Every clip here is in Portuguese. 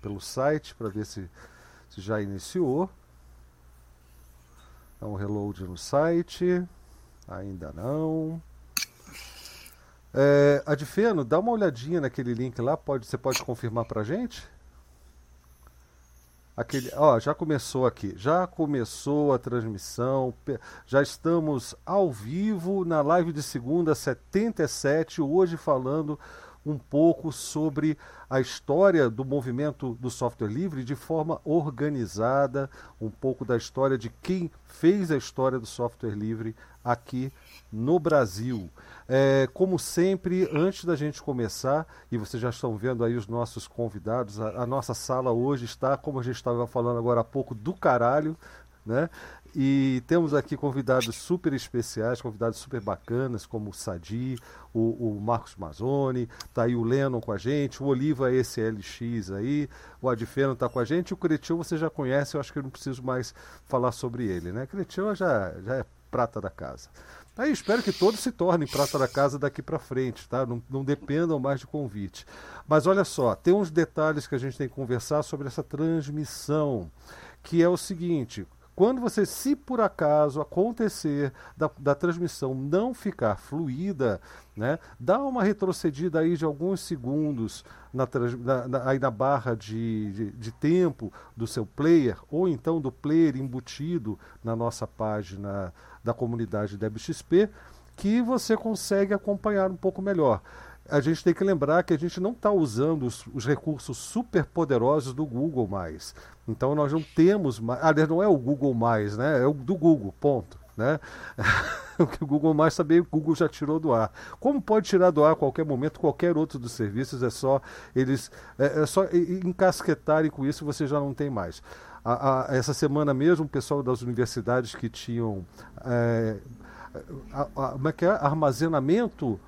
pelo site para ver se, se já iniciou. Dá um reload no site. Ainda não. É, Adfeno, dá uma olhadinha naquele link lá, pode, você pode confirmar para gente? Aquele, ó, já começou aqui, já começou a transmissão, já estamos ao vivo na live de segunda 77, hoje falando um pouco sobre a história do movimento do software livre de forma organizada, um pouco da história de quem fez a história do software livre aqui no Brasil. É, como sempre, antes da gente começar, e vocês já estão vendo aí os nossos convidados, a, a nossa sala hoje está, como a gente estava falando agora há pouco, do caralho, né? E temos aqui convidados super especiais, convidados super bacanas, como o Sadi, o, o Marcos Mazzoni, tá aí o Lennon com a gente, o Oliva SLX aí, o Adfeno tá com a gente, o Cretil você já conhece, eu acho que eu não preciso mais falar sobre ele, né? Cretil já, já é prata da casa. Aí espero que todos se tornem prata da casa daqui para frente, tá? Não, não, dependam mais de convite. Mas olha só, tem uns detalhes que a gente tem que conversar sobre essa transmissão, que é o seguinte: quando você, se por acaso acontecer da, da transmissão não ficar fluida, né, dá uma retrocedida aí de alguns segundos na, na, na aí na barra de, de, de, tempo do seu player, ou então do player embutido na nossa página da comunidade DebXP, que você consegue acompanhar um pouco melhor a gente tem que lembrar que a gente não está usando os, os, recursos super poderosos do Google mais. Então nós não temos mais. Aliás, não é o Google mais, né? É o do Google, ponto. Né? o que o Google mais também o Google já tirou do ar. Como pode tirar do ar a qualquer momento qualquer outro dos serviços? É só eles é, é só encasquetarem com isso você já não tem mais. A, a, essa semana mesmo, o pessoal das universidades que tinham é, a, é é? armazenamento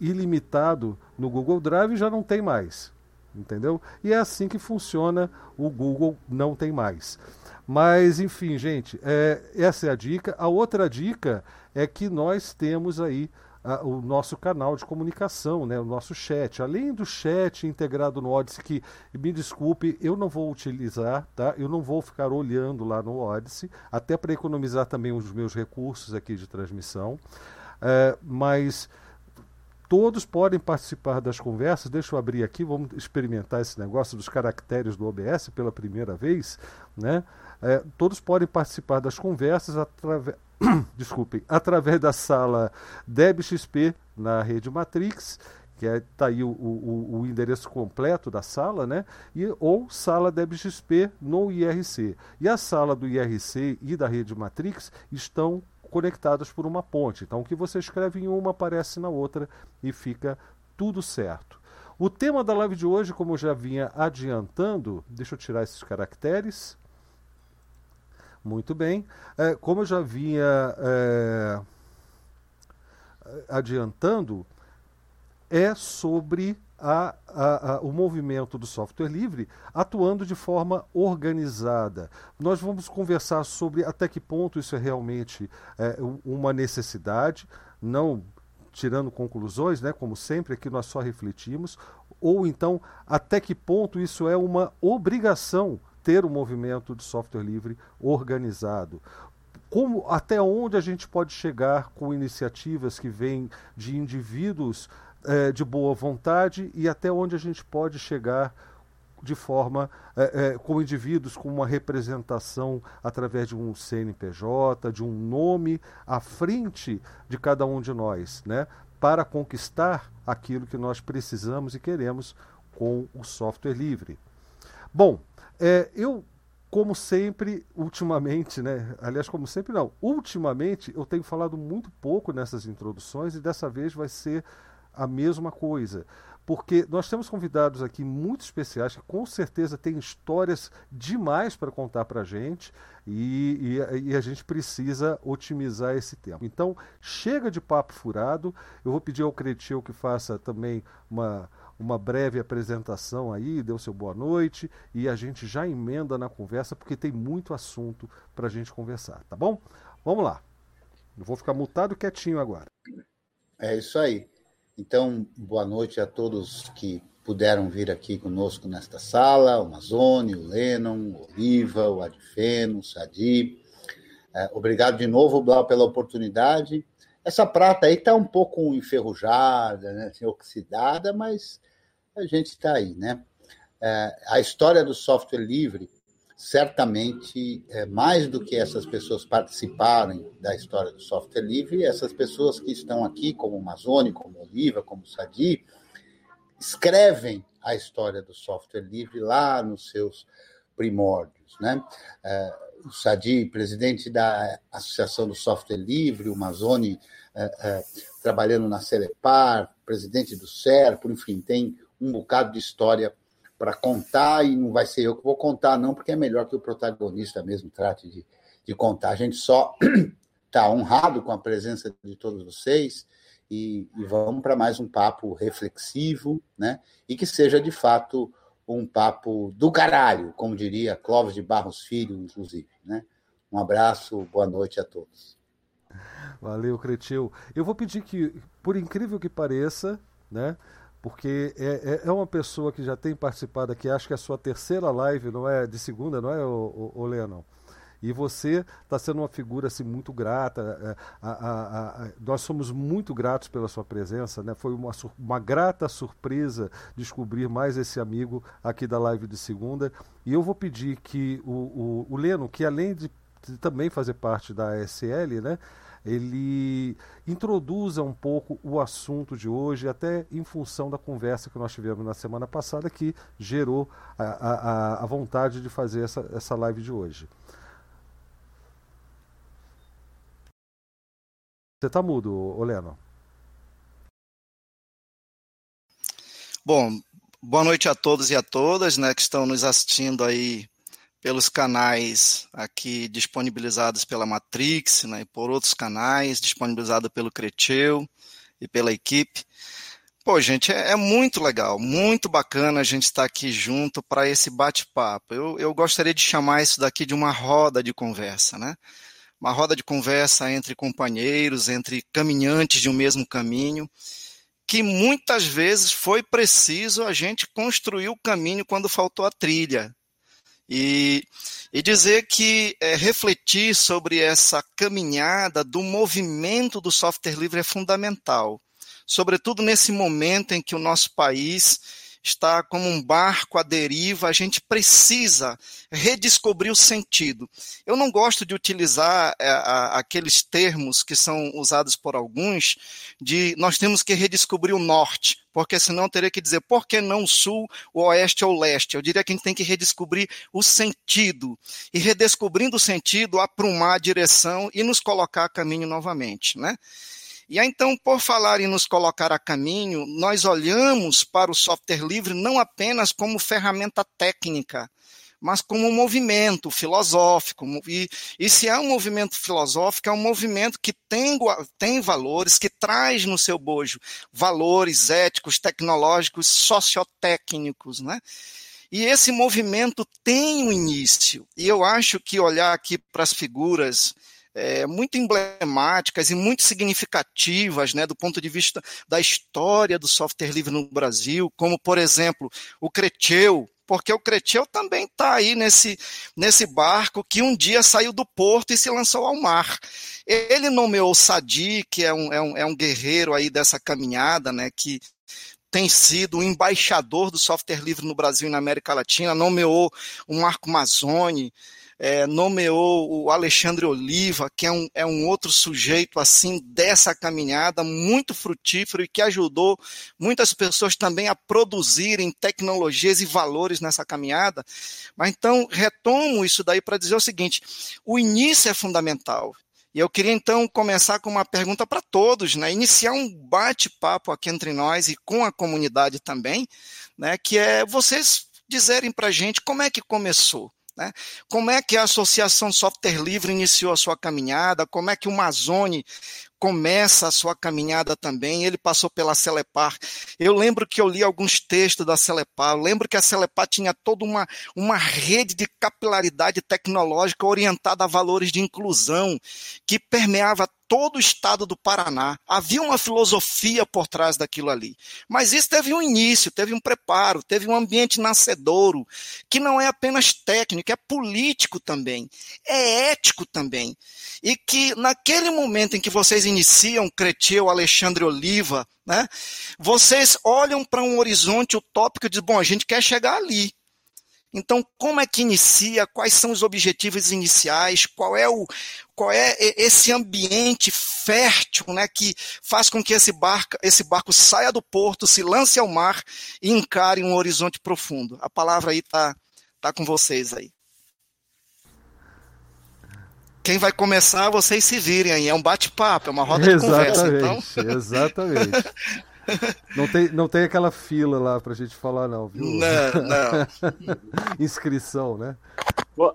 ilimitado no Google Drive já não tem mais. Entendeu? E é assim que funciona o Google Não Tem Mais. Mas, enfim, gente, é, essa é a dica. A outra dica é que nós temos aí a, o nosso canal de comunicação, né, o nosso chat. Além do chat integrado no Odyssey, que, me desculpe, eu não vou utilizar, tá? Eu não vou ficar olhando lá no Odyssey, até para economizar também os meus recursos aqui de transmissão. É, mas Todos podem participar das conversas. Deixa eu abrir aqui, vamos experimentar esse negócio dos caracteres do OBS pela primeira vez. Né? É, todos podem participar das conversas através. Desculpem, através da sala DebXP na rede Matrix, que está é, tá aí o, o, o, endereço completo da sala, né? E, ou sala DebXP no IRC. E a sala do IRC e da rede Matrix estão conectadas por uma ponte. Então, o que você escreve em uma aparece na outra e fica tudo certo. O tema da live de hoje, como eu já vinha adiantando, deixa eu tirar esses caracteres. Muito bem. É, como eu já vinha é, adiantando, é sobre a, a, a, o movimento do software livre atuando de forma organizada. Nós vamos conversar sobre até que ponto isso é realmente é, uma necessidade, não tirando conclusões, né, como sempre aqui nós só refletimos, ou então até que ponto isso é uma obrigação ter o um movimento de software livre organizado. Como, até onde a gente pode chegar com iniciativas que vêm de indivíduos é, de boa vontade e até onde a gente pode chegar de forma é, é, com indivíduos com uma representação através de um CNPJ, de um nome à frente de cada um de nós, né, para conquistar aquilo que nós precisamos e queremos com o software livre. Bom, é, eu como sempre, ultimamente, né? Aliás, como sempre não. Ultimamente eu tenho falado muito pouco nessas introduções e dessa vez vai ser a mesma coisa. Porque nós temos convidados aqui muito especiais que com certeza têm histórias demais para contar para a gente e, e, e, a gente precisa otimizar esse tempo. Então, chega de papo furado. Eu vou pedir ao Cretil que faça também uma, uma breve apresentação aí, dê o seu boa noite e a gente já emenda na conversa porque tem muito assunto para a gente conversar, tá bom? Vamos lá. Eu vou ficar mutado quietinho agora. É isso aí. Então, boa noite a todos que puderam vir aqui conosco nesta sala, o Mazone, o Lennon, o Oliva, o Adfeno, o Sadi. É, obrigado de novo, Blau, pela oportunidade. Essa prata aí está um pouco enferrujada, né, assim, oxidada, mas a gente está aí, né? É, a história do software livre, certamente, é, mais do que essas pessoas participarem da história do software livre, essas pessoas que estão aqui, como o Mazone, como Oliva, como Sadi, escrevem a história do software livre lá nos seus primórdios. Né? É, o Sadi, presidente da Associação do Software Livre, o Mazone, é, é, trabalhando na Celepar, presidente do SERPO, enfim, tem um bocado de história para contar e não vai ser eu que vou contar, não, porque é melhor que o protagonista mesmo trate de, de contar. A gente só está honrado com a presença de todos vocês e, e vamos para mais um papo reflexivo, né? E que seja de fato um papo do caralho, como diria Clóvis de Barros Filho, inclusive, né? Um abraço, boa noite a todos. Valeu, Cretil. Eu vou pedir que, por incrível que pareça, né? Porque é, é, é uma pessoa que já tem participado aqui, acho que é a sua terceira live, não é? De segunda, não é, o, o, o? E você está sendo uma figura assim, muito grata. É, a, a, a, nós somos muito gratos pela sua presença. Né? Foi uma, uma grata surpresa descobrir mais esse amigo aqui da live de segunda. E eu vou pedir que o, o, o Leno, que além de, de também fazer parte da ASL, né? Ele introduza um pouco o assunto de hoje, até em função da conversa que nós tivemos na semana passada, que gerou a, a, a vontade de fazer essa, essa live de hoje. Você está mudo, Oleno. Bom, boa noite a todos e a todas né, que estão nos assistindo aí pelos canais aqui disponibilizados pela Matrix né, e por outros canais, disponibilizado pelo Creteu e pela equipe. Pô, gente, é, é, muito legal, muito bacana a gente estar aqui junto para esse bate-papo. Eu, eu gostaria de chamar isso daqui de uma roda de conversa, né? uma roda de conversa entre companheiros, entre caminhantes de um mesmo caminho, que muitas vezes foi preciso a gente construir o caminho quando faltou a trilha. E, e dizer que é, refletir sobre essa caminhada do movimento do software livre é fundamental, sobretudo nesse momento em que o nosso país está como um barco à deriva, a gente precisa redescobrir o sentido. Eu não gosto de utilizar é, a, aqueles termos que são usados por alguns, de nós temos que redescobrir o norte, porque senão teria que dizer por que não sul, o oeste ou leste. Eu diria que a gente tem que redescobrir o sentido. E redescobrindo o sentido, aprumar a direção e nos colocar a caminho novamente. Né? E aí, então, por falar em nos colocar a caminho, nós olhamos para o software livre não apenas como ferramenta técnica, mas como um movimento filosófico. E, e se é um movimento filosófico, é um movimento que tem, tem valores, que traz no seu bojo valores éticos, tecnológicos, sociotécnicos, né? E esse movimento tem um início. E eu acho que olhar aqui para as figuras é, muito emblemáticas e muito significativas né, do ponto de vista da história do software livre no Brasil, como, por exemplo, o Creteu, porque o Creteu também está aí nesse, nesse barco que um dia saiu do porto e se lançou ao mar. Ele nomeou Sadi, que é um, é um, é um guerreiro aí dessa caminhada, né, que tem sido o embaixador do software livre no Brasil e na América Latina, nomeou o Marco Mazzoni, é, nomeou o Alexandre Oliva, que é um, é um outro sujeito assim dessa caminhada, muito frutífero e que ajudou muitas pessoas também a produzirem tecnologias e valores nessa caminhada. Mas então retomo isso daí para dizer o seguinte: o início é fundamental. E eu queria então começar com uma pergunta para todos, né? Iniciar um bate-papo aqui entre nós e com a comunidade também, né? Que é vocês dizerem para a gente como é que começou. Né? Como é que a Associação Software Livre iniciou a sua caminhada? Como é que o Mazone começa a sua caminhada também. Ele passou pela Celepar. Eu lembro que eu li alguns textos da Celepar. Eu lembro que a Celepar tinha toda uma, uma rede de capilaridade tecnológica orientada a valores de inclusão que permeava todo o estado do Paraná. Havia uma filosofia por trás daquilo ali. Mas isso teve um início, teve um preparo, teve um ambiente nascedouro, que não é apenas técnico, é político também, é ético também. E que naquele momento em que vocês iniciam Creteu, Alexandre Oliva, né, vocês olham para um horizonte utópico e dizem, bom, a gente quer chegar ali. Então, como é que inicia? Quais são os objetivos iniciais? Qual é o qual é esse ambiente fértil, né, que faz com que esse barco, esse barco saia do porto, se lance ao mar e encare um horizonte profundo? A palavra aí tá tá com vocês aí. Quem vai começar, vocês se virem aí. É um bate-papo, é uma roda de conversa. Então... Exatamente. Não tem, não tem aquela fila lá pra gente falar, não, viu? Não, não. Inscrição, né? Bom,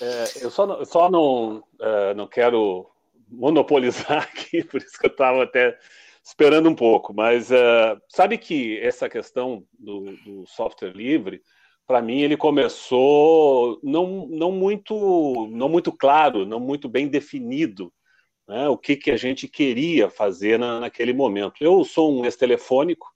é, eu só, só não, é, não quero monopolizar aqui, por isso que eu estava até esperando um pouco, mas é, sabe que essa questão do, do software livre, para mim, ele começou não, não, muito, não muito claro, não muito bem definido né, o que, que a gente queria fazer na, naquele momento. Eu sou um ex-telefônico,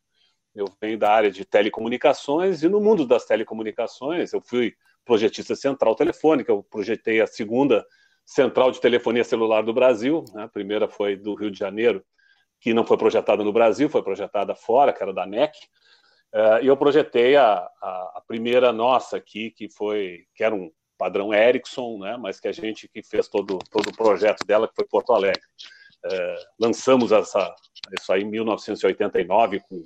eu venho da área de telecomunicações, e no mundo das telecomunicações, eu fui projetista central telefônica, eu projetei a segunda central de telefonia celular do Brasil, né, a primeira foi do Rio de Janeiro, que não foi projetada no Brasil, foi projetada fora, que era da NEC, uh, e eu projetei a, a, a, primeira nossa aqui, que foi, que era um padrão Ericsson, né, mas que a gente que fez todo, todo o projeto dela, que foi Porto Alegre. É, lançamos essa, isso aí em 1989 com,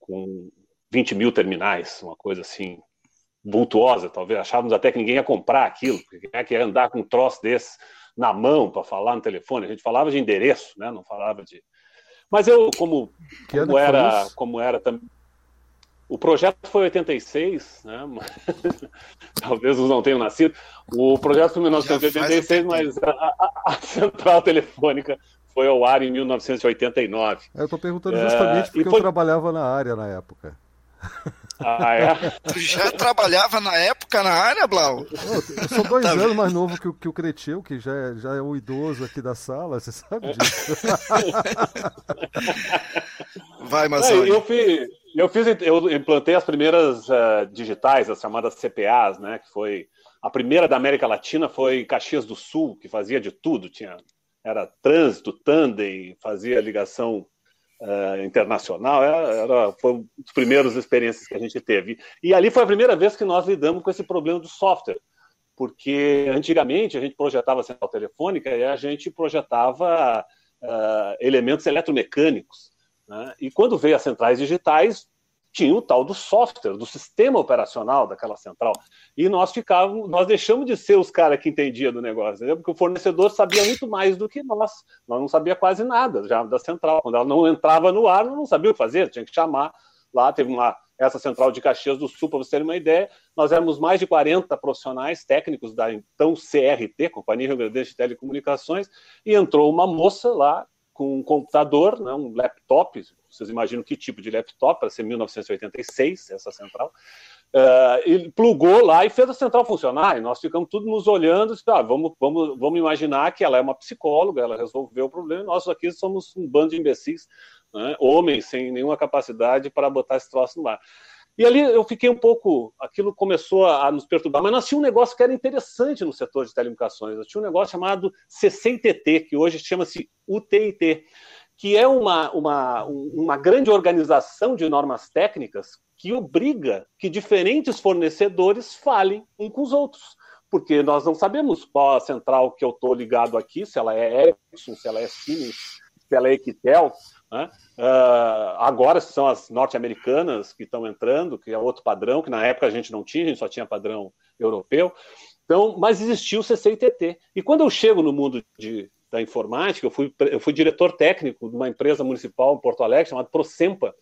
com 20 mil terminais, uma coisa assim vultuosa, talvez achávamos até que ninguém ia comprar aquilo, quem é que ia andar com um troço desse na mão para falar no telefone, a gente falava de endereço, né? não falava de... Mas eu, como, como era, como era também o projeto foi 86, né? talvez os não tenham nascido. O projeto foi em 1986, mas a, a, a, central telefônica foi ao ar em 1989. Eu estou perguntando justamente é, porque foi... eu trabalhava na área na época. Ah, é? Tu já trabalhava na época na área, Blau? Eu, eu sou dois tá anos mais novo que, o, que o Cretil, que já é, já é o idoso aqui da sala, você sabe disso. Vai, Mazoni. Eu fiz, eu fiz, eu implantei as primeiras uh, digitais, as chamadas CPAs, né? Que foi a primeira da América Latina foi Caxias do Sul, que fazia de tudo, tinha era trânsito, tandem, fazia ligação uh, internacional, era, era, foi uma das primeiras experiências que a gente teve. E ali foi a primeira vez que nós lidamos com esse problema do software, porque antigamente a gente projetava central telefônica e a gente projetava uh, elementos eletromecânicos. Né? E quando veio as centrais digitais, tinha o tal do software, do sistema operacional daquela central. E nós ficávamos, nós deixamos de ser os caras que entendiam do negócio, entendeu? porque o fornecedor sabia muito mais do que nós. Nós não sabia quase nada já da central. Quando ela não entrava no ar, não sabia o que fazer, tinha que chamar. Lá teve uma essa central de Caxias do Sul, para você ter uma ideia, nós éramos mais de 40 profissionais técnicos da então CRT, Companhia Rio Grande de Telecomunicações, e entrou uma moça lá com um computador, né, um laptop, vocês imaginam que tipo de laptop, para ser 1986, essa central, uh, ele plugou lá e fez a central funcionar, e nós ficamos tudo nos olhando, e, ah, vamos, vamos, vamos imaginar que ela é uma psicóloga, ela resolveu o problema, nós aqui somos um bando de imbecis, né, homens sem nenhuma capacidade para botar esse troço no ar. E ali eu fiquei um pouco, aquilo começou a, nos perturbar, mas nós tinha um negócio que era interessante no setor de telecomunicações. Nós tinha um negócio chamado CCTT, que hoje chama-se UTIT, que é uma, uma, uma grande organização de normas técnicas que obriga que diferentes fornecedores falem um com os outros. Porque nós não sabemos qual a central que eu estou ligado aqui, se ela é Ericsson, se ela é Siemens, se ela é Equitel, né? Uh, agora são as norte-americanas que estão entrando, que é outro padrão, que na época a gente não tinha, a gente só tinha padrão europeu. Então, mas existiu o CCITT. E quando eu chego no mundo de, da informática, eu fui, eu fui diretor técnico de uma empresa municipal em Porto Alegre chamada Procempa,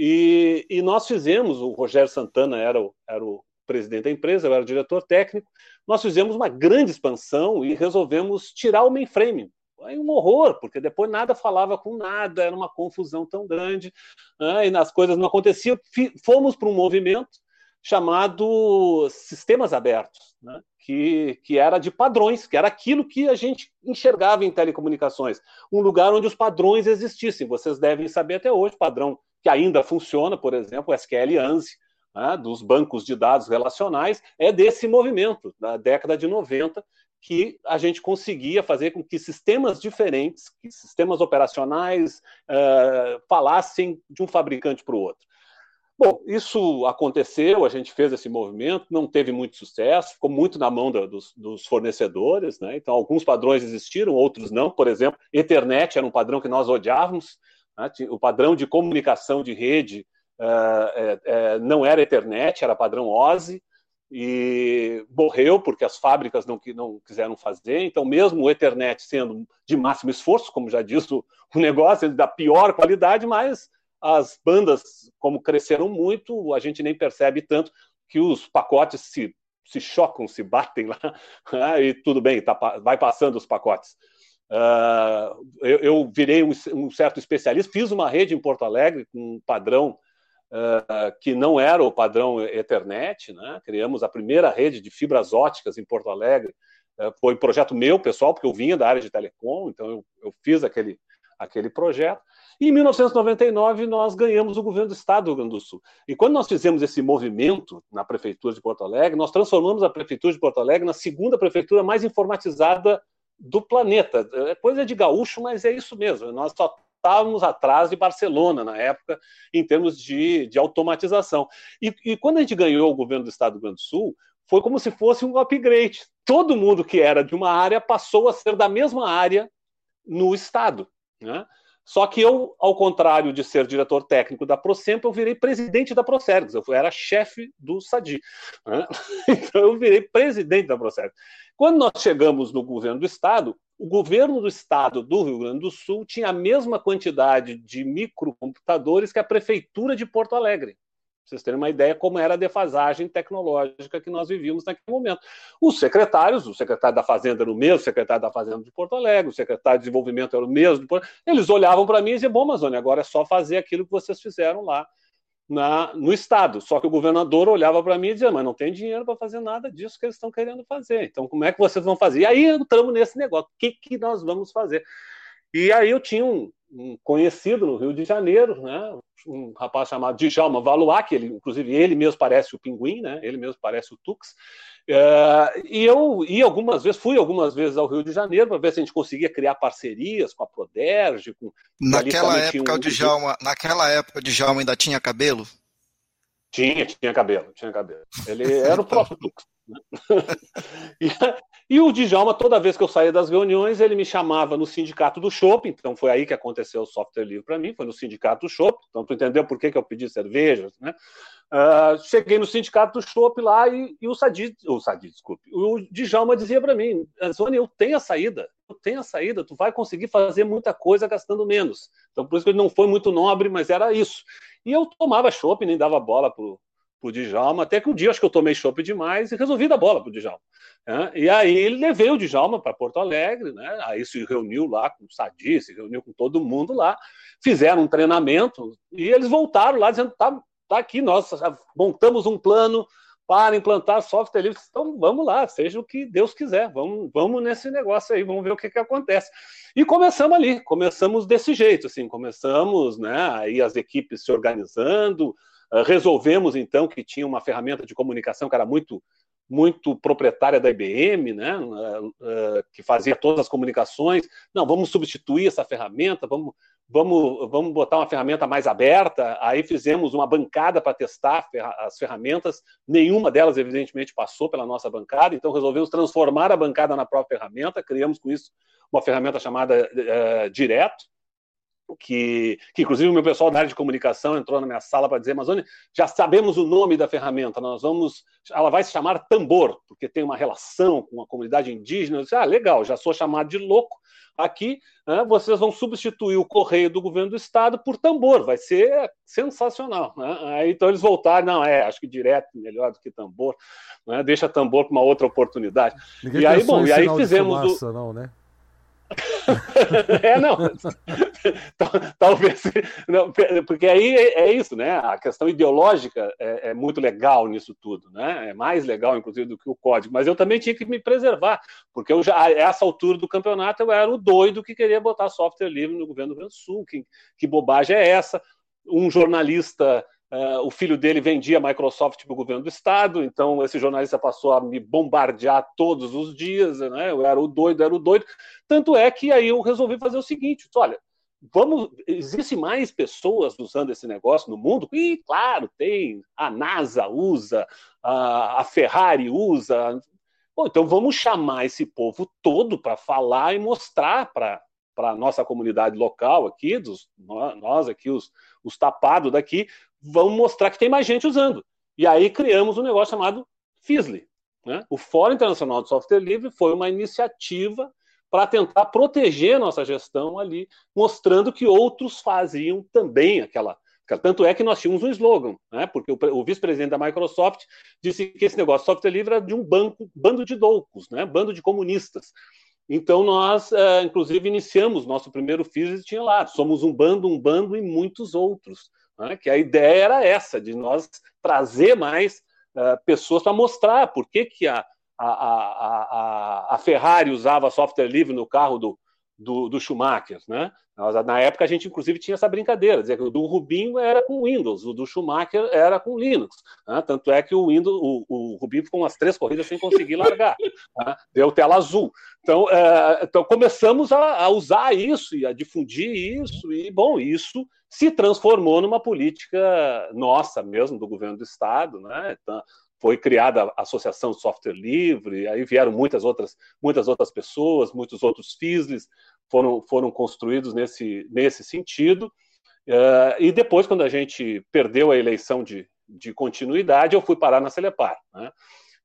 e, e nós fizemos, o Rogério Santana era o, era o presidente da empresa, eu era o diretor técnico, nós fizemos uma grande expansão e resolvemos tirar o mainframe Aí um horror, porque depois nada falava com nada, era uma confusão tão grande, né, e as coisas não aconteciam. Fomos para um movimento chamado Sistemas Abertos, né, que, que era de padrões, que era aquilo que a gente enxergava em telecomunicações, um lugar onde os padrões existissem. Vocês devem saber até hoje, padrão que ainda funciona, por exemplo, o SQL ANSI, né, dos bancos de dados relacionais, é desse movimento, da década de 90, que a gente conseguia fazer com que sistemas diferentes, que sistemas operacionais, uh, falassem de um fabricante para o outro. Bom, isso aconteceu, a gente fez esse movimento, não teve muito sucesso, ficou muito na mão da, dos, dos, fornecedores, né? então alguns padrões existiram, outros não. Por exemplo, Ethernet era um padrão que nós odiávamos, né? o padrão de comunicação de rede uh, uh, não era Ethernet, era padrão OSI, e morreu porque as fábricas não, não quiseram fazer. Então, mesmo o Ethernet sendo de máximo esforço, como já disse o, negócio, da pior qualidade, mas as bandas, como cresceram muito, a gente nem percebe tanto que os pacotes se, se chocam, se batem lá, né, e tudo bem, tá, vai passando os pacotes. Uh, eu, eu, virei um, um, certo especialista, fiz uma rede em Porto Alegre com um padrão que não era o padrão Ethernet, né? criamos a primeira rede de fibras óticas em Porto Alegre, foi projeto meu, pessoal, porque eu vinha da área de telecom, então eu, eu fiz aquele, aquele projeto, e em 1999, nós ganhamos o governo do Estado do Rio Grande do Sul. E quando nós fizemos esse movimento na Prefeitura de Porto Alegre, nós transformamos a Prefeitura de Porto Alegre na segunda prefeitura mais informatizada do planeta. É coisa de gaúcho, mas é isso mesmo. Nós só estávamos atrás de Barcelona na época, em termos de, de automatização. E, e quando a gente ganhou o governo do Estado do Rio Grande do Sul, foi como se fosse um upgrade. Todo mundo que era de uma área passou a ser da mesma área no Estado. Né? Só que eu, ao contrário de ser diretor técnico da Procemp, eu virei presidente da Procergs, eu era chefe do SADI. Né? Então eu virei presidente da Procergs. Quando nós chegamos no governo do Estado, o governo do Estado do Rio Grande do Sul tinha a mesma quantidade de microcomputadores que a Prefeitura de Porto Alegre vocês terem uma ideia como era a defasagem tecnológica que nós vivíamos naquele momento. Os secretários, o secretário da Fazenda era o mesmo, o secretário da Fazenda de Porto Alegre, o secretário de Desenvolvimento era o mesmo, eles olhavam para mim e diziam, bom, Amazônia, agora é só fazer aquilo que vocês fizeram lá na, no Estado. Só que o governador olhava para mim e dizia, mas não tem dinheiro para fazer nada disso que eles estão querendo fazer. Então, como é que vocês vão fazer? E aí entramos nesse negócio, o que, que nós vamos fazer? E aí eu tinha um, um conhecido no Rio de Janeiro, né? um rapaz chamado Djalma que ele, inclusive ele mesmo parece o Pinguim, né? ele mesmo parece o Tux. Uh, e eu ia algumas vezes, fui algumas vezes ao Rio de Janeiro para ver se a gente conseguia criar parcerias com a Proderge. Com, naquela época, um... o Djalma, naquela época, o Djalma ainda tinha cabelo? Tinha, tinha cabelo, tinha cabelo. Ele era o próprio Tux. E, e, o Djalma, toda vez que eu saía das reuniões, ele me chamava no sindicato do shopping, então foi aí que aconteceu o software livre para mim, foi no sindicato do shopping, então tu entendeu por que, que eu pedi cervejas, né? Uh, cheguei no sindicato do shopping lá e, e o Sadi, o Sadi, desculpe, o Djalma dizia para mim, Zone, eu tenho a saída, eu tenho a saída, tu vai conseguir fazer muita coisa gastando menos. Então por isso que ele não foi muito nobre, mas era isso. E eu tomava shopping, nem dava bola pro, pro Djalma, até que um dia acho que eu tomei chopp demais e resolvi dar bola pro Djalma. Né? E aí ele levei o Djalma para Porto Alegre, né? aí se reuniu lá com o Sadi, se reuniu com todo mundo lá, fizeram um treinamento e eles voltaram lá dizendo, tá, tá aqui, nós montamos um plano para implantar software livre, então vamos lá, seja o que Deus quiser, vamos, vamos nesse negócio aí, vamos ver o que, que acontece. E começamos ali, começamos desse jeito, assim, começamos, né, aí as equipes se organizando, resolvemos, então, que tinha uma ferramenta de comunicação que era muito muito proprietária da IBM, né, ah, ah, que fazia todas as comunicações. Não, vamos substituir essa ferramenta, vamos, vamos, vamos botar uma ferramenta mais aberta. Aí fizemos uma bancada para testar as ferramentas. Nenhuma delas, evidentemente, passou pela nossa bancada, então resolvemos transformar a bancada na própria ferramenta. Criamos com isso uma ferramenta chamada uh, Direto, que, que inclusive o meu pessoal da área de comunicação entrou na minha sala para dizer, Amazônia, já sabemos o nome da ferramenta, nós vamos, ela vai se chamar Tambor, porque tem uma relação com a comunidade indígena. Eu disse, ah, legal, já sou chamado de louco. Aqui, né, vocês vão substituir o correio do governo do estado por tambor, vai ser sensacional. Né? Aí, então eles voltaram, não, é, acho que direto melhor do que tambor, né? deixa tambor para uma outra oportunidade. Ninguém e aí, bom, e aí fizemos fumaça, o... não, né? é, não. Talvez. Não, porque aí é, é, isso, né? A questão ideológica é, é, muito legal nisso tudo, né? É mais legal, inclusive, do que o código. Mas eu também tinha que me preservar, porque eu já, a essa altura do campeonato, eu era o doido que queria botar software livre no governo do Rio Grande do Sul. Que, que bobagem é essa? Um jornalista Uh, o filho dele vendia Microsoft para o governo do estado, então esse jornalista passou a me bombardear todos os dias, né? Eu era o doido, era o doido. Tanto é que aí eu resolvi fazer o seguinte: olha, vamos, existem mais pessoas usando esse negócio no mundo? E claro, tem. A NASA usa, a, a Ferrari usa. Bom, então vamos chamar esse povo todo para falar e mostrar para para a nossa comunidade local aqui, dos, nós aqui, os, os tapados daqui, vamos mostrar que tem mais gente usando. E aí criamos um negócio chamado FISLI. Né? O Fórum Internacional de Software Livre foi uma iniciativa para tentar proteger nossa gestão ali, mostrando que outros faziam também aquela. Tanto é que nós tínhamos um slogan, né? porque o, o vice-presidente da Microsoft disse que esse negócio de software livre era de um banco, bando de doucos, né? bando de comunistas. Então nós, é, inclusive, iniciamos nosso primeiro FIS e tinha lá, somos um bando, um bando e muitos outros. Né? Que a ideia era essa, de nós trazer mais uh, pessoas para mostrar por que, que a, a, a, a, Ferrari usava software livre no carro do, do, do Schumacher. Né? Na época, a gente, inclusive, tinha essa brincadeira, dizer que o do Rubinho era com Windows, o do Schumacher era com Linux. Né? Tanto é que o, Windows, o, o Rubinho ficou umas três corridas sem conseguir largar. Né? Deu tela azul. Então, é, então começamos a, a, usar isso e a difundir isso, e, bom, isso se transformou numa política nossa mesmo, do governo do Estado. Né? Então, foi criada a Associação de Software Livre, aí vieram muitas outras, muitas outras pessoas, muitos outros FISLs foram, foram construídos nesse, nesse sentido. Uh, e depois, quando a gente perdeu a eleição de, de continuidade, eu fui parar na Celepar. Né?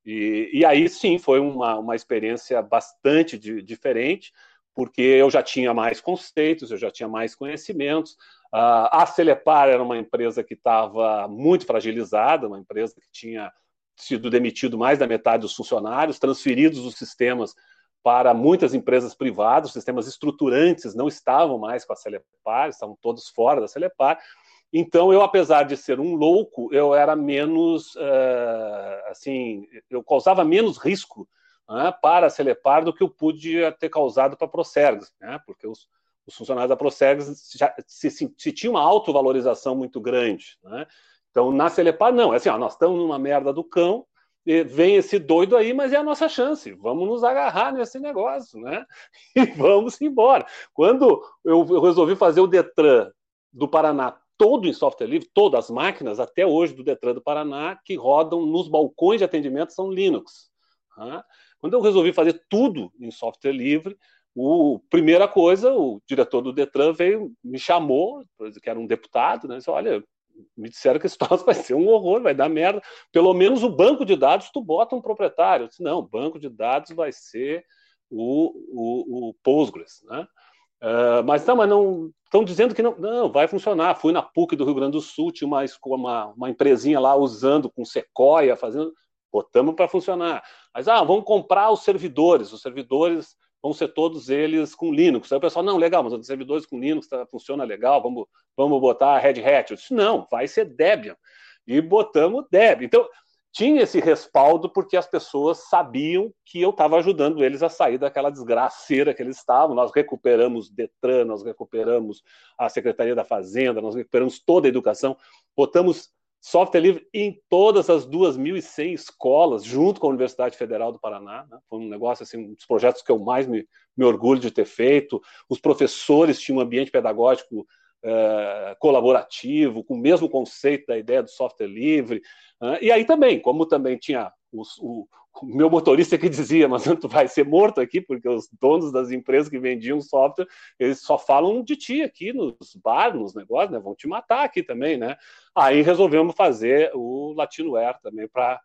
E, e, aí sim foi uma, uma experiência bastante de, diferente, porque eu já tinha mais conceitos, eu já tinha mais conhecimentos. Uh, a Celepar era uma empresa que estava muito fragilizada, uma empresa que tinha sido demitido mais da metade dos funcionários, transferidos os sistemas para muitas empresas privadas, os sistemas estruturantes não estavam mais com a Celepar, estavam todos fora da Celepar. Então, eu, apesar de ser um louco, eu era menos, uh, assim, eu causava menos risco uh, para a Celepar do que eu podia ter causado para a Procergs, né? porque os, os, funcionários da Procergs já, se, se, se tinham uma autovalorização muito grande. Né? Então, na Celepar, não. É assim, ó, nós estamos numa merda do cão, vem esse doido aí, mas é a nossa chance. Vamos nos agarrar nesse negócio, né? E vamos embora. Quando eu resolvi fazer o Detran do Paraná todo em software livre, todas as máquinas, até hoje, do Detran do Paraná, que rodam nos balcões de atendimento são Linux. Tá? Quando eu resolvi fazer tudo em software livre, o primeira coisa, o diretor do Detran veio, me chamou, que era um deputado, né? Disse, olha, me disseram que esse troço vai ser um horror, vai dar merda. Pelo menos o banco de dados tu bota um proprietário. Eu disse, não, o banco de dados vai ser o, o, o Postgres, né? Uh, mas não, mas não estão dizendo que não, não vai funcionar. Fui na PUC do Rio Grande do Sul, tinha uma, uma, uma empresinha lá usando com Sequoia, fazendo, botamos para funcionar. Mas ah, vamos comprar os servidores. Os servidores vão ser todos eles com Linux. Aí o pessoal, não, legal, mas os servidores com Linux tá, funciona legal, vamos, vamos botar Red Hat. Eu disse, não, vai ser Debian. E botamos Debian. Então, tinha esse respaldo porque as pessoas sabiam que eu estava ajudando eles a sair daquela desgraceira que eles estavam. Nós recuperamos Detran, nós recuperamos a Secretaria da Fazenda, nós recuperamos toda a educação, botamos software livre em todas as 2.100 escolas, junto com a Universidade Federal do Paraná. Né? Foi um negócio, assim, um dos projetos que eu mais me, me orgulho de ter feito. Os professores tinham um ambiente pedagógico uh, colaborativo, com o mesmo conceito da ideia do software livre. Uh, e aí também, como também tinha os, o, o, meu motorista que dizia, mas tu vai ser morto aqui, porque os donos das empresas que vendiam software, eles só falam de ti aqui nos bar, nos negócios, né? Vão te matar aqui também, né? Aí resolvemos fazer o Latinoware também para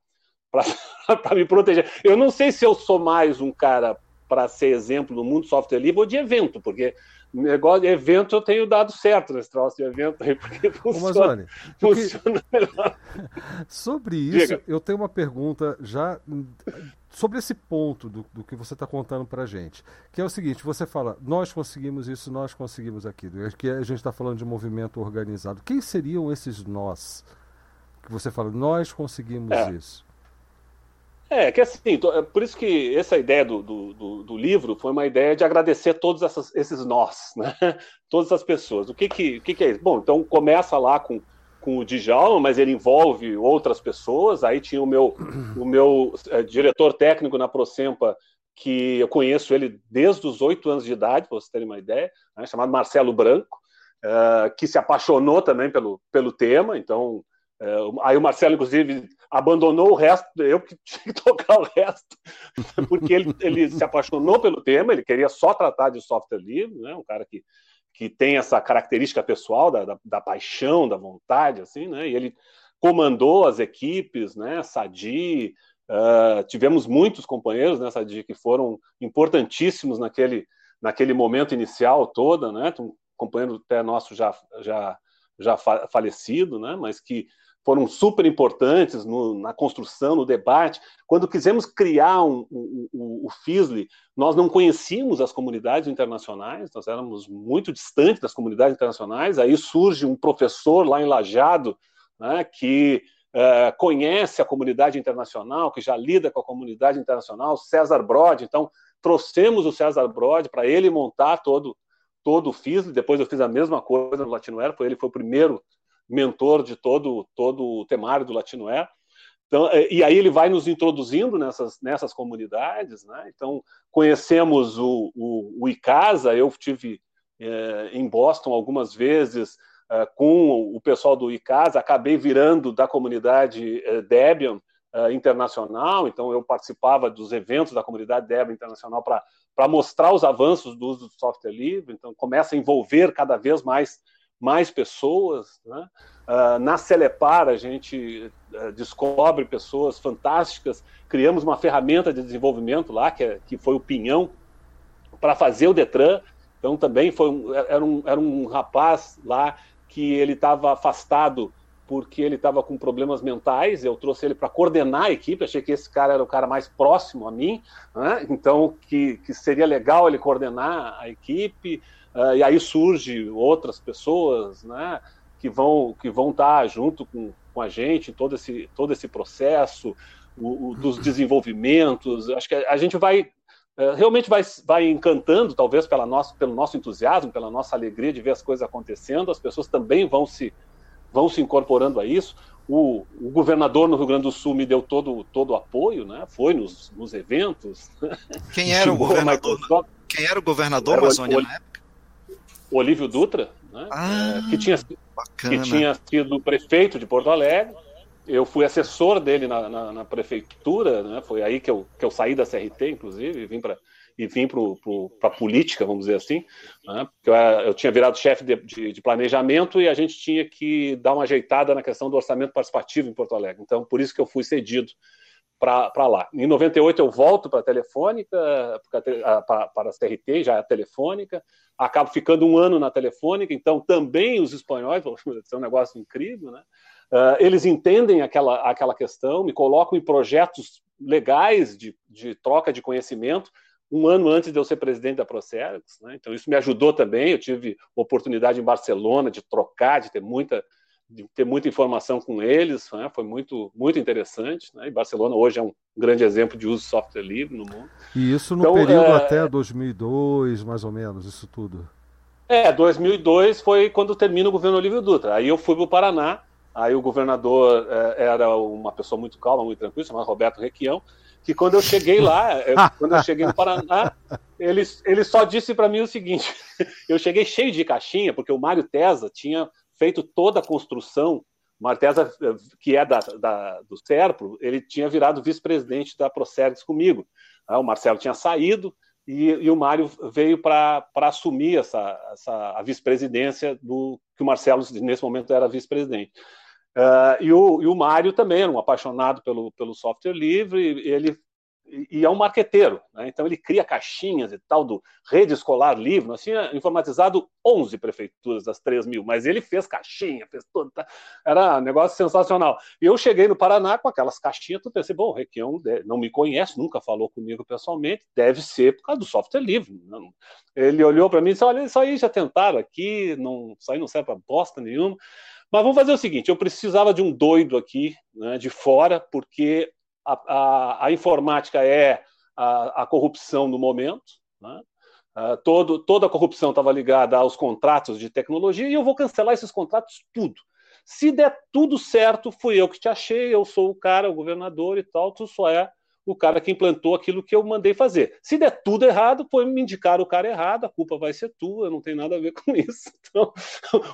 para me proteger. Eu não sei se eu sou mais um cara para ser exemplo no mundo software livre ou de evento, porque negócio de evento eu tenho dado certo nesse troço de evento aí, porque funciona, porque... funciona melhor. Sobre isso, Diga. eu tenho uma pergunta já sobre esse ponto do, do que você está contando para a gente, que é o seguinte: você fala, nós conseguimos isso, nós conseguimos aquilo, é que a gente está falando de movimento organizado. Quem seriam esses nós? Que você fala, nós conseguimos é. isso. É, que assim, é por isso que essa ideia do, do, do, livro foi uma ideia de agradecer todos essas, esses nós, né? todas as pessoas. O que que, o que que é isso? Bom, então começa lá com, com o Djalma, mas ele envolve outras pessoas. Aí tinha o meu, o meu é, diretor técnico na Procempa, que eu conheço ele desde os oito anos de idade, para vocês terem uma ideia, né? chamado Marcelo Branco, uh, que se apaixonou também pelo, pelo tema, então Uh, aí o Marcelo, inclusive, abandonou o resto, eu que tinha que tocar o resto, porque ele, ele se apaixonou pelo tema, ele queria só tratar de software livre, né? um cara que, que tem essa característica pessoal da, da, da paixão, da vontade, assim, né? e ele comandou as equipes, né? Sadi, uh, tivemos muitos companheiros né, que foram importantíssimos naquele, naquele momento inicial toda, né? Um companheiro até nosso já, já, já falecido, né? Mas que foram super importantes no, na construção, no debate. Quando quisemos criar um, um, um, o FISLE, nós não conhecíamos as comunidades internacionais, nós éramos muito distantes das comunidades internacionais. Aí surge um professor lá em Lajado, né, que uh, conhece a comunidade internacional, que já lida com a comunidade internacional, César Brod. Então, trouxemos o César Brod para ele montar todo, todo o FISLE. Depois eu fiz a mesma coisa no Latinoair, foi ele foi o primeiro mentor de todo, todo o temário do Latinoé. Então, é, e aí ele vai nos introduzindo nessas, nessas comunidades, né? Então, conhecemos o, o, o ICASA, eu tive é, em Boston algumas vezes é, com o pessoal do ICASA, acabei virando da comunidade é, Debian é, internacional, então eu participava dos eventos da comunidade Debian internacional para mostrar os avanços do uso do software livre, então começa a envolver cada vez mais mais pessoas. Né? Uh, na Celepar, a gente uh, descobre pessoas fantásticas. Criamos uma ferramenta de desenvolvimento lá, que, é, que foi o Pinhão, para fazer o Detran. Então, também foi um, era, um, era um rapaz lá que ele estava afastado porque ele estava com problemas mentais. Eu trouxe ele para coordenar a equipe. Achei que esse cara era o cara mais próximo a mim, né? então que, que seria legal ele coordenar a equipe. Uh, e aí surge outras pessoas, né, que vão que vão estar junto com, com a gente todo esse todo esse processo o, o, dos desenvolvimentos. Acho que a, a gente vai uh, realmente vai, vai encantando, talvez pela nosso, pelo nosso entusiasmo, pela nossa alegria de ver as coisas acontecendo. As pessoas também vão se vão se incorporando a isso. O, o, governador no Rio Grande do Sul me deu todo, todo o apoio, né? foi nos, nos eventos. Quem era o governador? Quem era o governador Amazônia na época? Olívio Dutra, né? ah, é, que, tinha, que tinha sido prefeito de Porto Alegre. Eu fui assessor dele na, na, na prefeitura, né? foi aí que eu, que eu saí da CRT, inclusive, e vim para e vim para a política, vamos dizer assim, né? porque eu, eu tinha virado chefe de, de, de, planejamento e a gente tinha que dar uma ajeitada na questão do orçamento participativo em Porto Alegre. Então, por isso que eu fui cedido para lá. Em 98 eu volto para a Telefônica, para a CRT, já é a Telefônica, acabo ficando um ano na Telefônica, então também os espanhóis, é um negócio incrível, né? Uh, eles entendem aquela, aquela questão, me colocam em projetos legais de, de troca de conhecimento, um ano antes de eu ser presidente da Procerx, né? então isso me ajudou também, eu tive oportunidade em Barcelona de trocar, de ter muita de ter muita informação com eles, né? foi muito, muito interessante. Né? E Barcelona hoje é um grande exemplo de uso de software livre no mundo. E isso no então, período é... até 2002, mais ou menos, isso tudo? É, 2002 foi quando termina o governo Olívio Dutra. Aí eu fui para o Paraná, aí o governador é, era uma pessoa muito calma, muito tranquila, chamado Roberto Requião, que quando eu cheguei lá, eu, quando eu cheguei no Paraná, ele, ele só disse para mim o seguinte: eu cheguei cheio de caixinha, porque o Mário Tesa tinha feito toda a construção. Martesa, que é da, da, do Serpro, ele tinha virado vice-presidente da Procergs comigo. Ah, o Marcelo tinha saído e, e o Mário veio para assumir essa, essa, a vice-presidência do que o Marcelo, nesse momento, era vice-presidente. Uh, e, o, e o Mário também era um apaixonado pelo, pelo software livre, ele e é um marqueteiro, né? então ele cria caixinhas e tal do Rede Escolar Livre. Nós tinha informatizado 11 prefeituras das 3 mil, mas ele fez caixinha, fez tudo. Tá? Era um negócio sensacional. E eu cheguei no Paraná com aquelas caixinhas, tu pensei, bom, o Requião não me conhece, nunca falou comigo pessoalmente, deve ser por causa do software livre. Ele olhou para mim e disse: olha, isso aí já tentaram aqui, não, isso aí não serve para bosta nenhuma. Mas vamos fazer o seguinte: eu precisava de um doido aqui, né, de fora, porque a, a, a informática é a, a, corrupção no momento. Né? Uh, todo, toda a corrupção estava ligada aos contratos de tecnologia e eu vou cancelar esses contratos tudo. Se der tudo certo, fui eu que te achei, eu sou o cara, o governador e tal, tu só é o cara que implantou aquilo que eu mandei fazer. Se der tudo errado, foi me indicar o cara errado, a culpa vai ser tua, não tem nada a ver com isso. Então,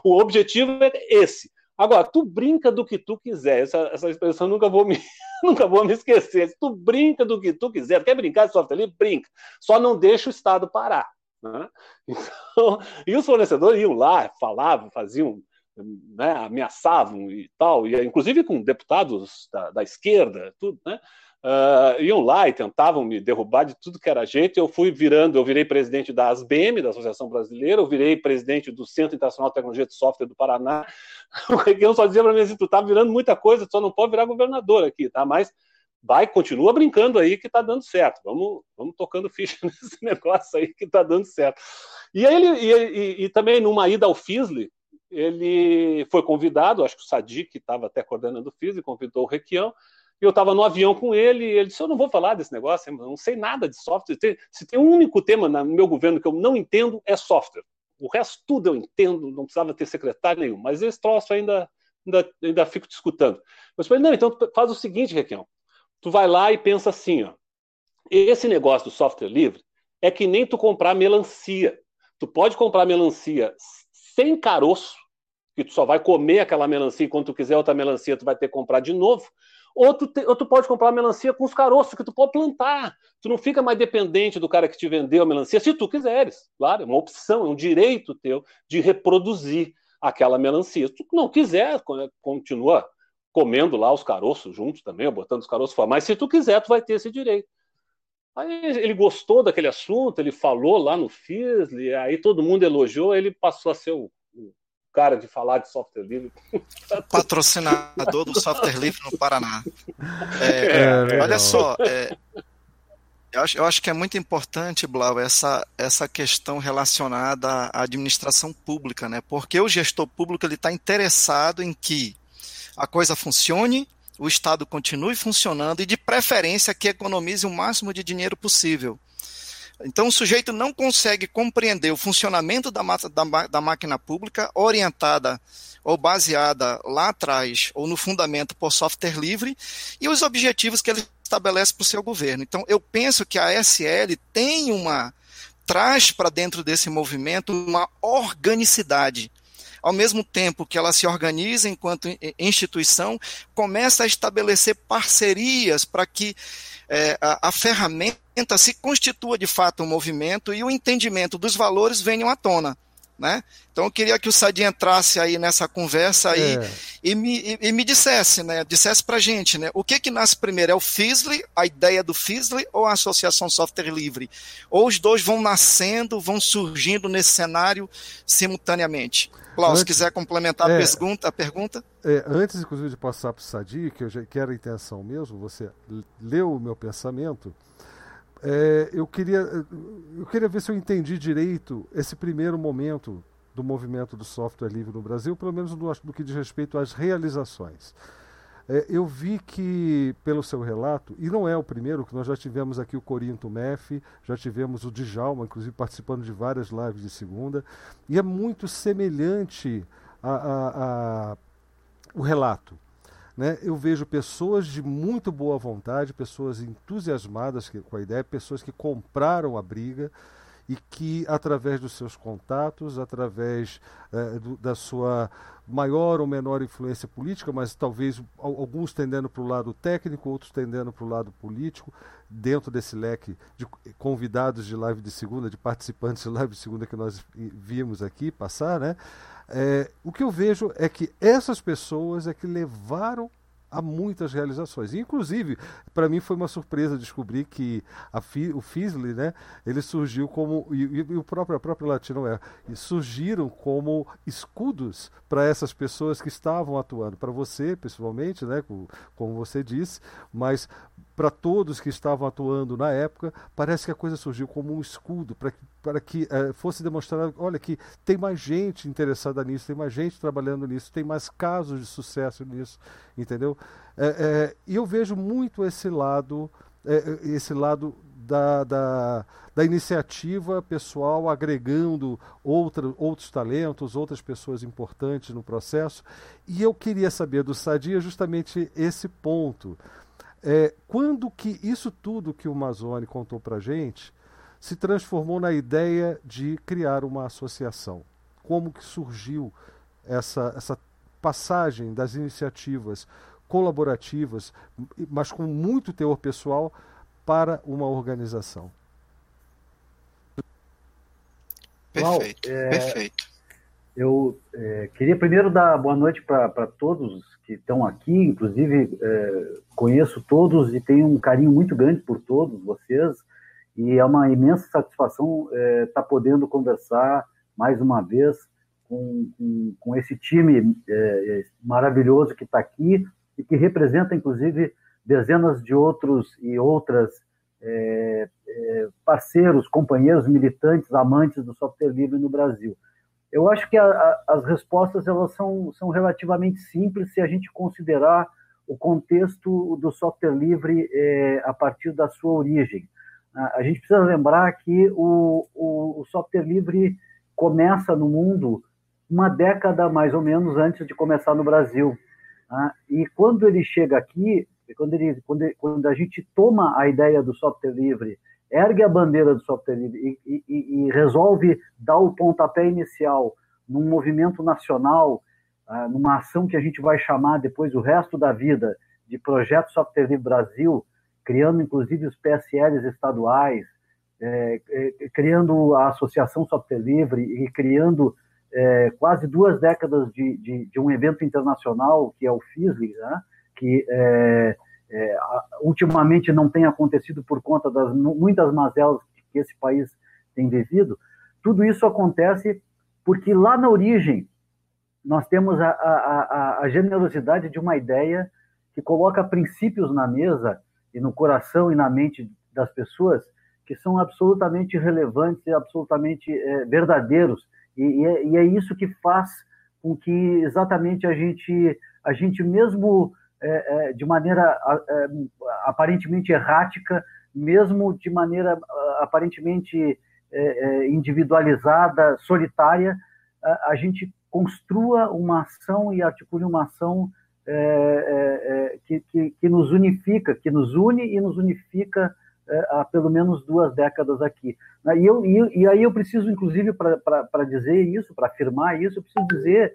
o objetivo é esse. Agora, tu brinca do que tu quiser. Essa, essa expressão nunca vou me nunca vou me esquecer. Tu brinca do que tu quiser. Quer brincar de software livre? Brinca. Só não deixa o Estado parar. Né? Então, e os fornecedores iam lá, falavam, faziam, né, ameaçavam e tal, e inclusive com deputados da, da esquerda, tudo, né? Uh, iam lá e tentavam me derrubar de tudo que era jeito. Eu fui virando, eu virei presidente da ASBM, da Associação Brasileira, eu virei presidente do Centro Internacional de Tecnologia de Software do Paraná. O Requião só dizia para mim assim: tu tá virando muita coisa, só não pode virar governador aqui, tá? Mas vai, continua brincando aí que tá dando certo. Vamos, vamos tocando ficha nesse negócio aí que tá dando certo. E ele, e, e, e também numa ida ao FISLE, ele foi convidado, acho que o Sadi, que estava até coordenando o FISLE, convidou o Requião, eu estava no avião com ele, e ele disse: Eu não vou falar desse negócio, eu não sei nada de software. Se tem um único tema no meu governo que eu não entendo, é software. O resto tudo eu entendo, não precisava ter secretário nenhum, mas esse troço ainda, ainda, ainda fico te escutando. Eu falei: Não, então faz o seguinte, Requião. Tu vai lá e pensa assim: ó, esse negócio do software livre é que nem tu comprar melancia. Tu pode comprar melancia sem caroço, que tu só vai comer aquela melancia e quando tu quiser outra melancia, tu vai ter que comprar de novo. Ou tu, te, ou tu pode comprar melancia com os caroços que tu pode plantar. Tu não fica mais dependente do cara que te vendeu a melancia, se tu quiseres. Claro, é uma opção, é um direito teu de reproduzir aquela melancia. Se tu não quiser, continua comendo lá os caroços juntos também, botando os caroços fora. Mas se tu quiser, tu vai ter esse direito. Aí ele gostou daquele assunto, ele falou lá no FISLE, aí todo mundo elogiou, ele passou a ser o cara de falar de software livre. Patrocinador do software livre no Paraná. É, é, olha só, é, eu, acho, eu acho que é muito importante, Blau, essa, essa questão relacionada à administração pública, né? Porque o gestor público ele está interessado em que a coisa funcione, o Estado continue funcionando e, de preferência, que economize o máximo de dinheiro possível. Então, o sujeito não consegue compreender o funcionamento da, da, da máquina pública orientada ou baseada lá atrás ou no fundamento por software livre e os objetivos que ele estabelece para o seu governo. Então, eu penso que a SL tem uma traz para dentro desse movimento uma organicidade. Ao mesmo tempo que ela se organiza enquanto instituição, começa a estabelecer parcerias para que é, a, a ferramenta se constitua de fato um movimento e o entendimento dos valores venham à tona. Né? Então eu queria que o Sadi entrasse aí nessa conversa aí é. e, me, e, e, me dissesse, né? Dissesse pra gente, né? O que que nasce primeiro? É o FISLE, a ideia do FISLE ou a Associação Software Livre? Ou os dois vão nascendo, vão surgindo nesse cenário simultaneamente? Klaus, se quiser complementar é, a pergunta, a pergunta. É, antes, inclusive, de passar para o Sadi, que, eu já, que era a intenção mesmo, você leu o meu pensamento, é, eu, queria, eu queria ver se eu entendi direito esse primeiro momento do movimento do software livre no Brasil, pelo menos no, no que diz respeito às realizações. É, eu vi que, pelo seu relato, e não é o primeiro, que nós já tivemos aqui o Corinto Mef, já tivemos o Djalma, inclusive participando de várias lives de segunda, e é muito semelhante a, a, a o relato. Né? Eu vejo pessoas de muito boa vontade, pessoas entusiasmadas com a ideia, pessoas que compraram a briga, e que, através dos seus contatos, através eh, do, da sua maior ou menor influência política, mas talvez alguns tendendo para o lado técnico, outros tendendo para o lado político, dentro desse leque de convidados de live de segunda, de participantes de live de segunda que nós vimos aqui passar, né? É, o que eu vejo é que essas pessoas é que levaram há muitas realizações. Inclusive, para mim foi uma surpresa descobrir que Fi, o Fisley, né, ele surgiu como, e, e o próprio, a própria Latinoer, surgiram como escudos para essas pessoas que estavam atuando. Para você, pessoalmente, né, como você disse, mas para todos que estavam atuando na época, parece que a coisa surgiu como um escudo para que, para que é, fosse demonstrado, olha que tem mais gente interessada nisso, tem mais gente trabalhando nisso, tem mais casos de sucesso nisso, entendeu? É, é, e eu vejo muito esse lado, esse lado da, da, da, iniciativa pessoal agregando outra, outros talentos, outras pessoas importantes no processo. E eu queria saber do Sadia justamente esse ponto. É, quando que isso tudo que o Mazone contou para gente se transformou na ideia de criar uma associação? Como que surgiu essa, essa passagem das iniciativas colaborativas, mas com muito teor pessoal, para uma organização? Perfeito, é, perfeito. Eu é, queria primeiro dar boa noite para todos que estão aqui, inclusive é, conheço todos e tenho um carinho muito grande por todos vocês, e é uma imensa satisfação estar é, tá podendo conversar mais uma vez com, com, com esse time é, maravilhoso que está aqui e que representa, inclusive, dezenas de outros e outras é, é, parceiros, companheiros, militantes, amantes do software livre no Brasil. Eu acho que a, a, as respostas elas são, são relativamente simples se a gente considerar o contexto do software livre é, a partir da sua origem. A, gente precisa lembrar que o, o, o, software livre começa no mundo uma década mais ou menos antes de começar no Brasil. Né? E quando ele chega aqui, quando, ele, quando, quando a gente toma a ideia do software livre ergue a bandeira do software livre e, e, e resolve dar o pontapé inicial num movimento nacional, uh, numa ação que a gente vai chamar depois o resto da vida de Projeto Software Livre Brasil, criando inclusive os PSLs estaduais, é, é, criando a Associação Software Livre e criando é, quase duas décadas de, de, de, um evento internacional que é o FISLI, né? que é, é, ultimamente não tem acontecido por conta das muitas mazelas que esse país tem vivido, tudo isso acontece porque lá na origem nós temos a, a, a, generosidade de uma ideia que coloca princípios na mesa e no coração e na mente das pessoas que são absolutamente relevantes e absolutamente é, verdadeiros. E, e, é, e, é, isso que faz com que exatamente a gente a gente mesmo é, é, de maneira é, aparentemente errática, mesmo de maneira aparentemente é, individualizada, solitária, a, a, gente construa uma ação e articule uma ação que, que, que, nos unifica, que nos une e nos unifica há pelo menos duas décadas aqui. E, eu, e, e aí eu preciso, inclusive, para dizer isso, para afirmar isso, eu preciso dizer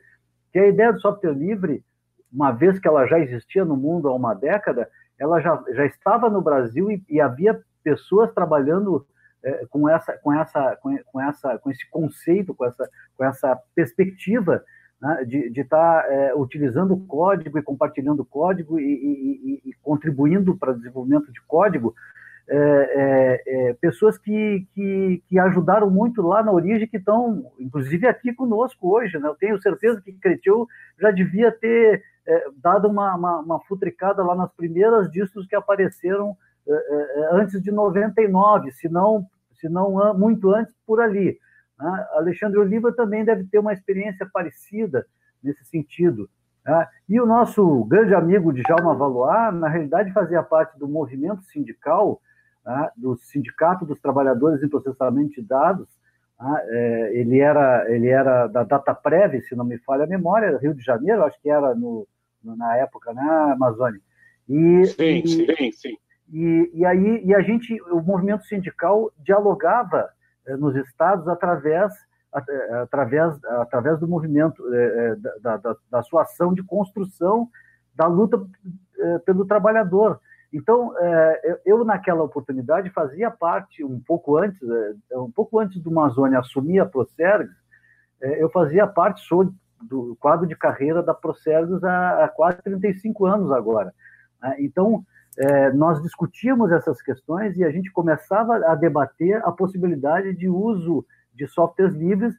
que a ideia do software livre uma vez que ela já existia no mundo há uma década, ela já, já estava no Brasil e, e havia pessoas trabalhando é, com, essa, com, essa, com, essa, com esse conceito, com essa, com essa perspectiva né, de estar tá, é, utilizando o código e compartilhando o código e, e, e contribuindo para o desenvolvimento de código, é, é, é, pessoas que, que, que, ajudaram muito lá na origem, que estão, inclusive, aqui conosco hoje. Né? Eu tenho certeza que Cretil já devia ter é, dado uma, uma, uma, futricada lá nas primeiras discos que apareceram é, é, é antes de 99, se não, se não muito antes por ali. Né? Alexandre Oliva também deve ter uma experiência parecida nesse sentido. Né? E o nosso grande amigo Djalma Valois, na realidade, fazia parte do movimento sindical, né? do Sindicato dos Trabalhadores em Processamento de Dados, né? é, ele era ele era da DataPrev, se não me falha a memória, Rio de Janeiro, acho que era no, na época, né, Amazônia? E, sim, e, sim, sim. E, e aí e a gente, o movimento sindical dialogava eh, nos estados através eh, através através do movimento eh, da, da, da, sua ação de construção da luta pelo trabalhador. Então, eu naquela oportunidade fazia parte um pouco antes, um pouco antes do Amazônia assumir a Procergs, eu fazia parte, sou do quadro de carreira da Procerdos há, quase 35 anos agora. Né? Então, nós discutíamos essas questões e a gente começava a debater a possibilidade de uso de softwares livres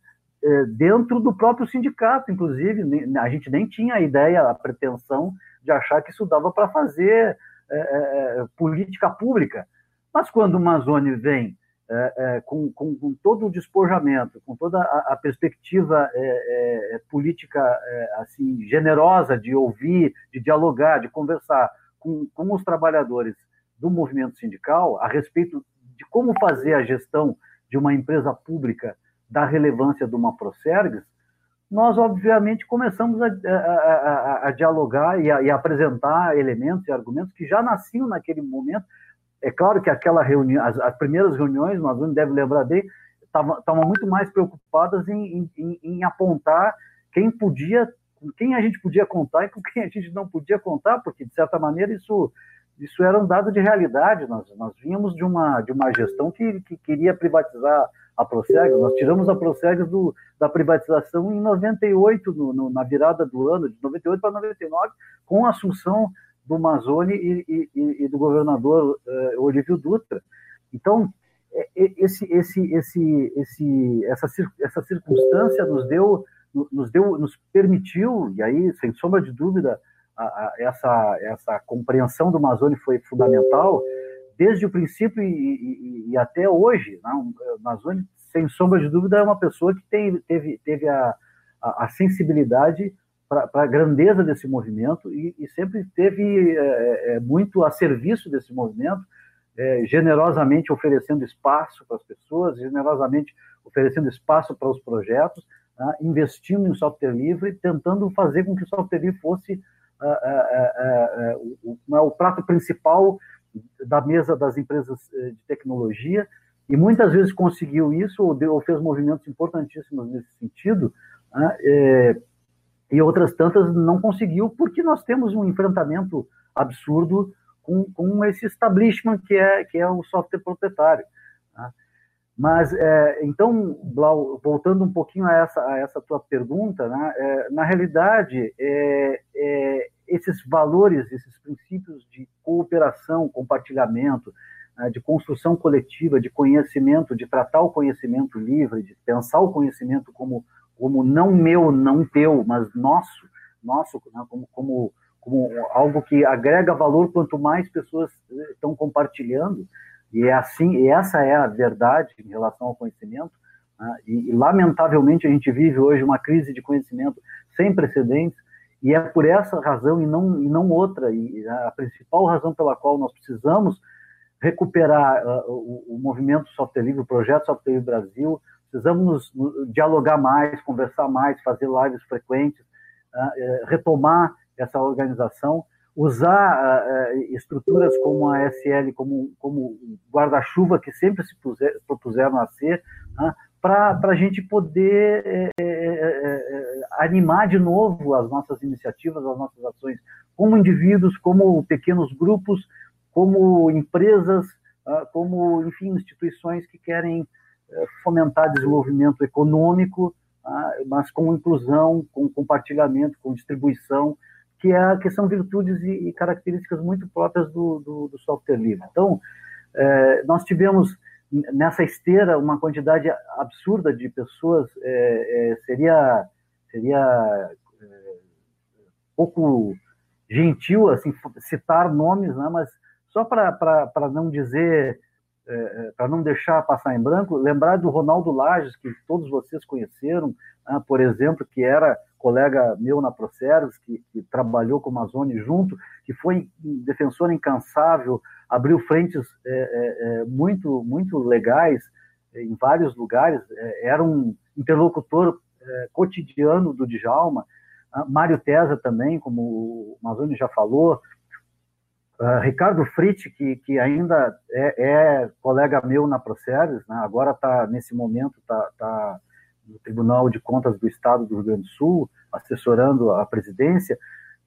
dentro do próprio sindicato, inclusive. A gente nem tinha a ideia, a pretensão de achar que isso dava para fazer é, é, política pública. Mas quando o Mazone vem é, é, com, com, com, todo o despojamento, com toda a, a perspectiva é, é política é, assim generosa de ouvir, de dialogar, de conversar com, com os trabalhadores do movimento sindical a respeito de como fazer a gestão de uma empresa pública da relevância de uma Procergs, nós, obviamente, começamos a, a, a, a dialogar e, e apresentar elementos e argumentos que já nasciam naquele momento é claro que aquela reunião, as, as primeiras reuniões, nós não deve lembrar bem, estavam muito mais preocupadas em, em, em, apontar quem podia, com quem a gente podia contar e com quem a gente não podia contar, porque de certa maneira isso isso era um dado de realidade. Nós, nós vínhamos de uma de uma gestão que, que queria privatizar a Prosegs. Nós tiramos a Prosegs do, da privatização em 98, no, no, na virada do ano, de 98 para 99, com a assunção do Mazzoni e, e, e do governador uh, Olívio Dutra. Então, é, é, esse, esse, esse, esse, essa, essa circunstância nos deu, nos deu, nos permitiu, e aí, sem sombra de dúvida, a, a, essa, essa compreensão do Mazzoni foi fundamental, desde o princípio e, e, e até hoje. Não? O Mazzoni, sem sombra de dúvida, é uma pessoa que tem, teve, teve a, a, a sensibilidade para a grandeza desse movimento e, e sempre teve é, é, muito a serviço desse movimento, é, generosamente oferecendo espaço para as pessoas, generosamente oferecendo espaço para os projetos, né, investindo em software livre, tentando fazer com que o software livre fosse o, o, o prato principal da mesa das empresas de tecnologia, e muitas vezes conseguiu isso ou, deu, ou fez movimentos importantíssimos nesse sentido, né, é, e outras tantas não conseguiu, porque nós temos um enfrentamento absurdo com, com esse establishment que é, que é o software proprietário. Mas, é, então, Blau, voltando um pouquinho a essa, a essa tua pergunta, né, é, na realidade, é, é esses valores, esses princípios de cooperação, compartilhamento, né, de construção coletiva, de conhecimento, de tratar o conhecimento livre, de pensar o conhecimento como como não meu, não teu, mas nosso, nosso, né, como, como, como algo que agrega valor quanto mais pessoas eh, estão compartilhando. E é assim, e essa é a verdade em relação ao conhecimento. Né, e, e, lamentavelmente a gente vive hoje uma crise de conhecimento sem precedentes. E é por essa razão e não, e não outra, e a principal razão pela qual nós precisamos recuperar uh, o, o, movimento Software Livre, o projeto Software Livre Brasil, precisamos nos, dialogar mais, conversar mais, fazer lives frequentes, uh, retomar essa organização, usar uh, estruturas como a SL, como, como guarda-chuva que sempre se puser, propuseram a ser, uh, para a gente poder é, é, animar de novo as nossas iniciativas, as nossas ações, como indivíduos, como pequenos grupos, como empresas, como, enfim, instituições que querem fomentar desenvolvimento econômico, mas com inclusão, com compartilhamento, com distribuição, que, é, que são virtudes e, e características muito próprias do, do, do software livre. Então, é, nós tivemos nessa esteira uma quantidade absurda de pessoas, é, é, seria, seria é, pouco gentil assim citar nomes, né, mas só para não dizer é, é para não deixar passar em branco, lembrar do Ronaldo Lages, que todos vocês conheceram, né, por exemplo, que era colega meu na Proceros, que, que, trabalhou com o Amazônia junto, que foi defensor incansável, abriu frentes é, é, é muito, muito legais em vários lugares, é, era um interlocutor cotidiano do Djalma, ah, Mário Tesa também, como o Amazônia já falou, Uh, Ricardo Fritz, que, que ainda é, é, colega meu na Proceres, né, agora está, nesse momento, está tá no Tribunal de Contas do Estado do Rio Grande do Sul, assessorando a presidência.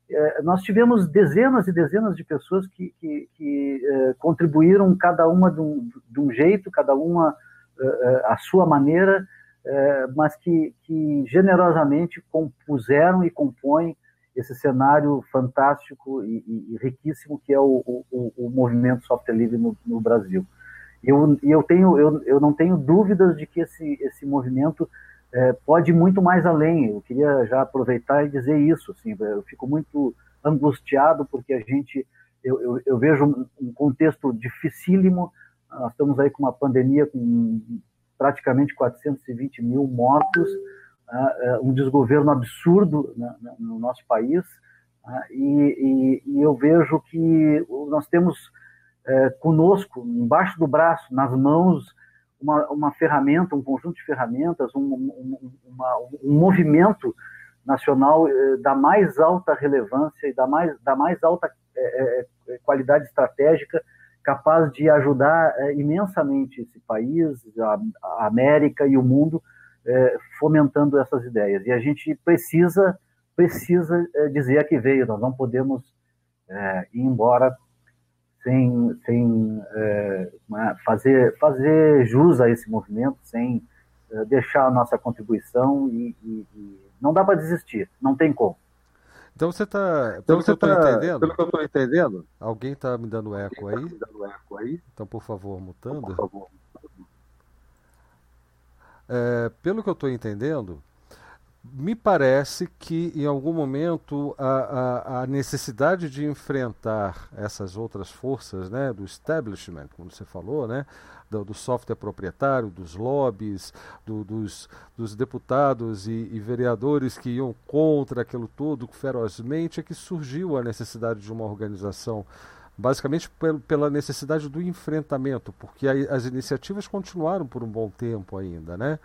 É, nós tivemos dezenas e dezenas de pessoas que, que, que é, contribuíram, cada uma de um, de um, jeito, cada uma é, é, à sua maneira, é, mas que, que generosamente compuseram e compõem esse cenário fantástico e, e, e riquíssimo que é o, o, o, movimento software livre no, no Brasil. Eu, eu, tenho, eu, eu não tenho dúvidas de que esse, esse movimento é, pode ir muito mais além. Eu queria já aproveitar e dizer isso. Assim, eu fico muito angustiado porque a gente, eu, eu, eu vejo um contexto dificílimo. Nós estamos aí com uma pandemia com praticamente 420 mil mortos, um desgoverno absurdo né, no nosso país, e, e, e, eu vejo que nós temos uh, conosco, embaixo do braço, nas mãos, uma, uma ferramenta, um conjunto de ferramentas, um, um, uma, um movimento nacional eh, da mais alta relevância e da mais, da mais alta qualidade estratégica capaz de ajudar é, imensamente esse país, a, América e o mundo é, fomentando essas ideias. E a gente precisa precisa é, dizer a que veio. Nós não podemos é, ir embora sem, sem é, né, fazer fazer jus a esse movimento, sem é, deixar a nossa contribuição e, e, e não dá para desistir, não tem como. Então você está. Então você está entendendo? Pelo que eu estou entendendo. Alguém está me dando eco aí? Tá me dando eco aí? Então, por favor, mutando. Por favor. É, pelo que eu estou entendendo, me parece que em algum momento a, a, a, necessidade de enfrentar essas outras forças né, do establishment, como você falou, né, do, do software proprietário, dos lobbies, do, dos, dos, deputados e, e, vereadores que iam contra aquilo tudo ferozmente, é que surgiu a necessidade de uma organização. Basicamente pela necessidade do enfrentamento, porque as iniciativas continuaram por um bom tempo ainda, né?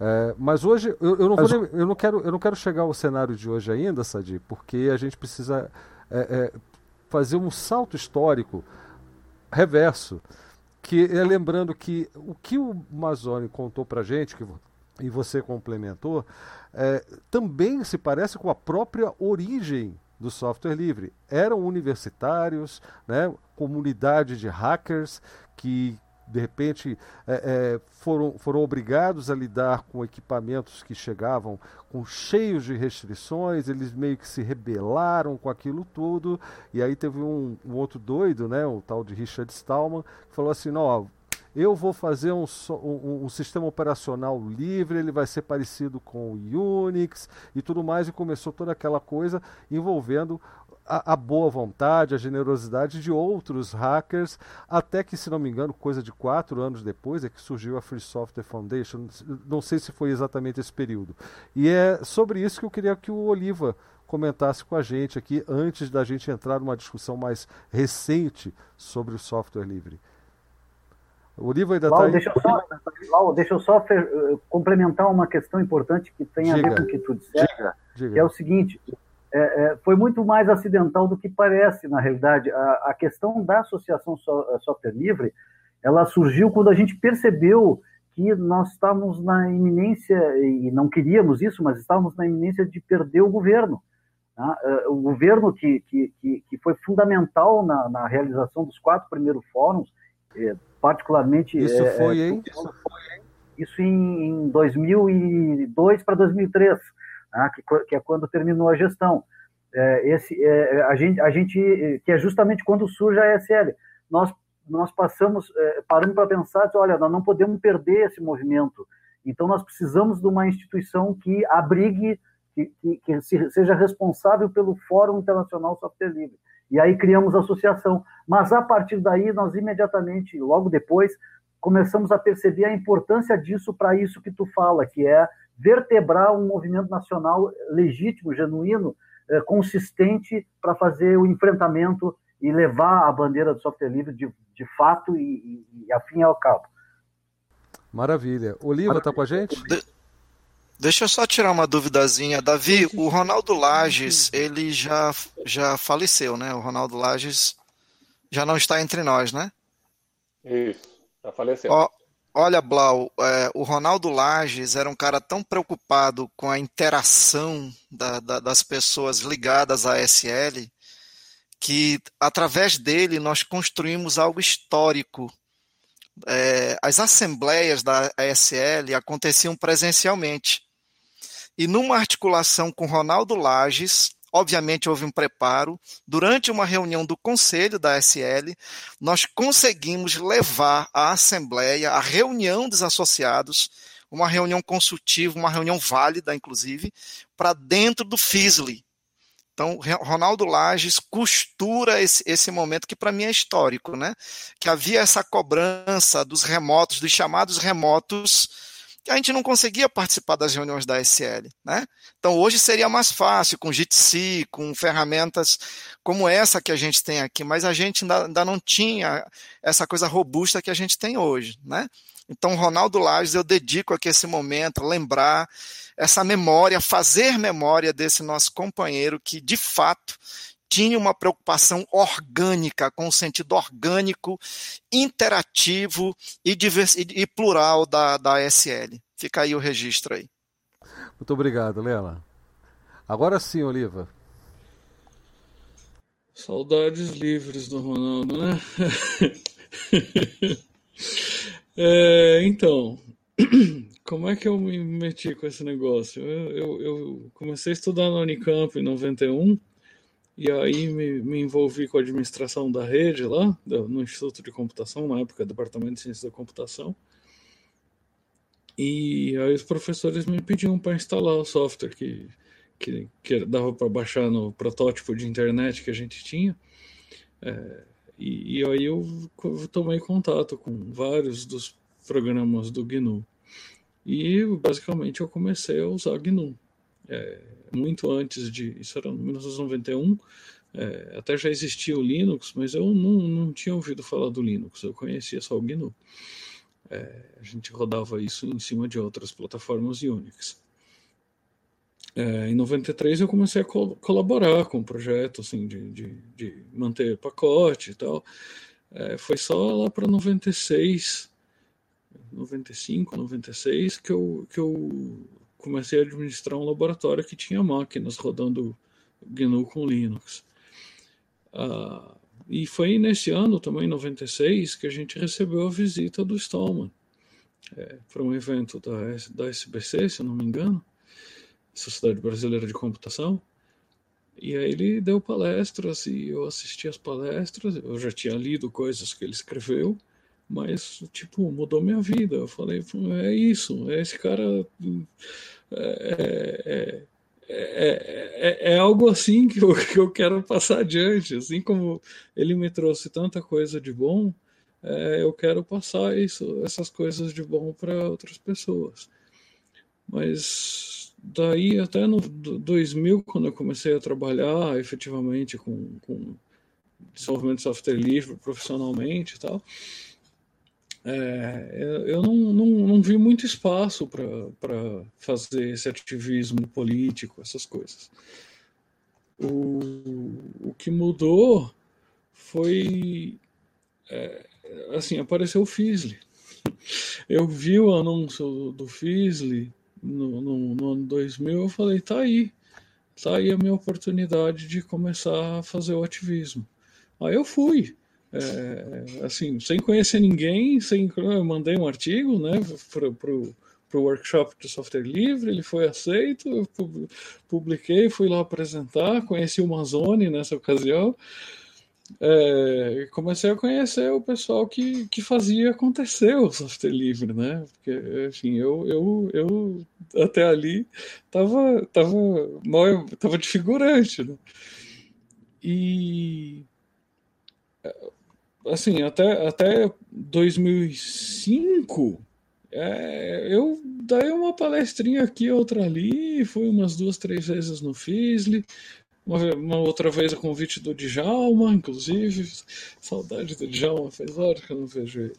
É, mas hoje eu, eu não mas... vou, eu, não quero, eu não quero chegar ao cenário de hoje ainda, Sadi, porque a gente precisa é, é, fazer um salto histórico reverso, que é lembrando que o que o Mazzoni contou para gente, que, e você complementou, é, também se parece com a própria origem do software livre. Eram universitários, né, comunidade de hackers que de repente é, é, foram, foram obrigados a lidar com equipamentos que chegavam com cheios de restrições, eles meio que se rebelaram com aquilo tudo, e aí teve um, um outro doido, né, o tal de Richard Stallman, que falou assim, não, eu vou fazer um, um, um, sistema operacional livre, ele vai ser parecido com o Unix e tudo mais, e começou toda aquela coisa envolvendo a, a, boa vontade, a generosidade de outros hackers, até que, se não me engano, coisa de quatro anos depois é que surgiu a Free Software Foundation. Não sei se foi exatamente esse período. E é sobre isso que eu queria que o Oliva comentasse com a gente aqui, antes da gente entrar numa discussão mais recente sobre o software livre. O Oliva ainda está aí. Deixa eu só, Lau, deixa eu só eh, complementar uma questão importante que tem diga, a ver com o que tu disseste, diga, diga. que é o seguinte, é, é, foi muito mais acidental do que parece, na realidade. A, a questão da Associação so, Software Livre, ela surgiu quando a gente percebeu que nós estávamos na iminência, e não queríamos isso, mas estávamos na iminência de perder o governo. Tá? É, o governo que, que, que foi fundamental na, na realização dos quatro primeiros fóruns, é, particularmente... Isso é, foi, hein? Isso, foi, hein? Isso em, em 2002 para 2003 né, que, que, é quando terminou a gestão. É, esse, é, a, gente, a gente, que é justamente quando surge a ESL. Nós, nós passamos, é, paramos para pensar, olha, nós não podemos perder esse movimento. Então, nós precisamos de uma instituição que abrigue, que, que, que seja responsável pelo Fórum Internacional Software Livre. E aí criamos a associação. Mas, a partir daí, nós imediatamente, logo depois, começamos a perceber a importância disso para isso que tu fala, que é vertebrar um movimento nacional legítimo, genuíno, é, consistente para fazer o enfrentamento e levar a bandeira do software livre de, de fato e, e, e afim ao cabo. Maravilha. Oliva está com a gente? De, deixa eu só tirar uma duvidazinha. Davi, o Ronaldo Lages, ele já, já faleceu, né? O Ronaldo Lages já não está entre nós, né? Isso, já faleceu. Ó, Olha, Blau, é, o Ronaldo Lages era um cara tão preocupado com a interação da, da, das pessoas ligadas à SL que, através dele, nós construímos algo histórico é, as assembleias da ASL aconteciam presencialmente. E numa articulação com Ronaldo Lages, obviamente houve um preparo. Durante uma reunião do conselho da ASL, nós conseguimos levar a assembleia, a reunião dos associados, uma reunião consultiva, uma reunião válida, inclusive, para dentro do FISLI, então, Ronaldo Lages costura esse, esse momento que para mim é histórico, né? Que havia essa cobrança dos remotos, dos chamados remotos, a gente não conseguia participar das reuniões da SL, né? Então, hoje seria mais fácil com Jitsi, com ferramentas como essa que a gente tem aqui, mas a gente ainda, não tinha essa coisa robusta que a gente tem hoje, né? Então, Ronaldo Lages, eu dedico aqui esse momento, lembrar essa memória, fazer memória desse nosso companheiro que, de fato, tinha uma preocupação orgânica, com o sentido orgânico, interativo e, divers, e plural da, da SL. Fica aí o registro aí. Muito obrigado, Lela. Agora sim, Oliva. Saudades livres do Ronaldo, né? É, então, como é que eu me meti com esse negócio? Eu, eu, eu, comecei a estudar na Unicamp em 91 e aí me, me envolvi com a administração da rede lá, no Instituto de Computação, na época, Departamento de Ciência da Computação. E aí os professores me pediam para instalar o software que, que, que dava para baixar no protótipo de internet que a gente tinha. É, e, e, aí eu tomei contato com vários dos programas do GNU. E basicamente eu comecei a usar GNU. É, muito antes de. Isso era em 1991. É, até já existia o Linux, mas eu não, não tinha ouvido falar do Linux, eu conhecia só o GNU. É, a gente rodava isso em cima de outras plataformas Unix. É, em 93 eu comecei a co colaborar com o projeto, assim, de, de, de manter pacote e tal. É, foi só lá para 96, 95, 96 que eu, que eu comecei a administrar um laboratório que tinha máquinas rodando GNU com Linux. Ah, e foi nesse ano, também, 96, que a gente recebeu a visita do Stallman é, para um evento da, da SBC, se não me engano. Sociedade Brasileira de Computação. E aí ele deu palestras e eu assisti as palestras. Eu já tinha lido coisas que ele escreveu, mas, tipo, mudou minha vida. Eu falei, é isso, é esse cara. É, é, é, é, algo assim que eu, que eu quero passar adiante. Assim como ele me trouxe tanta coisa de bom, eu quero passar isso, essas coisas de bom para outras pessoas. Mas daí até no 2000, quando eu comecei a trabalhar efetivamente com, com desenvolvimento de software livre profissionalmente e tal, é, eu não, não, não vi muito espaço para fazer esse ativismo político, essas coisas. O, o que mudou foi. É, assim, apareceu o Fizzly. Eu vi o anúncio do Fizzly no, no, no ano 2000, eu falei, tá aí, tá aí a minha oportunidade de começar a fazer o ativismo. Aí eu fui, é, assim, sem conhecer ninguém, sem, eu mandei um artigo, né, pro, pro, pro workshop de software livre, ele foi aceito, publiquei, fui lá apresentar, conheci o Mazone nessa ocasião, é, comecei a conhecer o pessoal que, que fazia acontecer o software livre, né? Porque, enfim, eu, eu, eu até ali tava, tava, tava de figurante, né? E assim, até, até 2005 é, eu dei uma palestrinha aqui, outra ali, fui umas duas, três vezes no Fisley, uma, uma, outra vez a convite do Djalma, inclusive. Saudade do Djalma, faz horas que eu não vejo ele.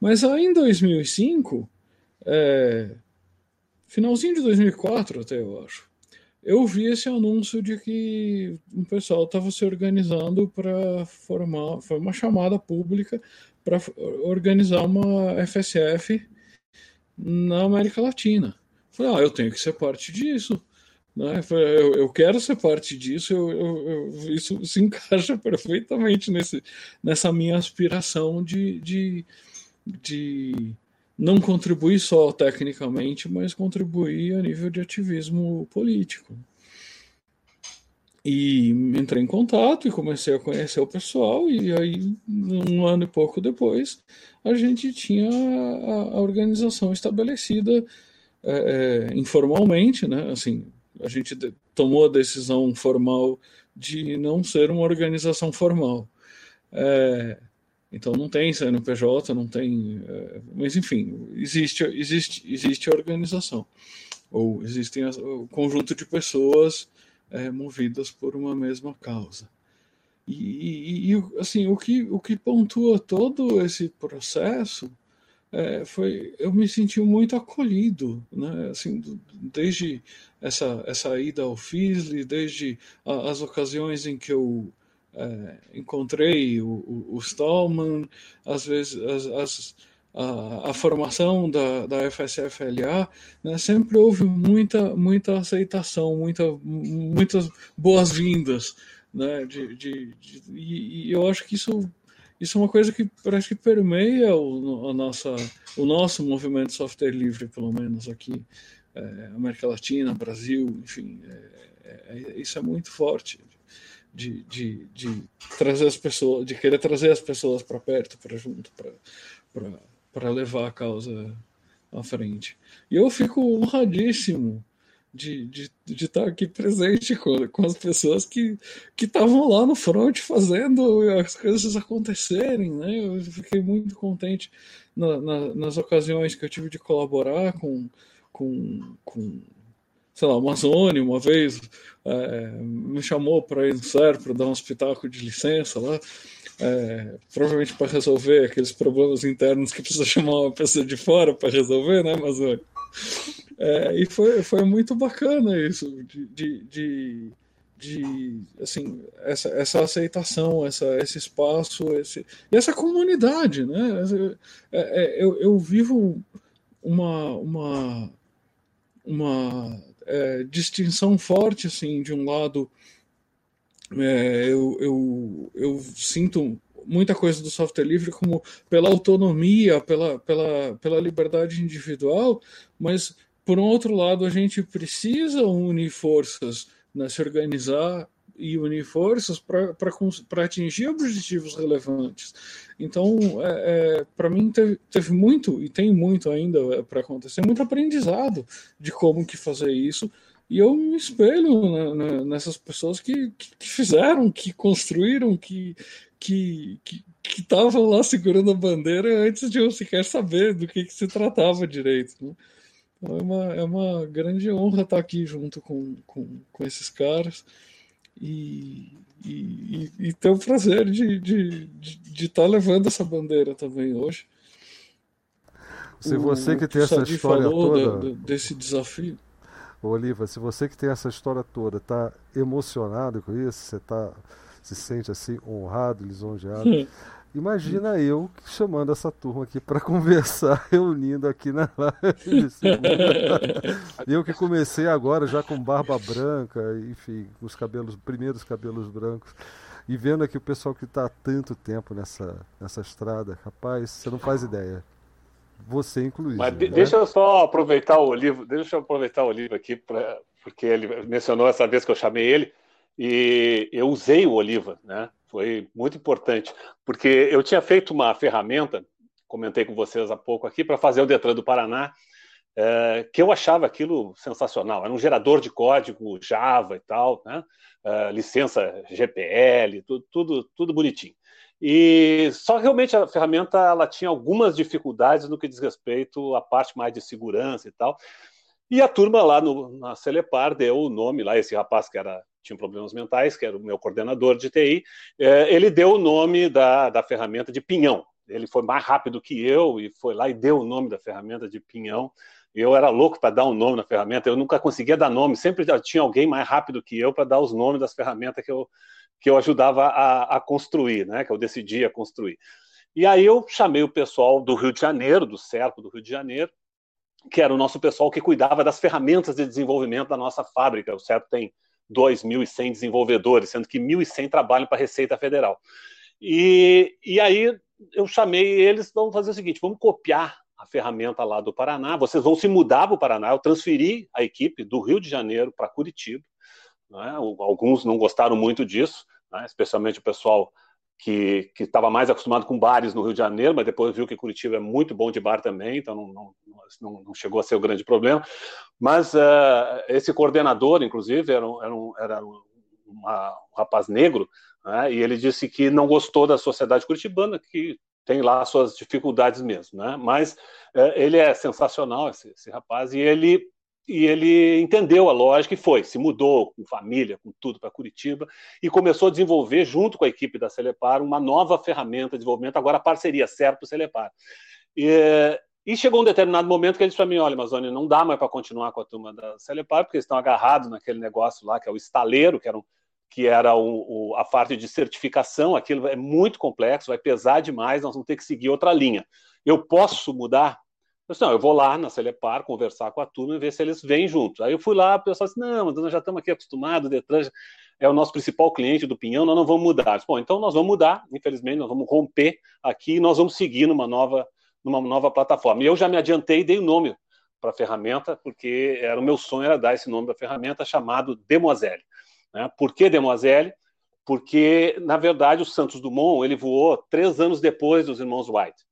Mas aí em 2005, é, finalzinho de 2004 até eu acho, eu vi esse anúncio de que o pessoal estava se organizando para formar, foi uma chamada pública para organizar uma FSF na América Latina. Falei, ah, eu tenho que ser parte disso. Né? Eu, eu quero ser parte disso, eu, eu, isso se encaixa perfeitamente nesse, nessa minha aspiração de, de, de não contribuir só tecnicamente, mas contribuir a nível de ativismo político. E entrei em contato e comecei a conhecer o pessoal, e aí, um ano e pouco depois, a gente tinha a, a organização estabelecida é, é, informalmente, né? Assim, a gente tomou a decisão formal de não ser uma organização formal. É, então não tem CNPJ, não tem. É, mas enfim, existe, existe, existe a organização. Ou existem o conjunto de pessoas é, movidas por uma mesma causa. E, e, e, assim, o que, o que pontua todo esse processo é, foi eu me senti muito acolhido, né? Assim, desde essa, essa ida ao FISLE, desde a, as ocasiões em que eu é, encontrei o, o, o, Stallman, às vezes as, as, a, a, formação da, da FSFLA, né? sempre houve muita, muita aceitação, muita, muitas boas-vindas. Né, de, de, de, e, e eu acho que isso isso é uma coisa que parece que permeia o, a nossa, o nosso movimento software livre, pelo menos aqui, é, América Latina, Brasil, enfim, é, é isso é muito forte de, de, de, trazer as pessoas, de querer trazer as pessoas para perto, para junto, para levar a causa à frente. E eu fico honradíssimo de, de, de estar aqui presente com, com as pessoas que estavam lá no front fazendo as coisas acontecerem, né? Eu fiquei muito contente na, na, nas ocasiões que eu tive de colaborar com, com, com sei lá, Amazônia uma vez é, me chamou para ir no SER para dar um espetáculo de licença lá, é, provavelmente para resolver aqueles problemas internos que precisa chamar uma pessoa de fora para resolver, né, Amazônia? É, e foi, foi muito bacana isso, de, de, de, de, assim, essa, essa aceitação, essa, esse espaço, esse, e essa comunidade, né? É, é, eu, eu vivo uma, uma, uma é, distinção forte, assim, de um lado, é, eu, eu, eu sinto muita coisa do software livre como pela autonomia, pela, pela, pela liberdade individual, mas por um outro lado, a gente precisa unir forças, né, se organizar e unir forças para atingir objetivos relevantes. Então, é, é, para mim, teve, teve, muito, e tem muito ainda é, para acontecer, muito aprendizado de como que fazer isso, e eu me espelho né, né, nessas pessoas que, que, que, fizeram, que construíram, que que estavam lá segurando a bandeira antes de eu sequer saber do que, que se tratava direito. Né? Então é uma, é uma grande honra estar aqui junto com, com, com esses caras e, e, e, ter o prazer de estar de, de, de estar levando essa bandeira também hoje. Se você que tem essa história toda. Da, desse desafio. Oliva, se você que tem essa história toda está emocionado com isso, você tá, se sente assim honrado, lisonjeado. Imagina eu chamando essa turma aqui para conversar, reunindo aqui na live. eu que comecei agora já com barba branca, enfim, os cabelos, primeiros cabelos brancos, e vendo aqui o pessoal que está há tanto tempo nessa, nessa estrada, rapaz, você não faz ideia. Você inclusive. Mas né? deixa eu só aproveitar o livro, deixa eu aproveitar o livro aqui, pra, porque ele mencionou essa vez que eu chamei ele, e eu usei o Oliva, né? Foi muito importante, porque eu tinha feito uma ferramenta, comentei com vocês há pouco aqui, para fazer o Detran do Paraná, é, que eu achava aquilo sensacional. Era um gerador de código Java e tal, né? É, licença GPL, tudo, tudo, tudo bonitinho. E só realmente a ferramenta ela tinha algumas dificuldades no que diz respeito à parte mais de segurança e tal. E a turma lá no, na Celepar deu o nome lá, esse rapaz que era tinha problemas mentais, que era o meu coordenador de TI, é, ele deu o nome da, da ferramenta de Pinhão. Ele foi mais rápido que eu e foi lá e deu o nome da ferramenta de Pinhão. Eu era louco para dar um nome na ferramenta, eu nunca conseguia dar nome, sempre tinha alguém mais rápido que eu para dar os nomes das ferramentas que eu, que eu ajudava a, a construir, né, que eu decidia construir. E aí eu chamei o pessoal do Rio de Janeiro, do Cerco do Rio de Janeiro, que era o nosso pessoal que cuidava das ferramentas de desenvolvimento da nossa fábrica. O Cerco tem 2.100 desenvolvedores, sendo que 1.100 trabalham para a Receita Federal. E, e aí eu chamei eles, vamos fazer o seguinte, vamos copiar a ferramenta lá do Paraná, vocês vão se mudar para o Paraná, eu transferi a equipe do Rio de Janeiro para Curitiba, né? alguns não gostaram muito disso, né? especialmente o pessoal que estava mais acostumado com bares no Rio de Janeiro, mas depois viu que Curitiba é muito bom de bar também, então não, não, não chegou a ser o grande problema. Mas uh, esse coordenador, inclusive, era, um, era, um, era uma, um rapaz negro, né, e ele disse que não gostou da sociedade curitibana, que tem lá suas dificuldades mesmo, né? Mas uh, ele é sensacional, esse, esse rapaz, e ele e ele entendeu a lógica e foi, se mudou com família, com tudo para Curitiba e começou a desenvolver, junto com a equipe da Celepar, uma nova ferramenta de desenvolvimento, agora parceria, certo, Celepar. E, e, chegou um determinado momento que ele disse para mim, olha, Amazônia, não dá mais para continuar com a turma da Celepar, porque eles estão agarrados naquele negócio lá, que é o estaleiro, que era, um, que era o, o, a parte de certificação, aquilo é muito complexo, vai pesar demais, nós vamos ter que seguir outra linha. Eu posso mudar? Eu disse, não, eu vou lá na Celepar conversar com a turma e ver se eles vêm juntos. Aí eu fui lá, o pessoal disse, não, nós já estamos aqui acostumados, o Detran é o nosso principal cliente do Pinhão, nós não vamos mudar. Disse, Bom, então nós vamos mudar, infelizmente, nós vamos romper aqui e nós vamos seguir numa nova, numa nova plataforma. E eu já me adiantei e dei o um nome para a ferramenta, porque era o meu sonho era dar esse nome para a ferramenta chamado Demoiselle. Né? Por que Demoiselle? Porque, na verdade, o Santos Dumont ele voou três anos depois dos irmãos White.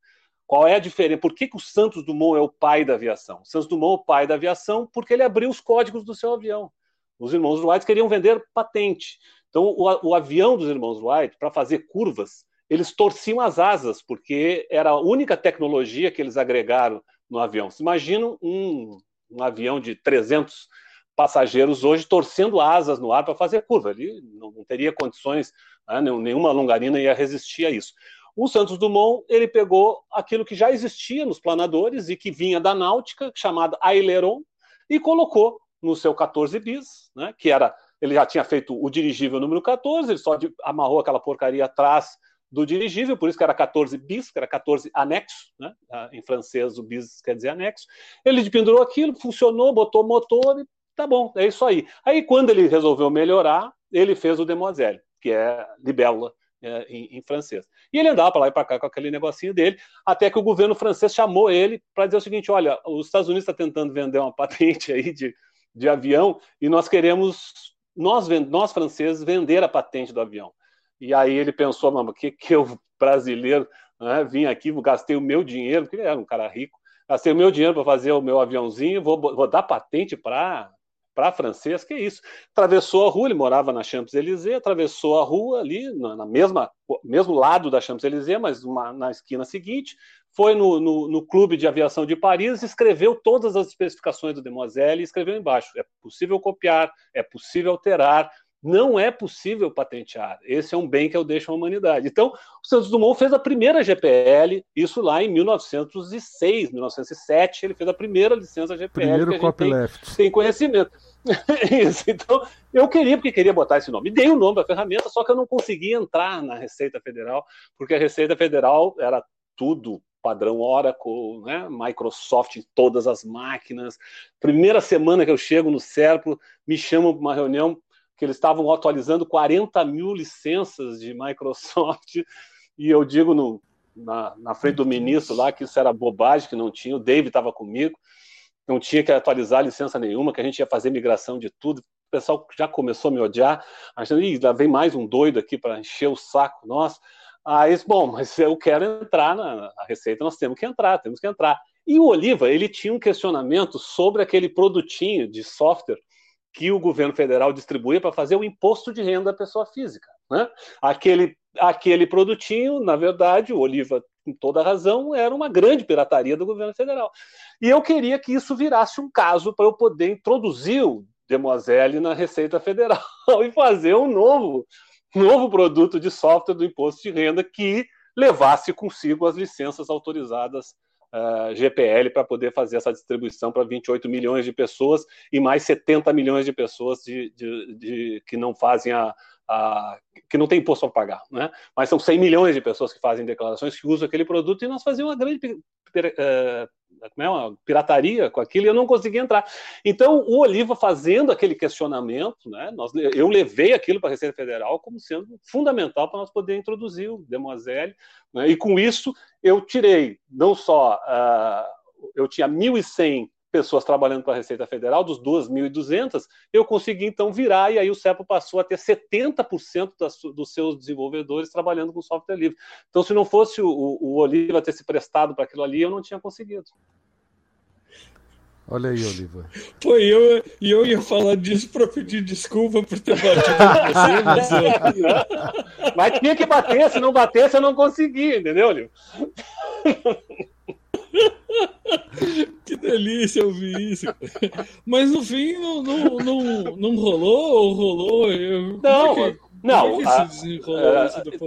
Qual é a diferença? Por que, que o Santos Dumont é o pai da aviação? O Santos Dumont é o pai da aviação porque ele abriu os códigos do seu avião. Os irmãos Wright queriam vender patente. Então, o, o avião dos irmãos Wright, para fazer curvas, eles torciam as asas, porque era a única tecnologia que eles agregaram no avião. Você imagina um, um avião de 300 passageiros hoje torcendo asas no ar para fazer curva. Ele não, não teria condições, né, nenhuma longarina ia resistir a isso. O Santos Dumont ele pegou aquilo que já existia nos planadores e que vinha da náutica, chamada aileron, e colocou no seu 14 bis, né, que era ele já tinha feito o dirigível número 14, ele só amarrou aquela porcaria atrás do dirigível, por isso que era 14 bis, que era 14 anexo, né? em francês o bis quer dizer anexo. Ele pendurou aquilo, funcionou, botou motor e tá bom, é isso aí. Aí quando ele resolveu melhorar, ele fez o Demoiselle, que é libélula é, em, em, francês. E ele andava para lá e para cá com aquele negocinho dele, até que o governo francês chamou ele para dizer o seguinte: olha, os Estados Unidos está tentando vender uma patente aí de, de avião e nós queremos, nós, nós franceses, vender a patente do avião. E aí ele pensou, mano, que, que eu, brasileiro, né, vim aqui, gastei o meu dinheiro, porque ele era um cara rico, gastei o meu dinheiro para fazer o meu aviãozinho, vou, vou dar patente para para francês, que é isso. Atravessou a rua, ele morava na Champs-Élysées, atravessou a rua ali, na, mesma mesmo lado da Champs-Élysées, mas uma, na esquina seguinte, foi no, no, no, Clube de Aviação de Paris, escreveu todas as especificações do Demoiselle e escreveu embaixo: é possível copiar, é possível alterar, não é possível patentear. Esse é um bem que eu deixo à humanidade. Então, o Santos Dumont fez a primeira GPL, isso lá em 1906, 1907, ele fez a primeira licença GPL Primeiro gente tem, tem, conhecimento. isso, então, eu queria, porque queria botar esse nome. Dei o nome da ferramenta, só que eu não conseguia entrar na Receita Federal, porque a Receita Federal era tudo padrão Oracle, né? Microsoft em todas as máquinas. Primeira semana que eu chego no Serpo, me chamam para uma reunião que eles estavam atualizando 40 mil licenças de Microsoft, e eu digo no, na, na, frente do ministro lá que isso era bobagem, que não tinha, o David estava comigo, não tinha que atualizar licença nenhuma, que a gente ia fazer migração de tudo. O pessoal já começou a me odiar, achando, ih, lá vem mais um doido aqui para encher o saco nosso. Aí, bom, mas eu quero entrar na, na Receita, nós temos que entrar, temos que entrar. E o Oliva, ele tinha um questionamento sobre aquele produtinho de software que o governo federal distribuía para fazer o imposto de renda da pessoa física. Né? Aquele, aquele produtinho, na verdade, o Oliva, com toda razão, era uma grande pirataria do governo federal. E eu queria que isso virasse um caso para eu poder introduzir o Demoiselle na Receita Federal e fazer um novo, novo produto de software do imposto de renda que levasse consigo as licenças autorizadas uh, GPL para poder fazer essa distribuição para 28 milhões de pessoas e mais 70 milhões de pessoas de, de, de que não fazem a, que não tem imposto a pagar, né? Mas são 100 milhões de pessoas que fazem declarações que usam aquele produto e nós fazíamos uma grande uh, né, uma pirataria com aquilo e eu não conseguia entrar. Então, o Oliva fazendo aquele questionamento, né, nós, eu levei aquilo para a Receita Federal como sendo fundamental para nós poder introduzir o Demoiselle, né, e com isso eu tirei não só, uh, eu tinha 1.100 pessoas trabalhando para a Receita Federal, dos 2.200, eu consegui então virar, e aí o CEPO passou a ter 70% das, dos seus desenvolvedores trabalhando com software livre. Então, se não fosse o, o Oliva ter se prestado para aquilo ali, eu não tinha conseguido. Olha aí, Oliva. Pô, e eu, eu ia falar disso para pedir desculpa por ter batido você, mas... mas tinha que bater, se não batesse eu não conseguia, entendeu, Oliva? que delícia ouvir isso. Mas no fim não, não, não, não rolou ou rolou? Eu, não, que, não. A, a,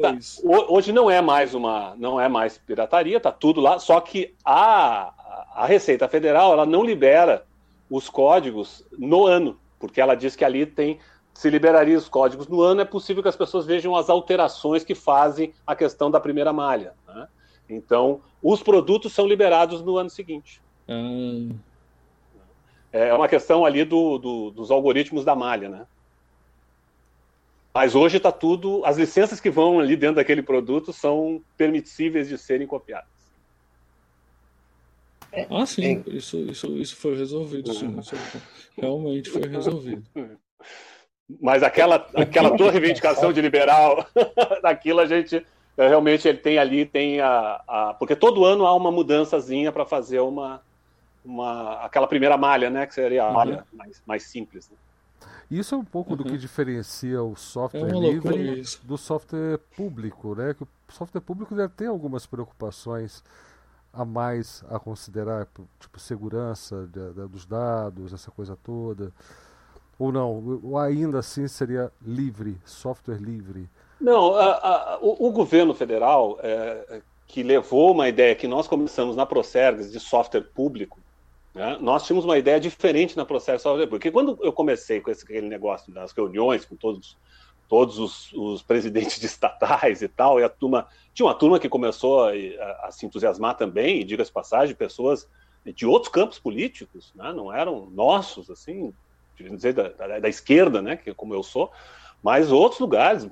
tá, hoje não é mais uma, não é mais pirataria, tá tudo lá. Só que a, a Receita Federal ela não libera os códigos no ano, porque ela diz que ali tem se liberaria os códigos no ano, é possível que as pessoas vejam as alterações que fazem a questão da primeira malha. Então, os produtos são liberados no ano seguinte. Hum. É uma questão ali do, do, dos algoritmos da malha, né? Mas hoje está tudo. As licenças que vão ali dentro daquele produto são permissíveis de serem copiadas. Ah, sim, é. isso, isso, isso foi resolvido, sim. Isso realmente foi resolvido. Mas aquela, aquela tua reivindicação de liberal, daquilo a gente então, realmente ele tem ali, tem a, a, Porque todo ano há uma mudançazinha para fazer uma, uma. aquela primeira malha, né? Que seria a uhum. malha mais, mais simples. Né? Isso é um pouco uhum. do que uhum. diferencia o software é livre do software público, né? Que o software público deve ter algumas preocupações a mais a considerar, tipo segurança de, de, dos dados, essa coisa toda. Ou não, ou ainda assim seria livre, software livre. Não, a, a, o, o, governo federal, é, que levou uma ideia que nós começamos na Procergs de software público, né, nós tínhamos uma ideia diferente na Procergs software público. Porque quando eu comecei com esse, aquele negócio das reuniões com todos, todos os, os, presidentes de estatais e tal, e a turma. Tinha uma turma que começou a, a, se entusiasmar também, e diga-se passagem, pessoas de outros campos políticos, né, não eram nossos, assim, dizer, da, da, da esquerda, né, que como eu sou, mas outros lugares,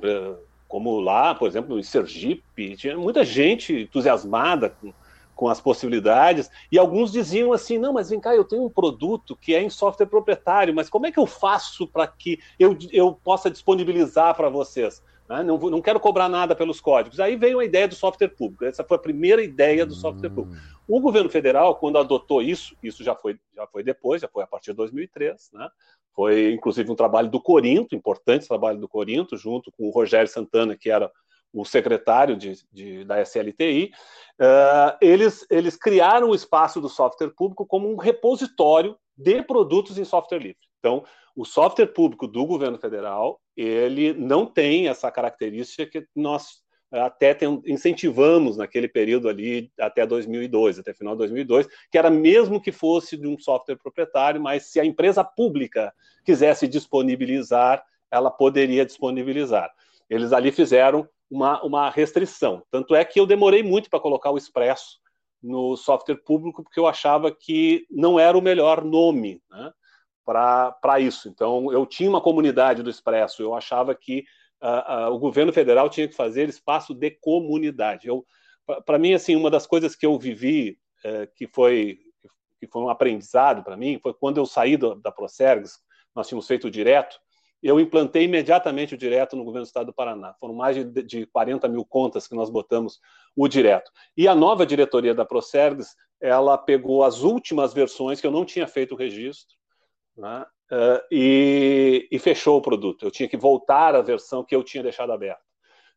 como lá, por exemplo, em Sergipe, tinha muita gente entusiasmada com, com as possibilidades, e alguns diziam assim: não, mas vem cá, eu tenho um produto que é em software proprietário, mas como é que eu faço para que eu, eu possa disponibilizar para vocês? Né? Não, não quero cobrar nada pelos códigos. Aí veio a ideia do software público. Essa foi a primeira ideia do software público. Hum. O governo federal, quando adotou isso, isso já foi, já foi depois, já foi a partir de 2003, né? Foi, inclusive, um trabalho do Corinto, importante trabalho do Corinto, junto com o Rogério Santana, que era o secretário de, de da SLTI. Uh, eh, eles, eles criaram o espaço do software público como um repositório de produtos em software livre. Então, o software público do governo federal, ele não tem essa característica que nós até tem, incentivamos naquele período ali até 2002, até final de 2002, que era mesmo que fosse de um software proprietário, mas se a empresa pública quisesse disponibilizar, ela poderia disponibilizar. Eles ali fizeram uma, uma restrição. Tanto é que eu demorei muito para colocar o Expresso no software público, porque eu achava que não era o melhor nome né, para isso. Então, eu tinha uma comunidade do Expresso, eu achava que uh, uh, o governo federal tinha que fazer espaço de comunidade. Para mim, assim, uma das coisas que eu vivi, uh, que foi que foi um aprendizado para mim, foi quando eu saí do, da Procergs, nós tínhamos feito o direto, eu implantei imediatamente o direto no governo do estado do Paraná. Foram mais de, de 40 mil contas que nós botamos o direto. E a nova diretoria da Procergs, ela pegou as últimas versões que eu não tinha feito o registro, né? Uh, e, e, fechou o produto. Eu tinha que voltar à versão que eu tinha deixado aberta.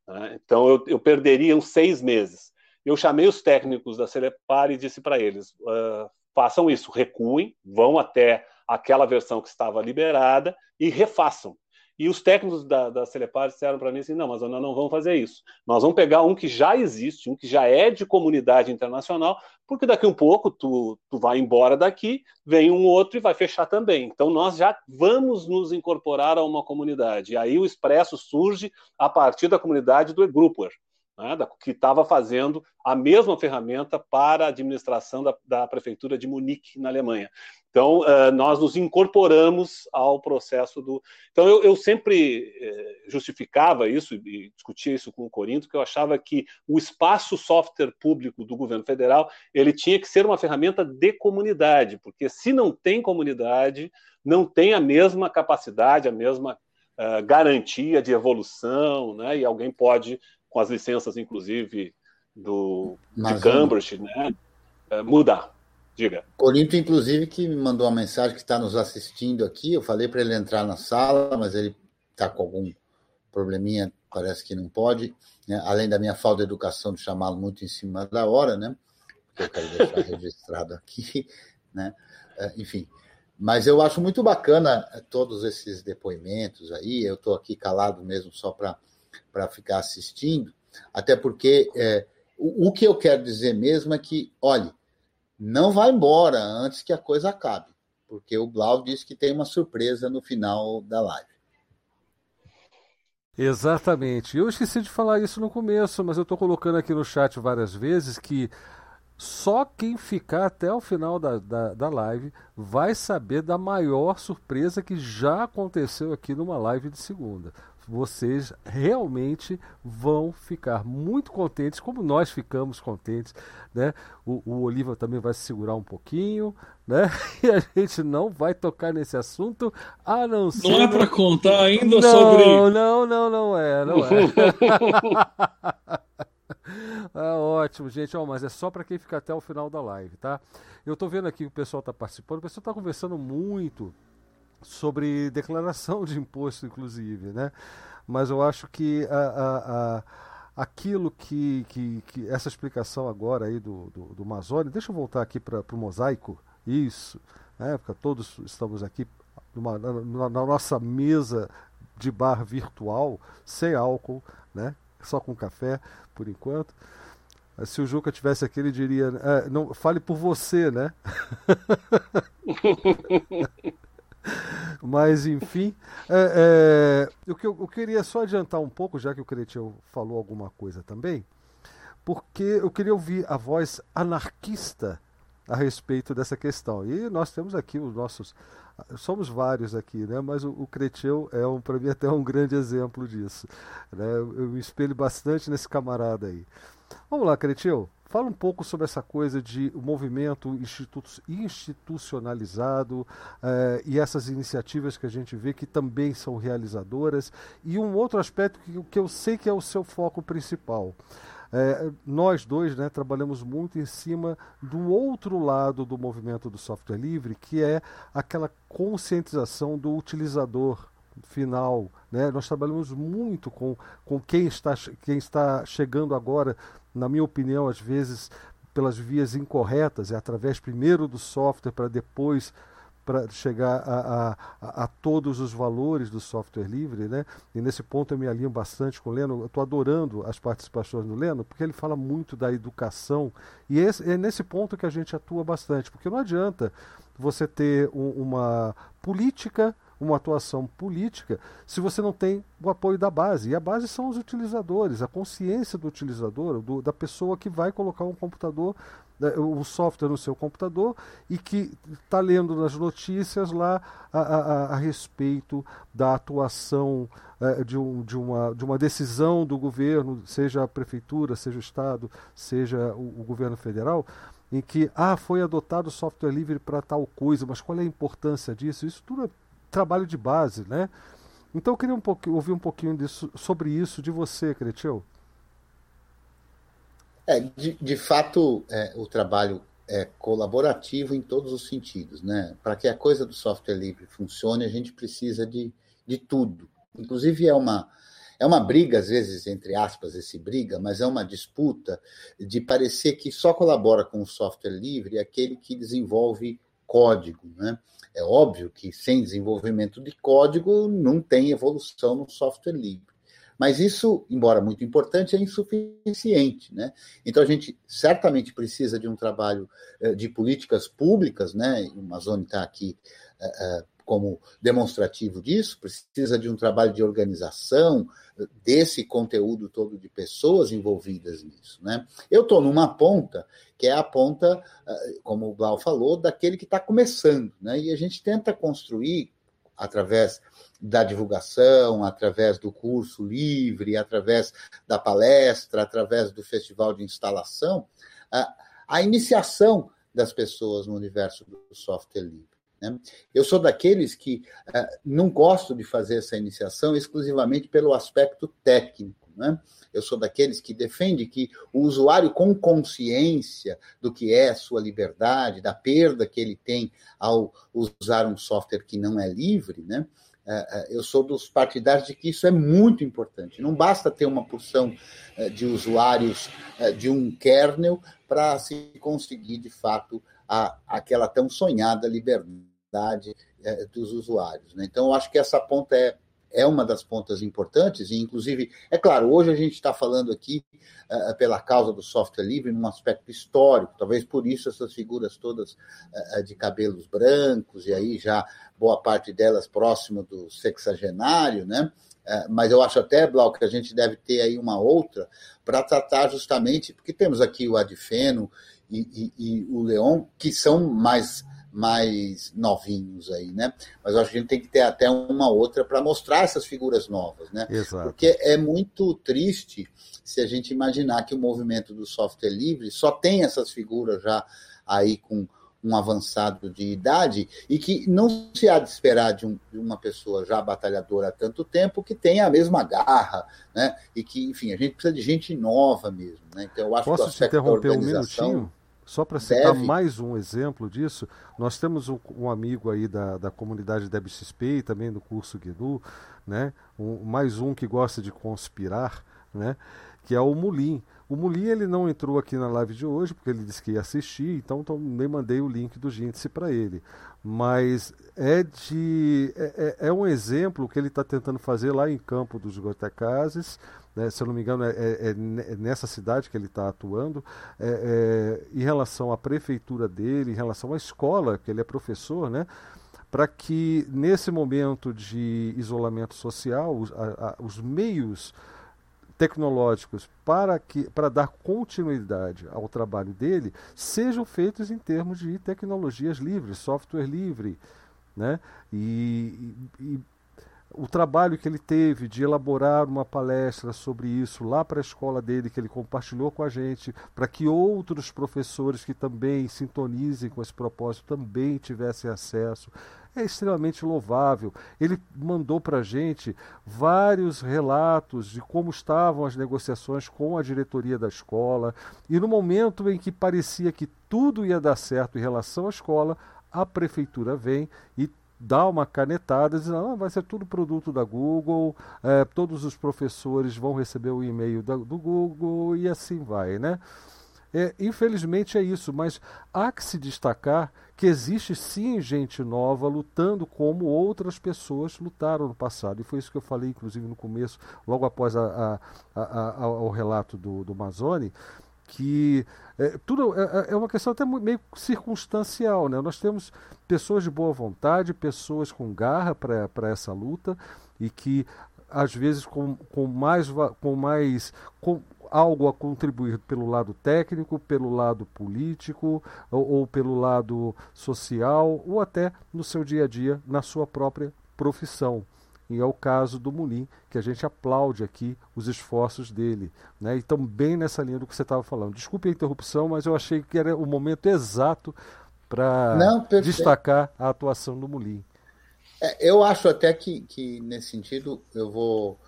Né? Então eu, eu, perderia uns seis meses. Eu chamei os técnicos da Celepar e disse para eles: uh, façam isso, recuem, vão até aquela versão que estava liberada e refaçam. E os técnicos da, da Celepar disseram para mim assim: não, mas nós não vamos fazer isso. Nós vamos pegar um que já existe, um que já é de comunidade internacional, porque daqui um pouco tu, tu vai embora daqui, vem um outro e vai fechar também. Então nós já vamos nos incorporar a uma comunidade. E aí o Expresso surge a partir da comunidade do eGrouper. Né, que estava fazendo a mesma ferramenta para a administração da, da prefeitura de Munique, na Alemanha. Então, uh, nós nos incorporamos ao processo do. Então, eu, eu sempre uh, justificava isso e discutia isso com o Corinto, que eu achava que o espaço software público do governo federal ele tinha que ser uma ferramenta de comunidade, porque se não tem comunidade, não tem a mesma capacidade, a mesma uh, garantia de evolução, né? e alguém pode, com as licenças, inclusive, do, de Cambridge, né? mudar. Diga. Corinto, inclusive, que me mandou uma mensagem que está nos assistindo aqui. Eu falei para ele entrar na sala, mas ele está com algum probleminha, parece que não pode. Né? Além da minha falta de educação de chamá-lo muito em cima da hora, né? Que eu quero deixar registrado aqui, né? É, enfim. Mas eu acho muito bacana é, todos esses depoimentos aí. Eu estou aqui calado mesmo só para ficar assistindo, até porque é, o, o que eu quero dizer mesmo é que, olhe, não vai embora antes que a coisa acabe, porque o Blau disse que tem uma surpresa no final da live. Exatamente. Eu esqueci de falar isso no começo, mas eu estou colocando aqui no chat várias vezes que só quem ficar até o final da, da, da, live vai saber da maior surpresa que já aconteceu aqui numa live de segunda vocês realmente vão ficar muito contentes, como nós ficamos contentes, né? O, o Oliva também vai se segurar um pouquinho, né? E a gente não vai tocar nesse assunto, a não ser. Não é para contar ainda não, sobre. Não, não, não é, não é. Ah, ótimo, gente. Oh, mas é só para quem fica até o final da live, tá? Eu tô vendo aqui que o pessoal tá participando, o pessoal tá conversando muito sobre declaração de imposto, inclusive, né? Mas eu acho que a, a, a aquilo que, que, que, essa explicação agora aí do, do, do deixa eu voltar aqui para o mosaico, isso, né, porque todos estamos aqui numa, na, na, nossa mesa de bar virtual, sem álcool, né, só com café, por enquanto. Se o Juca tivesse aqui, ele diria: é, não, fale por você, né? Mas, enfim, é, é, eu, eu, queria só adiantar um pouco, já que o Cretil falou alguma coisa também, porque eu queria ouvir a voz anarquista a respeito dessa questão. E nós temos aqui os nossos. Somos vários aqui, né? mas o, o é, um, para mim, até um grande exemplo disso. Né? Eu me espelho bastante nesse camarada aí. Vamos lá, Cretil. Fala um pouco sobre essa coisa de movimento institucionalizado eh, e essas iniciativas que a gente vê que também são realizadoras. E um outro aspecto que, que eu sei que é o seu foco principal. É, nós dois né, trabalhamos muito em cima do outro lado do movimento do software livre, que é aquela conscientização do utilizador final. Né? Nós trabalhamos muito com, com quem, está, quem está chegando agora na minha opinião, às vezes pelas vias incorretas, é através primeiro do software para depois para chegar a, a, a, todos os valores do software livre, né? E nesse ponto eu me alinho bastante com o Leno. Eu estou adorando as participações do Leno, porque ele fala muito da educação e esse, é nesse ponto que a gente atua bastante, porque não adianta você ter um, uma política uma atuação política se você não tem o apoio da base. E a base são os utilizadores, a consciência do utilizador, do, da pessoa que vai colocar um computador, né, o software no seu computador e que está lendo nas notícias lá a, a, a respeito da atuação é, de, um, de, uma, de uma decisão do governo, seja a prefeitura, seja o Estado, seja o, o governo federal em que ah, foi adotado software livre para tal coisa, mas qual é a importância disso? Isso tudo é trabalho de base, né? Então eu queria um pouco, ouvir um pouquinho disso, sobre isso de você, Cretil. É, de, de fato, é, o trabalho é colaborativo em todos os sentidos, né? Para que a coisa do software livre funcione, a gente precisa de, de tudo. Inclusive é uma é uma briga às vezes entre aspas esse briga, mas é uma disputa de parecer que só colabora com o software livre aquele que desenvolve código, né? É óbvio que sem desenvolvimento de código não tem evolução no software livre. Mas isso, embora muito importante, é insuficiente. Né? Então, a gente certamente precisa de um trabalho eh, de políticas públicas, né? o Amazônia está aqui eh, eh, como demonstrativo disso, precisa de um trabalho de organização desse conteúdo todo de pessoas envolvidas nisso. Né? Eu estou numa ponta, que é a ponta, como o Blau falou, daquele que está começando, né? e a gente tenta construir, através da divulgação, através do curso livre, através da palestra, através do festival de instalação, a, a iniciação das pessoas no universo do software livre. Né? Eu sou daqueles que uh, não gosto de fazer essa iniciação exclusivamente pelo aspecto técnico. Né? Eu sou daqueles que defende que o usuário, com consciência do que é sua liberdade, da perda que ele tem ao usar um software que não é livre, né? eu sou dos partidários de que isso é muito importante. Não basta ter uma porção de usuários de um kernel para se conseguir, de fato, a, aquela tão sonhada liberdade é, dos usuários. Né? Então, eu acho que essa ponta é, é uma das pontas importantes, e inclusive, é claro, hoje a gente está falando aqui uh, pela causa do software livre num aspecto histórico, talvez por isso essas figuras todas uh, de cabelos brancos, e aí já boa parte delas próximo do sexagenário, né? Mas eu acho até, Blau, que a gente deve ter aí uma outra para tratar justamente, porque temos aqui o Adifeno e, e, e o Leon, que são mais mais novinhos aí, né? Mas acho que a gente tem que ter até uma outra para mostrar essas figuras novas, né? Exato. Porque é muito triste se a gente imaginar que o movimento do software livre só tem essas figuras já aí com um avançado de idade e que não se há de esperar de, um, de, uma pessoa já batalhadora há tanto tempo que tenha a mesma garra, né? E que, enfim, a gente precisa de gente nova mesmo, né? Então eu acho Posso que o te interromper um minutinho? Só para citar Deve. mais um exemplo disso, nós temos um, um, amigo aí da, da comunidade DebXP e também do curso GNU, né? Um, mais um que gosta de conspirar, né? que é o Mulim. O Mulim ele não entrou aqui na live de hoje porque ele disse que ia assistir, então, então nem mandei o link do Gíndice para ele. Mas é de é, é, é um exemplo que ele está tentando fazer lá em Campo dos Goitacazes, né, se eu não me engano, é, é, é nessa cidade que ele está atuando, é, é, em relação à prefeitura dele, em relação à escola, que ele é professor, né? para que nesse momento de isolamento social, os, a, a, os meios tecnológicos para, que, para dar continuidade ao trabalho dele sejam feitos em termos de tecnologias livres, software livre. Né? E, e, o trabalho que ele teve de elaborar uma palestra sobre isso lá para a escola dele, que ele compartilhou com a gente, para que outros professores que também sintonizem com esse propósito também tivessem acesso, é extremamente louvável. Ele mandou para a gente vários relatos de como estavam as negociações com a diretoria da escola, e no momento em que parecia que tudo ia dar certo em relação à escola, a prefeitura vem e dá uma canetada dizendo ah, vai ser tudo produto da Google, é, todos os professores vão receber o e-mail da, do Google e assim vai, né? É, infelizmente é isso, mas há que se destacar que existe sim gente nova lutando como outras pessoas lutaram no passado. E foi isso que eu falei, inclusive, no começo, logo após a, a, a, o relato do, do Mazzoni, que é, tudo é, é, é, uma questão até meio circunstancial. Né? Nós temos pessoas de boa vontade, pessoas com garra para essa luta e que às vezes com, com mais, com mais com algo a contribuir pelo lado técnico, pelo lado político ou, ou pelo lado social ou até no seu dia a dia na sua própria profissão. E é o caso do Mulim, que a gente aplaude aqui os esforços dele. Né? Então, bem nessa linha do que você estava falando. Desculpe a interrupção, mas eu achei que era o momento exato para destacar a atuação do Mulim. É, eu acho até que, que, nesse sentido, eu vou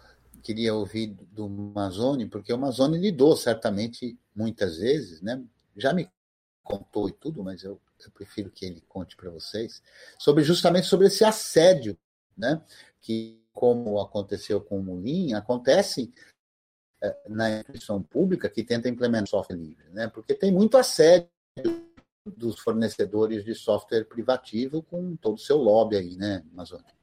queria ouvir do Mazone, porque o Mazone lidou certamente muitas vezes, né? já me contou e tudo, mas eu, eu prefiro que ele conte para vocês, sobre justamente sobre esse assédio né? Que, como aconteceu com o Mulim, acontece é, na instituição pública que tenta implementar software livre, né? Porque tem muito assédio dos fornecedores de software privativo com todo o seu lobby aí, né, Amazônia?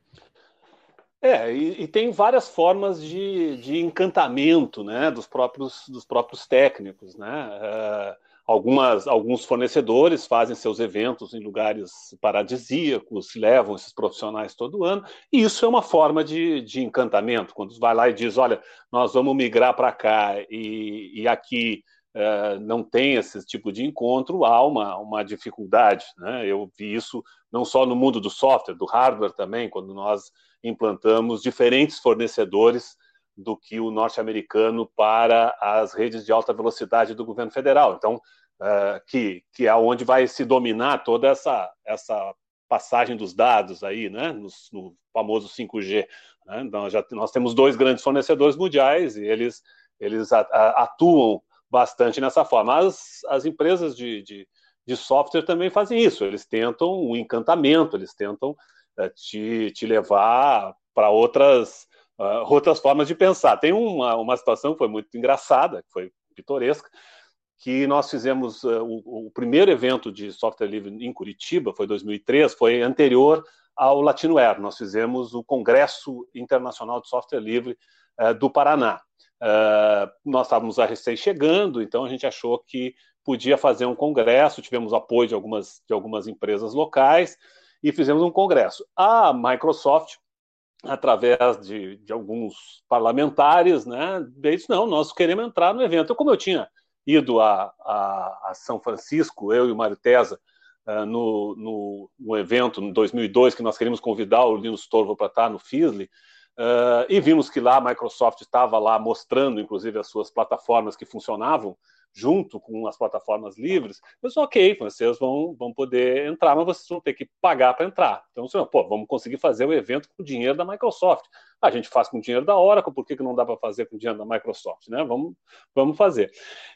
É, e, e, tem várias formas de, de encantamento né, dos, próprios, dos próprios técnicos. Né? Uh, algumas, alguns fornecedores fazem seus eventos em lugares paradisíacos, levam esses profissionais todo ano, e isso é uma forma de, de encantamento. Quando vai lá e diz: olha, nós vamos migrar para cá e, e aqui uh, não tem esse tipo de encontro, há uma, uma dificuldade. Né? Eu vi isso não só no mundo do software, do hardware também, quando nós implantamos diferentes fornecedores do que o norte-americano para as redes de alta velocidade do governo federal. Então, uh, que, que é onde vai se dominar toda essa, essa passagem dos dados aí, né, no, no famoso 5G. Né? Então, já, nós temos dois grandes fornecedores mundiais e eles, eles atuam bastante nessa forma. As, as empresas de, de, de, software também fazem isso, eles tentam um encantamento, eles tentam uh, te, te levar para outras uh, outras formas de pensar. Tem uma, uma situação que foi muito engraçada, que foi pitoresca, que nós fizemos uh, o, o, primeiro evento de software livre em Curitiba, foi 2003, foi anterior ao Latinoware. Nós fizemos o Congresso Internacional de Software Livre uh, do Paraná. Uh, nós estávamos a recém chegando, então a gente achou que podia fazer um congresso, tivemos apoio de algumas, de algumas empresas locais e fizemos um congresso. A Microsoft através de, de, alguns parlamentares, né, disse, não, nós queremos entrar no evento. como eu tinha ido a, a, a São Francisco, eu e o Mário Tesa, uh, no, no, no, evento em 2002, que nós queríamos convidar o Linus Torvo para estar no FISLE, uh, e vimos que lá a Microsoft estava lá mostrando, inclusive, as suas plataformas que funcionavam, junto com as plataformas livres, eu disse, ok, vocês vão, vão poder entrar, mas vocês vão ter que pagar para entrar. Então, assim, pô, vamos conseguir fazer o evento com o dinheiro da Microsoft. A gente faz com o dinheiro da Oracle, por que, que não dá para fazer com o dinheiro da Microsoft? Né? Vamos, vamos fazer.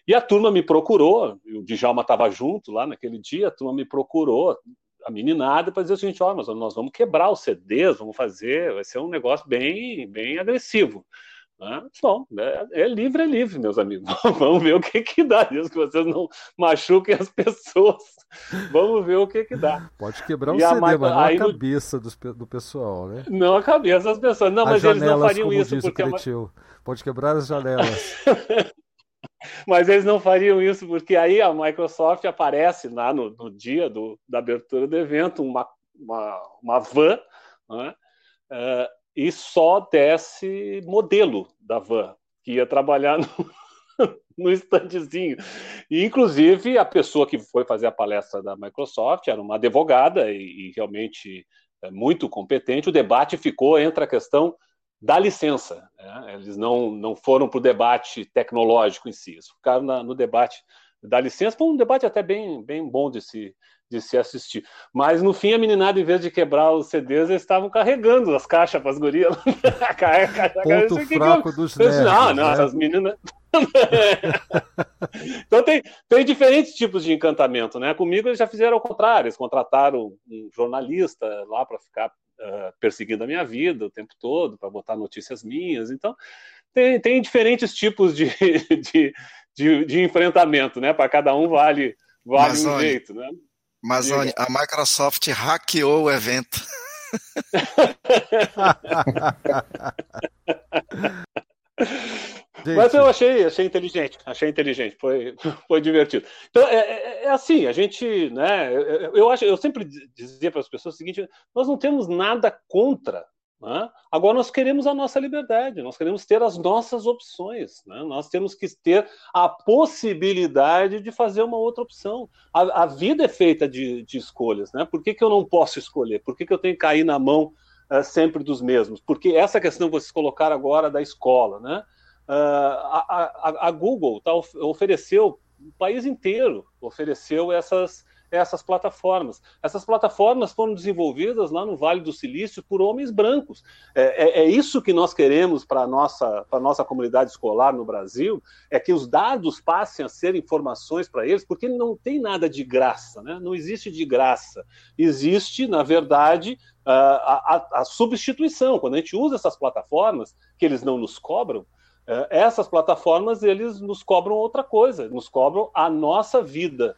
E a turma me procurou, o Djalma estava junto lá naquele dia, a turma me procurou, a meninada, para dizer o seguinte, ó, mas nós vamos quebrar os CDs, vamos fazer, vai ser um negócio bem, bem agressivo. Ah, bom, é, é, livre, é livre, meus amigos. Vamos ver o que que dá, Deus que vocês não machuquem as pessoas. Vamos ver o que que dá. Pode quebrar o CD, mas não a cabeça do, do pessoal, né? Não a cabeça das pessoas. Não, as mas janelas, eles não fariam isso porque... É. Pode quebrar as janelas. mas eles não fariam isso porque aí a Microsoft aparece lá no, no dia do, da abertura do evento, uma, uma, uma van, né? Uh, e só desce modelo da van, que ia trabalhar no, no estandezinho. E, inclusive, a pessoa que foi fazer a palestra da Microsoft era uma advogada e, e realmente é, muito competente. O debate ficou entre a questão da licença. Né? Eles não, não foram para o debate tecnológico em si, eles ficaram na, no debate da licença. Foi um debate até bem, bem bom de se, de se assistir. Mas no fim, a meninada, em vez de quebrar os CDs, eles estavam carregando as caixas para as gurias. Ponto fraco que dos nerds, Não, não, né? essas meninas. então tem, tem diferentes tipos de encantamento, né? Comigo eles já fizeram ao contrário, eles contrataram um jornalista lá para ficar uh, perseguindo a minha vida o tempo todo, para botar notícias minhas. Então tem, tem diferentes tipos de, de, de, de enfrentamento, né? Para cada um vale, vale Mas, um olha, jeito, né? Mas a Microsoft hackeou o evento. Gente. Mas eu achei, achei inteligente, achei inteligente, foi, foi divertido. Então, é, é, é assim, a gente, né, eu, eu, acho, eu sempre dizia para as pessoas o seguinte, nós não temos nada contra né? Agora nós queremos a nossa liberdade, nós queremos ter as nossas opções, né? nós temos que ter a possibilidade de fazer uma outra opção. A, a vida é feita de, de escolhas, né? por que, que eu não posso escolher? Por que, que eu tenho que cair na mão uh, sempre dos mesmos? Porque essa questão que vocês colocaram agora da escola, né? Uh, a, a, a, Google tá, ofereceu, o país inteiro ofereceu essas essas plataformas. Essas plataformas foram desenvolvidas lá no Vale do Silício por homens brancos. É, é, é isso que nós queremos para a nossa, nossa comunidade escolar no Brasil, é que os dados passem a ser informações para eles, porque não tem nada de graça, né? não existe de graça. Existe, na verdade, a, a, a substituição. Quando a gente usa essas plataformas, que eles não nos cobram, é, essas plataformas eles nos cobram outra coisa, nos cobram a nossa vida,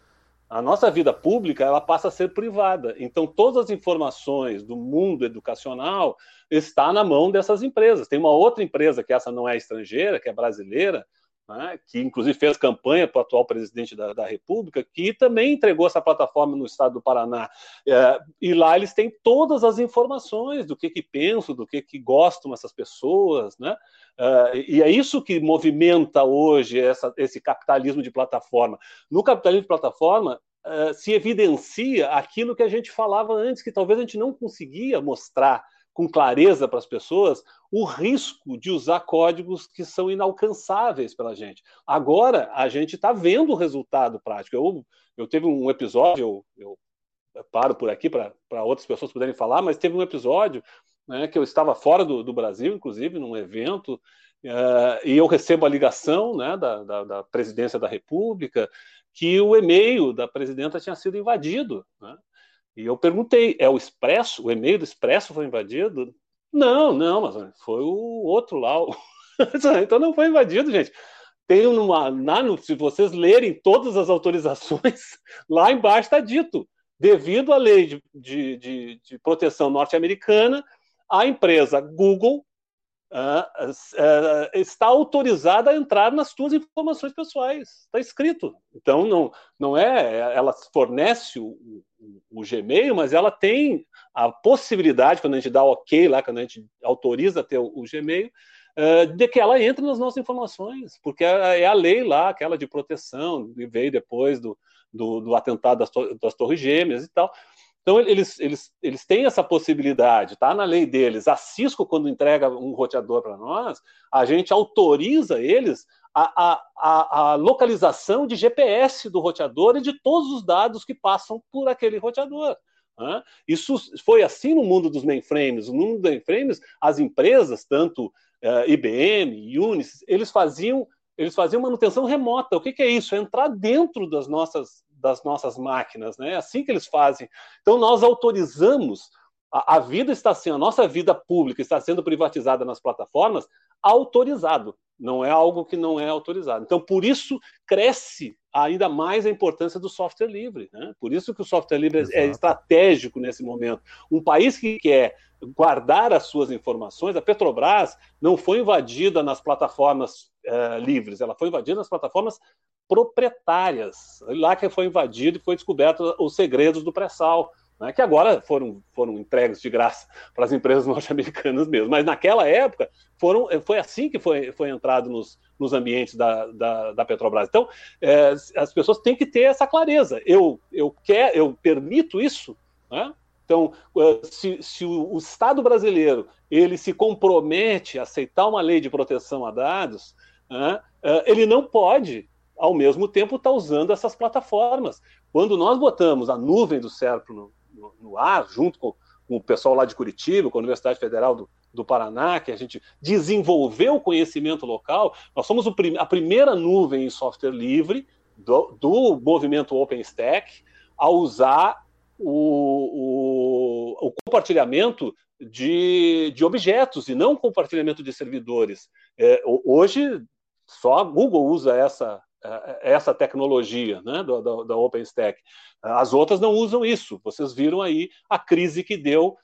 a nossa vida pública ela passa a ser privada. Então, todas as informações do mundo educacional está na mão dessas empresas. Tem uma outra empresa que essa não é estrangeira, que é brasileira, né, que inclusive fez campanha para o atual presidente da, da, República, que também entregou essa plataforma no estado do Paraná. É, e lá eles têm todas as informações do que, que pensam, do que, que gostam essas pessoas. Né? É, e é isso que movimenta hoje essa, esse capitalismo de plataforma. No capitalismo de plataforma, é, se evidencia aquilo que a gente falava antes, que talvez a gente não conseguia mostrar com clareza para as pessoas o risco de usar códigos que são inalcançáveis pela gente. Agora a gente está vendo o resultado prático. Eu, eu teve um episódio, eu, eu paro por aqui para outras pessoas poderem falar, mas teve um episódio né, que eu estava fora do, do Brasil, inclusive, num evento, uh, e eu recebo a ligação né, da, da, da, presidência da República que o e-mail da presidenta tinha sido invadido. Né? E eu perguntei, é o Expresso? O e-mail do Expresso foi invadido? Não, não, mas foi o outro lá. então não foi invadido, gente. Tem uma. Na, se vocês lerem todas as autorizações, lá embaixo está dito: devido à lei de, de, de, de proteção norte-americana, a empresa Google uh, uh, está autorizada a entrar nas suas informações pessoais. Está escrito. Então, não, não é. Ela fornece o, o, o, Gmail, mas ela tem a possibilidade, quando a gente dá OK lá, quando a gente autoriza ter o, o Gmail, uh, de que ela entre nas nossas informações, porque é, é a lei lá, aquela de proteção, que veio depois do, do, do atentado das, das Torres Gêmeas e tal. Então, eles, eles, eles têm essa possibilidade, está na lei deles. A Cisco, quando entrega um roteador para nós, a gente autoriza eles a, a, a, localização de GPS do roteador e de todos os dados que passam por aquele roteador. Né? Isso foi assim no mundo dos mainframes. No mundo dos mainframes, as empresas, tanto uh, eh, IBM, Unisys, eles faziam eles faziam manutenção remota. O que, que é isso? É entrar dentro das nossas das nossas máquinas, né? É assim que eles fazem. Então nós autorizamos a, a vida está sendo, a nossa vida pública está sendo privatizada nas plataformas, autorizado. Não é algo que não é autorizado. Então por isso cresce ainda mais a importância do software livre. Né? Por isso que o software livre é Exato. é estratégico nesse momento. Um país que quer guardar as suas informações, a Petrobras não foi invadida nas plataformas uh, livres, ela foi invadida nas plataformas proprietárias. Lá que foi invadido e foi descoberto os segredos do pré-sal, né, que agora foram, foram entregues de graça para as empresas norte-americanas mesmo. Mas naquela época foram, foi assim que foi, foi entrado nos, nos ambientes da, da, da Petrobras. Então, é, as pessoas têm que ter essa clareza. Eu, eu, quer, eu permito isso, né? Então, é, se, se o, Estado brasileiro ele se compromete a aceitar uma lei de proteção a dados, né, ele não pode ao mesmo tempo está usando essas plataformas. Quando nós botamos a nuvem do Serpro no, no, no ar, junto com, com, o pessoal lá de Curitiba, com a Universidade Federal do, do Paraná, que a gente desenvolveu o conhecimento local, nós somos prim a primeira nuvem em software livre do, do movimento OpenStack a usar o, o, o compartilhamento de, de, objetos e não compartilhamento de servidores. É, hoje, só a Google usa essa, essa tecnologia né, da, da, da OpenStack. As outras não usam isso. Vocês viram aí a crise que deu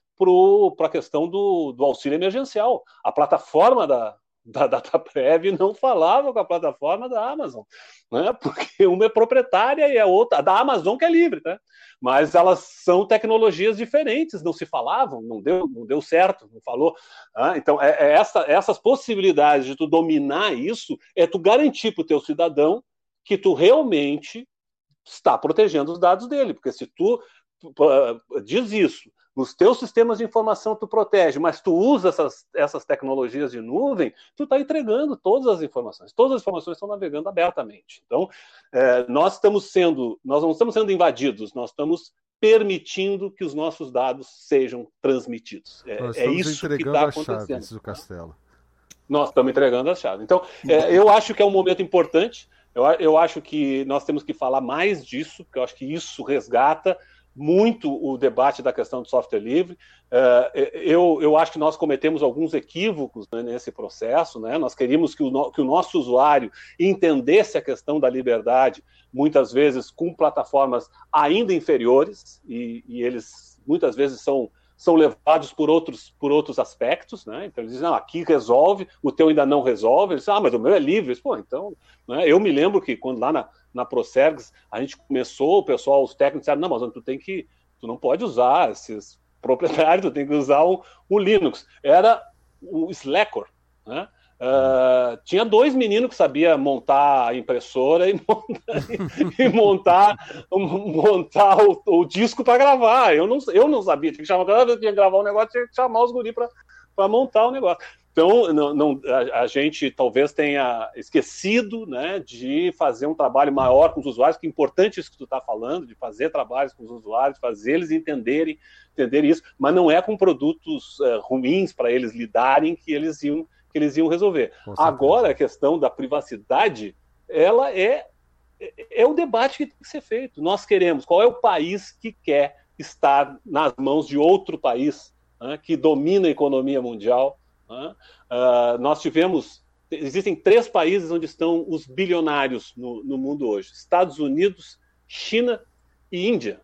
para a questão do, do, auxílio emergencial. A plataforma da, da DataPrev não falava com a plataforma da Amazon, né? porque uma é proprietária e a outra, a da Amazon que é livre, né? mas elas são tecnologias diferentes, não se falavam, não deu, não deu certo, não falou. Né? Então, é, é essa, essas possibilidades de tu dominar isso, é tu garantir para o teu cidadão que tu realmente está protegendo os dados dele, porque se tu diz isso, nos teus sistemas de informação tu protege, mas tu usa essas, essas tecnologias de nuvem, tu está entregando todas as informações. Todas as informações estão navegando abertamente. Então, é, nós estamos sendo, nós não estamos sendo invadidos, nós estamos permitindo que os nossos dados sejam transmitidos. É, é isso que está acontecendo. do castelo. Nós estamos entregando as chaves. Então, é, eu acho que é um momento importante. Eu, eu acho que nós temos que falar mais disso, porque eu acho que isso resgata muito o debate da questão do software livre. Uh, eu, eu acho que nós cometemos alguns equívocos né, nesse processo. Né? Nós queríamos que o, que o nosso usuário entendesse a questão da liberdade, muitas vezes com plataformas ainda inferiores, e, e eles muitas vezes são são levados por outros, por outros aspectos, né? Então eles dizem, não, aqui resolve, o teu ainda não resolve. Eles dizem, ah, mas o meu é livre. Pô, então, né? eu me lembro que quando lá na, na Procergs a gente começou, o pessoal, os técnicos disseram, não, mas tu tem que, tu não pode usar esses proprietários, tu tem que usar o, o Linux. Era o Slacker, né? Uh, tinha dois meninos que sabia montar a impressora e montar, e montar, montar o, o disco para gravar. Eu não, eu não sabia, tinha que chamar, cada vez que gravar um negócio, tinha que chamar os guris para montar o negócio. Então, não, não a, a, gente talvez tenha esquecido né, de fazer um trabalho maior com os usuários, que é importante isso que tu está falando, de fazer trabalhos com os usuários, fazer eles entenderem, entender isso, mas não é com produtos uh, ruins para eles lidarem que eles iam que eles iam resolver. Agora, a questão da privacidade, ela é, é o debate que tem que ser feito. Nós queremos, qual é o país que quer estar nas mãos de outro país né, que domina a economia mundial? Né? Uh, nós tivemos, existem três países onde estão os bilionários no, no mundo hoje: Estados Unidos, China e Índia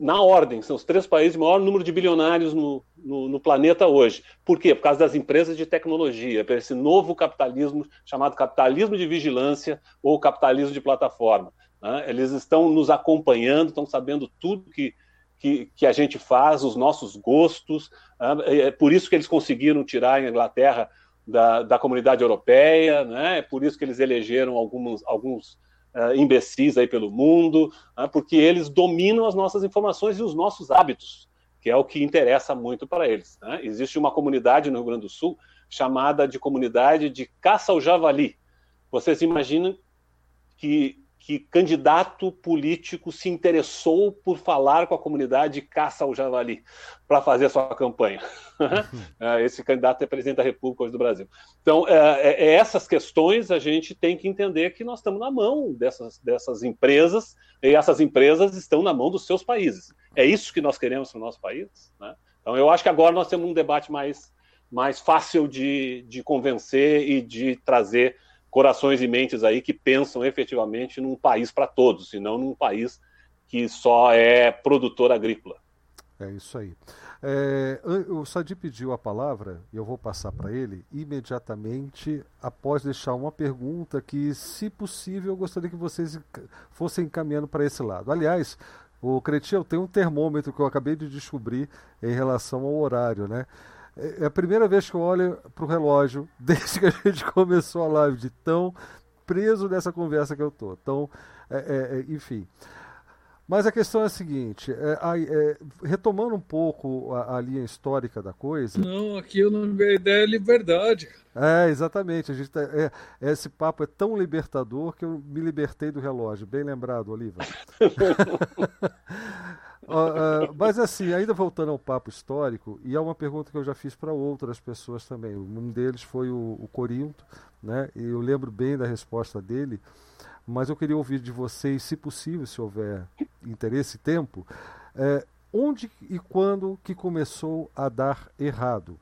na ordem, são os três países de maior número de bilionários no, no, no, planeta hoje. Por quê? Por causa das empresas de tecnologia, por esse novo capitalismo chamado capitalismo de vigilância ou capitalismo de plataforma. Né? Eles estão nos acompanhando, estão sabendo tudo que, que, que a gente faz, os nossos gostos. Né? É por isso que eles conseguiram tirar a Inglaterra da, da comunidade europeia, né? é por isso que eles elegeram alguns, alguns uh, imbecis aí pelo mundo, uh, porque eles dominam as nossas informações e os nossos hábitos, que é o que interessa muito para eles. Né? Existe uma comunidade no Rio Grande do Sul chamada de comunidade de caça ao javali. Vocês imaginam que que candidato político se interessou por falar com a comunidade de caça ao javali para fazer a sua campanha. É, esse candidato é presidente da República hoje do Brasil. Então, é, é, é, essas questões a gente tem que entender que nós estamos na mão dessas, dessas empresas e essas empresas estão na mão dos seus países. É isso que nós queremos no nosso país. Né? Então, eu acho que agora nós temos um debate mais, mais fácil de, de convencer e de trazer corações e mentes aí que pensam efetivamente num país para todos, e não num país que só é produtor agrícola. É isso aí. É, o Sadi pediu a palavra e eu vou passar para ele imediatamente após deixar uma pergunta que, se possível, eu gostaria que vocês fossem caminhando para esse lado. Aliás, o Cretil tem um termômetro que eu acabei de descobrir em relação ao horário, né? É, é a primeira vez que eu olho para o relógio desde que a gente começou a live, de tão preso nessa conversa que eu tô. Então, é, é, é enfim. Mas a questão é a seguinte, é, é, retomando um pouco a, a, linha histórica da coisa. Não, aqui eu não a ideia é liberdade. É, exatamente. A gente tá, é, esse papo é tão libertador que eu me libertei do relógio. Bem lembrado, Oliva. uh, mas assim, ainda voltando ao papo histórico, e é uma pergunta que eu já fiz para outras pessoas também. Um deles foi o, o Corinto, né? E eu lembro bem da resposta dele, mas eu queria ouvir de vocês, se possível, se houver interesse e tempo, é, onde e quando que começou a dar errado?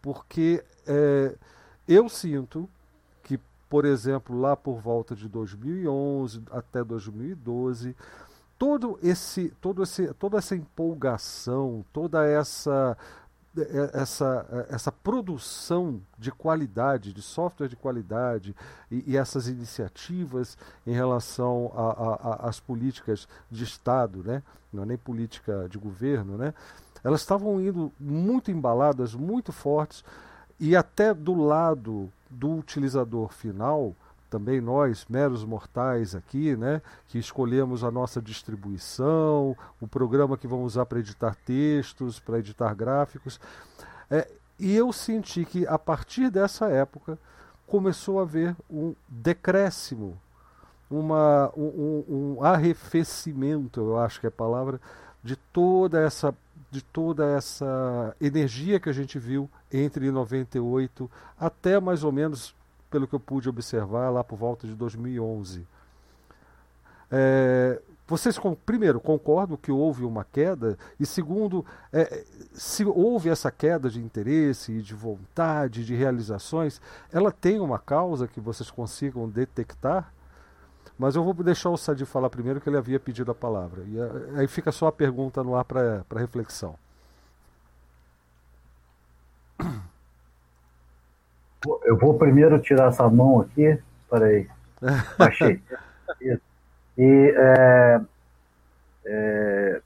Porque é, eu sinto que, por exemplo, lá por volta de 2011 até 2012 todo esse, todo esse, toda essa empolgação, toda essa é, essa, essa produção de qualidade, de software de qualidade e, e essas iniciativas em relação às políticas de Estado, né? não é nem política de governo, né? elas estavam indo muito embaladas, muito fortes, e até do lado do utilizador final, também nós, meros mortais aqui, né, que escolhemos a nossa distribuição, o programa que vamos usar para editar textos, para editar gráficos. É, e eu senti que a partir dessa época começou a haver um decréscimo, uma, um, um arrefecimento, eu acho que é a palavra, de toda essa de toda essa energia que a gente viu entre 98 até mais ou menos pelo que eu pude observar lá por volta de 2011. É, vocês, primeiro, concordam que houve uma queda? E segundo, é, se houve essa queda de interesse, de vontade, de realizações, ela tem uma causa que vocês consigam detectar? Mas eu vou deixar o Sadi falar primeiro, que ele havia pedido a palavra. E aí fica só a pergunta no ar para reflexão. Eu vou primeiro tirar essa mão aqui. Peraí. Baixei. e é, é,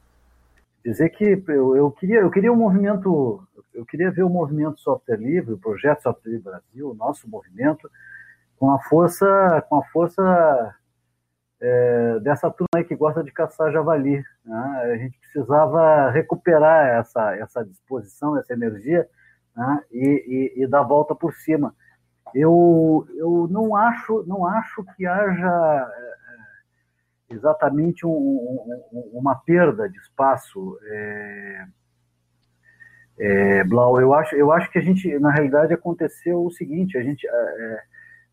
dizer que eu, eu, queria, eu queria um movimento, eu queria ver o movimento software livre, o projeto software livre Brasil, o nosso movimento, com a força, com a força é, dessa turma aí que gosta de caçar javali. Né? A gente precisava recuperar essa, essa disposição, essa energia né? e, e, e dar volta por cima. Eu, eu não acho não acho que haja é, exatamente um, um, uma perda de espaço. É, é, Blau, eu acho, eu acho que a gente, na realidade, aconteceu o seguinte: a gente, é,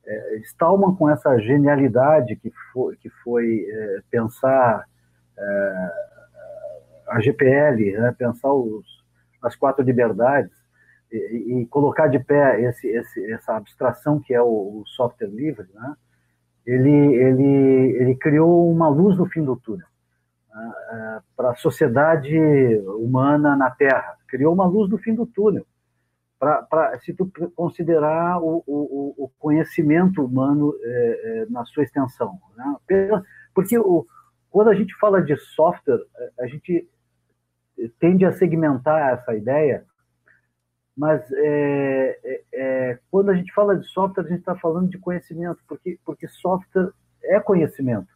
é, Stallman, com essa genialidade que foi, que foi é, pensar a GPL, né, pensar os, as quatro liberdades e, e, colocar de pé esse, esse, essa abstração que é o, o software livre, né, ele, ele, ele criou uma luz no fim do túnel né, é, para a sociedade humana na Terra. Criou uma luz no fim do túnel para se tu considerar o, o, o conhecimento humano é, é, na sua extensão. Né? Porque o, quando a gente fala de software, a gente tende a segmentar essa ideia, mas é, é, é quando a gente fala de software, a gente está falando de conhecimento, porque, porque software é conhecimento.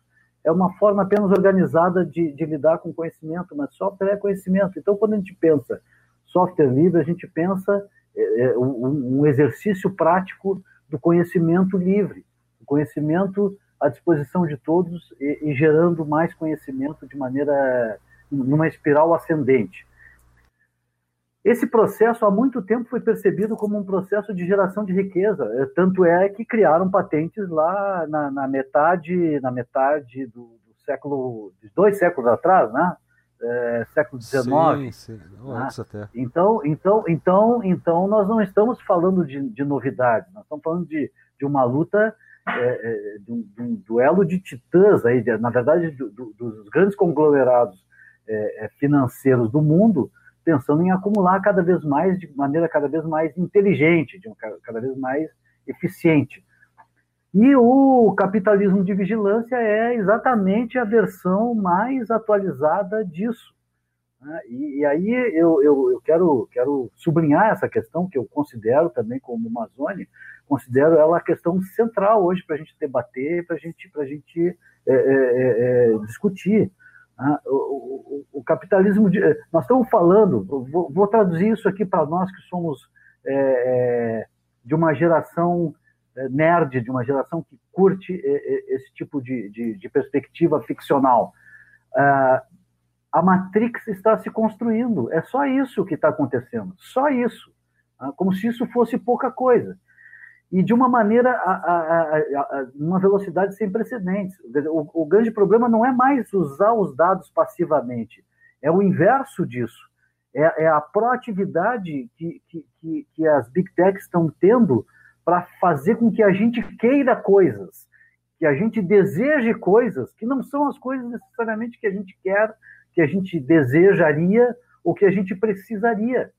É uma forma apenas organizada de, de lidar com conhecimento, mas software é conhecimento. Então, quando a gente pensa software livre, a gente pensa é, é um, um exercício prático do conhecimento livre, o conhecimento à disposição de todos e, e, gerando mais conhecimento de maneira numa espiral ascendente. Esse processo há muito tempo foi percebido como um processo de geração de riqueza, é, tanto é que criaram patentes lá na, na metade na metade do, do século dois séculos atrás, né? é, século XIX. Sim, sim. Né? até. Então, então, então, então, nós não estamos falando de, de novidade, nós estamos falando de, de uma luta, é, é, de, um, de, um, duelo de titãs, aí, de, na verdade, do, do, dos grandes conglomerados é, é, financeiros do mundo, pensando em acumular cada vez mais, de maneira cada vez mais inteligente, de um, cada vez mais eficiente. E o capitalismo de vigilância é exatamente a versão mais atualizada disso. Né? E, e, aí eu, eu, eu, quero, quero sublinhar essa questão, que eu considero também como Amazônia, considero ela a questão central hoje para a gente debater, para gente, a gente é, é, é, é, discutir. Né? O, o, o, capitalismo, de, nós estamos falando, vou, vou traduzir isso aqui para nós que somos é, é, de uma geração é, nerd, de uma geração que curte é, esse tipo de, de, de perspectiva ficcional. A Matrix está se construindo, é só isso que está acontecendo, só isso, tá? como se isso fosse pouca coisa. E de uma maneira, a, a, a, uma velocidade sem precedentes. O, o grande problema não é mais usar os dados passivamente, é o inverso disso. É, é, a proatividade que, que, que, as big techs estão tendo para fazer com que a gente queira coisas, que a gente deseje coisas que não são as coisas necessariamente que a gente quer, que a gente desejaria ou que a gente precisaria.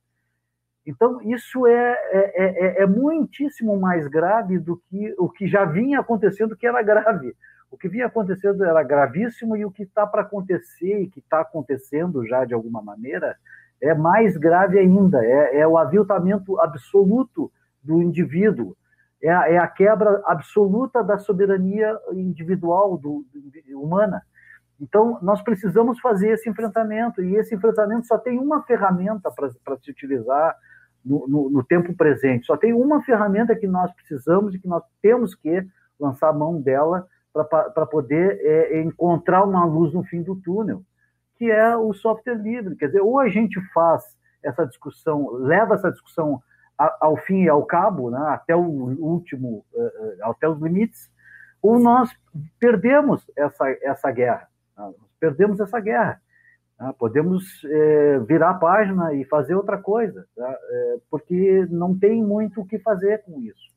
Então, isso é, é, é, é, muitíssimo mais grave do que o que já vinha acontecendo, que era grave. O que vinha acontecendo era gravíssimo e o que está para acontecer e que está acontecendo já de alguma maneira é mais grave ainda. É, é o aviltamento absoluto do indivíduo, é a, é a quebra absoluta da soberania individual do, do, humana. Então, nós precisamos fazer esse enfrentamento, e esse enfrentamento só tem uma ferramenta para se utilizar no, no, no, tempo presente, só tem uma ferramenta que nós precisamos e que nós temos que lançar a mão dela para poder é, encontrar uma luz no fim do túnel, que é o software livre. Quer dizer, ou a gente faz essa discussão, leva essa discussão ao fim e ao cabo, né, até o último, eh, eh, até os limites, ou nós perdemos essa, essa guerra. Perdemos essa guerra. Né, podemos é, virar a página e fazer outra coisa, tá, é, porque não tem muito o que fazer com isso.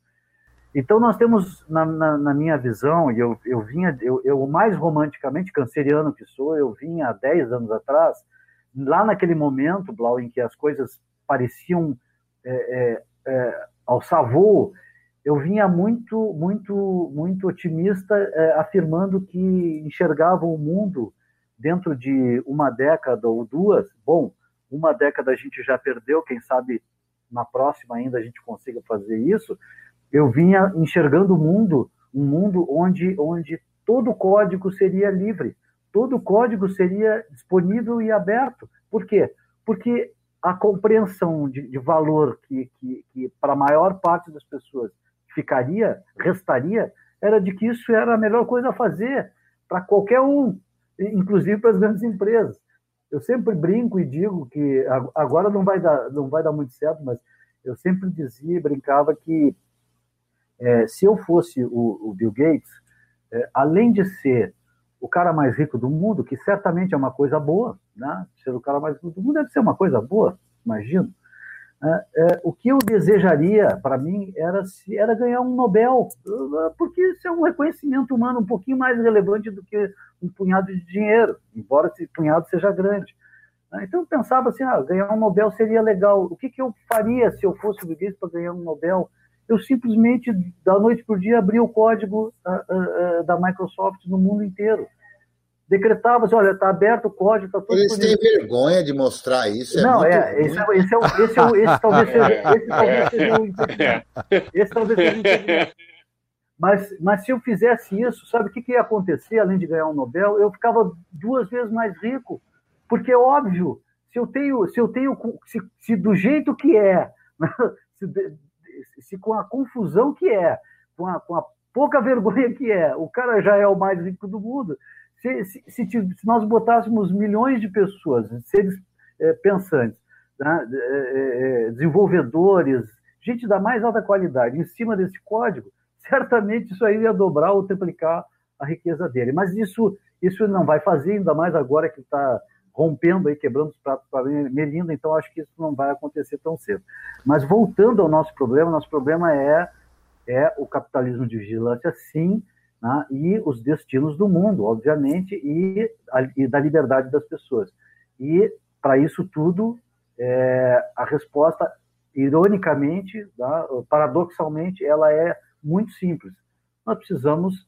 Então, nós temos, na, na, na minha visão, e eu, eu vinha, eu, eu, mais romanticamente canceriano que sou, eu vinha há 10 anos atrás, lá naquele momento, Blau, em que as coisas pareciam é, é, é, ao Savô eu vinha muito, muito, muito otimista, é, afirmando que enxergava o mundo dentro de uma década ou duas. Bom, uma década a gente já perdeu, quem sabe na próxima ainda a gente consiga fazer isso. Eu vinha enxergando o mundo, um mundo onde, onde todo código seria livre, todo código seria disponível e aberto. Por quê? Porque a compreensão de, de valor que, que, que para a maior parte das pessoas ficaria, restaria, era de que isso era a melhor coisa a fazer para qualquer um, inclusive para as grandes empresas. Eu sempre brinco e digo que agora não vai dar, não vai dar muito certo, mas eu sempre dizia, brincava que é, se eu fosse o, o Bill Gates, é, além de ser o cara mais rico do mundo, que certamente é uma coisa boa, né? Ser o cara mais rico do mundo deve ser uma coisa boa, imagino. É, é, o que eu desejaria para mim era era ganhar um Nobel, porque isso é um reconhecimento humano um pouquinho mais relevante do que um punhado de dinheiro, embora esse punhado seja grande. Né? Então eu pensava assim, ah, ganhar um Nobel seria legal. O que, que eu faria se eu fosse o Gates para ganhar um Nobel? Eu simplesmente, da noite para o dia, abria o código uh, uh, uh, da Microsoft no mundo inteiro decretava assim, olha, está aberto o código, está tudo Eles têm vergonha de mostrar isso. É não, é, esse, é, esse, é, esse, é esse talvez seja, esse talvez seja o impedimento. Esse talvez seja o impedimento. Mas, mas se eu fizesse isso, sabe o que, que ia acontecer, além de ganhar um Nobel? Eu ficava duas vezes mais rico. Porque é óbvio, se eu tenho, se eu tenho, se, se do jeito que é, se, se, com a confusão que é, com a, com a pouca vergonha que é, o cara já é o mais rico do mundo, se, se, se, se nós botássemos milhões de pessoas, seres é, pensantes, né, é, é, desenvolvedores, gente da mais alta qualidade, em cima desse código, certamente isso aí ia dobrar ou triplicar a riqueza dele. Mas isso, isso não vai fazer, ainda mais agora que está rompendo aí, quebrando os pratos para Melinda, então acho que isso não vai acontecer tão cedo. Mas voltando ao nosso problema, nosso problema é, é o capitalismo de vigilância, sim, né, e os destinos do mundo, obviamente, e, a, e da liberdade das pessoas. E, para isso tudo, é, a resposta, ironicamente, tá, paradoxalmente, ela é muito simples. Nós precisamos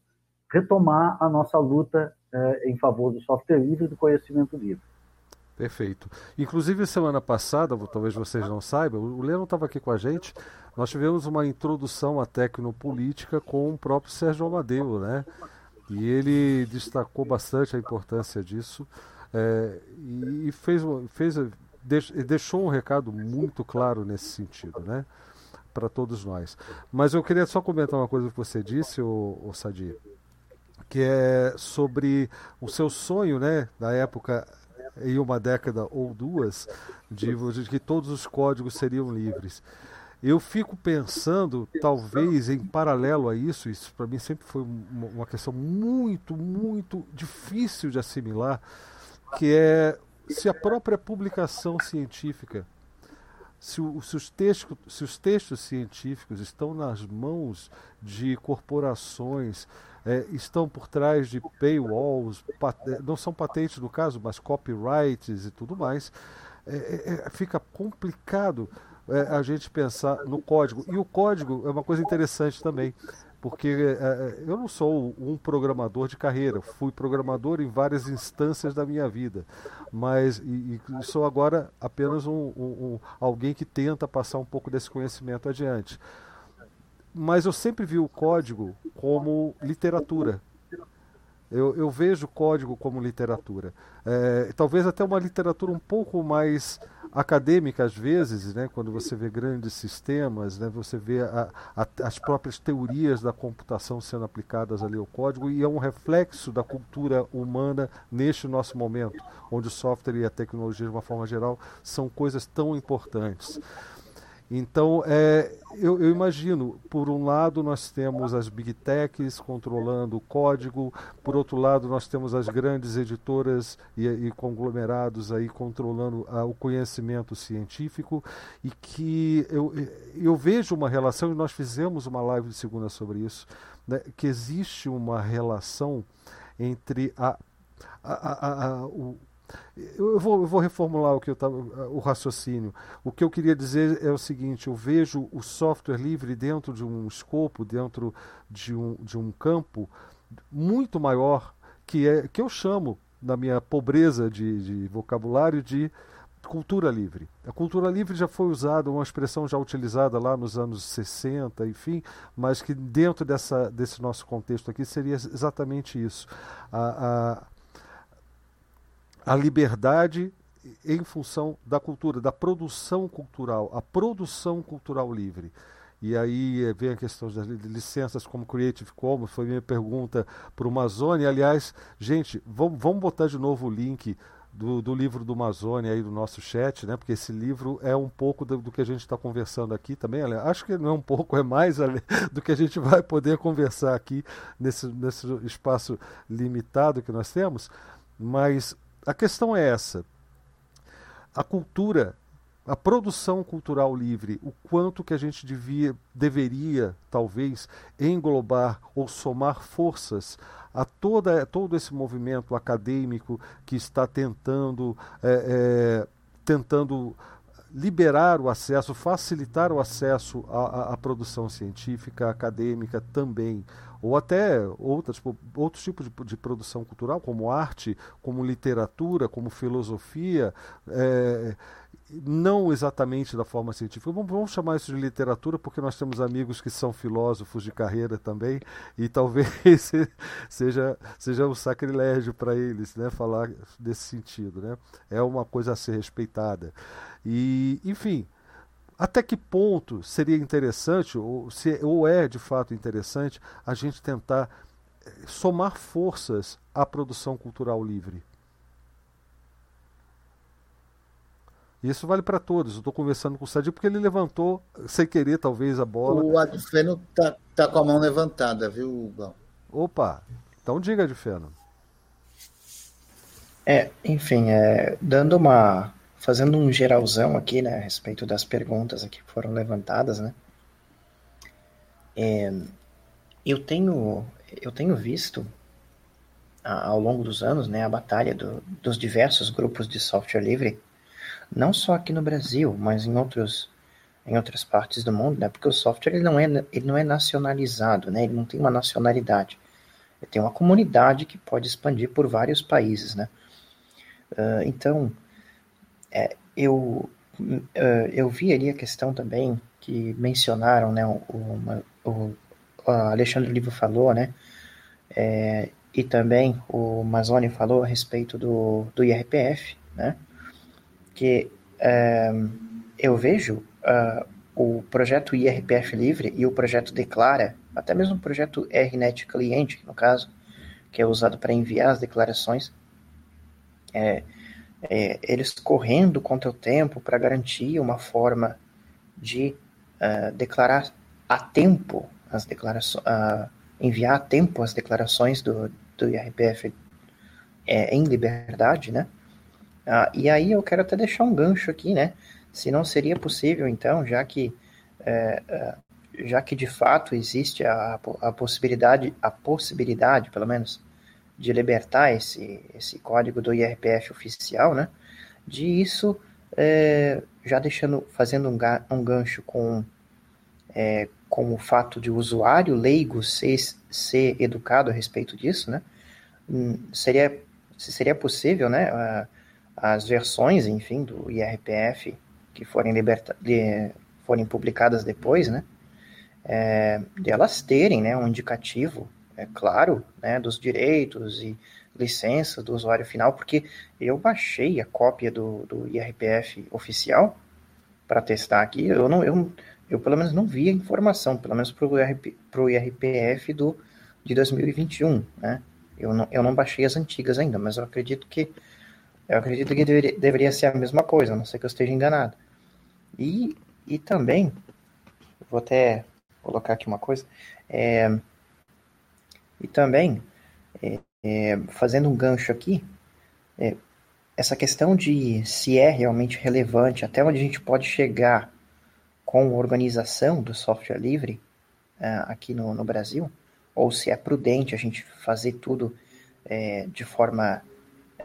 retomar a nossa luta é, em favor do software livre e do conhecimento livre. Perfeito. Inclusive, semana passada, talvez vocês não saibam, o Leandro estava aqui com a gente, nós tivemos uma introdução à tecnopolítica com o próprio Sérgio Amadeu, né? E ele destacou bastante a importância disso é, e fez, fez, deixou um recado muito claro nesse sentido, né? Para todos nós. Mas eu queria só comentar uma coisa que você disse, o, o Sadi, que é sobre o seu sonho, né? Da época em uma década ou duas, de, de que todos os códigos seriam livres. Eu fico pensando, talvez em paralelo a isso, isso para mim sempre foi uma questão muito, muito difícil de assimilar, que é se a própria publicação científica, se, o, se, os, textos, se os textos científicos estão nas mãos de corporações, é, estão por trás de paywalls, pat, é, não são patentes no caso, mas copyrights e tudo mais, é, é, é fica complicado é, a gente pensar no código. E o código é uma coisa interessante também, porque eu não sou um programador de carreira, fui programador em várias instâncias da minha vida, mas e, e sou agora apenas um, um, um, alguém que tenta passar um pouco desse conhecimento adiante. Mas eu sempre vi o código como literatura. Eu, eu vejo o código como literatura. É, talvez até uma literatura um pouco mais acadêmica às vezes, né, quando você vê grandes sistemas, né, você vê a, a, as próprias teorias da computação sendo aplicadas ali ao código e é um reflexo da cultura humana neste nosso momento, onde o software e a tecnologia de uma forma geral são coisas tão importantes. Então, é, eu, eu, imagino, por um lado nós temos as big techs controlando o código, por outro lado nós temos as grandes editoras e, e conglomerados aí controlando ah, o conhecimento científico e que eu, eu vejo uma relação, e nós fizemos uma live de segunda sobre isso, né, que existe uma relação entre a, a, a, o eu vou, eu vou reformular o que eu tava, o raciocínio. O que eu queria dizer é o seguinte: eu vejo o software livre dentro de um escopo, dentro de um, de um campo muito maior que é que eu chamo na minha pobreza de, de vocabulário de cultura livre. A cultura livre já foi usada, uma expressão já utilizada lá nos anos 60, enfim, mas que dentro dessa, desse nosso contexto aqui seria exatamente isso. A, a, liberdade em função da cultura, da produção cultural, a produção cultural livre. E aí eh, vem a questão das licenças como Creative Commons, foi minha pergunta para o Amazônia. Aliás, gente, vamos, vamos botar de novo o link do, do, livro do Amazônia aí do nosso chat, né? Porque esse livro é um pouco do, do que a gente está conversando aqui também. Acho que não é um pouco, é mais do que a gente vai poder conversar aqui nesse, nesse espaço limitado que nós temos. Mas a questão é essa: a cultura, a produção cultural livre, o quanto que a gente devia, deveria, talvez, englobar ou somar forças a toda, todo esse movimento acadêmico que está tentando, é, é, tentando liberar o acesso, facilitar o acesso à, à, produção científica, acadêmica também, ou até outras, tipo, outros tipos de, de, produção cultural, como arte, como literatura, como filosofia. É, não exatamente da forma científica. Vamos, vamos, chamar isso de literatura, porque nós temos amigos que são filósofos de carreira também, e talvez seja, seja um sacrilégio para eles né, falar desse sentido. Né? É uma coisa a ser respeitada. E, enfim, até que ponto seria interessante, ou, se, ou é de fato interessante, a gente tentar eh, somar forças à produção cultural livre? Isso vale para todos. Eu estou conversando com o Sadi porque ele levantou, sem querer, talvez, a bola. O Adfeno tá, tá com a mão levantada, viu, Gão? Opa! Então diga, Adfeno. É, enfim, é, dando uma. Fazendo um geralzão aqui, né, a respeito das perguntas que foram levantadas, né? É, eu tenho. Eu tenho visto ao longo dos anos, né, a batalha do, dos diversos grupos de software livre não só aqui no Brasil, mas em outros em outras partes do mundo, né? Porque o software ele não é ele não é nacionalizado, né? Ele não tem uma nacionalidade. Ele tem uma comunidade que pode expandir por vários países, né? Uh, então, é, eu uh, eu vi ali a questão também que mencionaram, né? O, o, o Alexandre Livro falou, né? É, e também o Mazoni falou a respeito do, do IRPF, né? que é, eu vejo uh, o projeto IRPF Livre e o projeto Declara, até mesmo o projeto RNet Cliente, no caso, que é usado para enviar as declarações, é, é, eles correndo contra o tempo para garantir uma forma de uh, declarar a tempo as declarações, uh, enviar a tempo as declarações do, do IRPF é, em liberdade, né? Ah, e aí eu quero até deixar um gancho aqui, né? Se não seria possível, então, já que é, é, já que de fato existe a, a possibilidade, a possibilidade, pelo menos, de libertar esse, esse código do IRPF oficial, né? De isso, é, já deixando, fazendo um, um gancho com, é, com o fato de o usuário leigo ser, ser educado a respeito disso, né? Hum, seria, seria possível, né? as versões, enfim, do IRPF que forem, liberta de, forem publicadas depois, né, é, de elas terem, né, um indicativo, é claro, né, dos direitos e licenças do usuário final, porque eu baixei a cópia do, do IRPF oficial para testar aqui, eu não, eu, eu pelo menos não vi a informação, pelo menos para o IRP, IRPF do, de 2021, né, eu não, eu não baixei as antigas ainda, mas eu acredito que eu acredito que deveria, deveria ser a mesma coisa, a não ser que eu esteja enganado. E, e também, vou até colocar aqui uma coisa, é, e também, é, é, fazendo um gancho aqui, é, essa questão de se é realmente relevante, até onde a gente pode chegar com a organização do software livre é, aqui no, no Brasil, ou se é prudente a gente fazer tudo é, de forma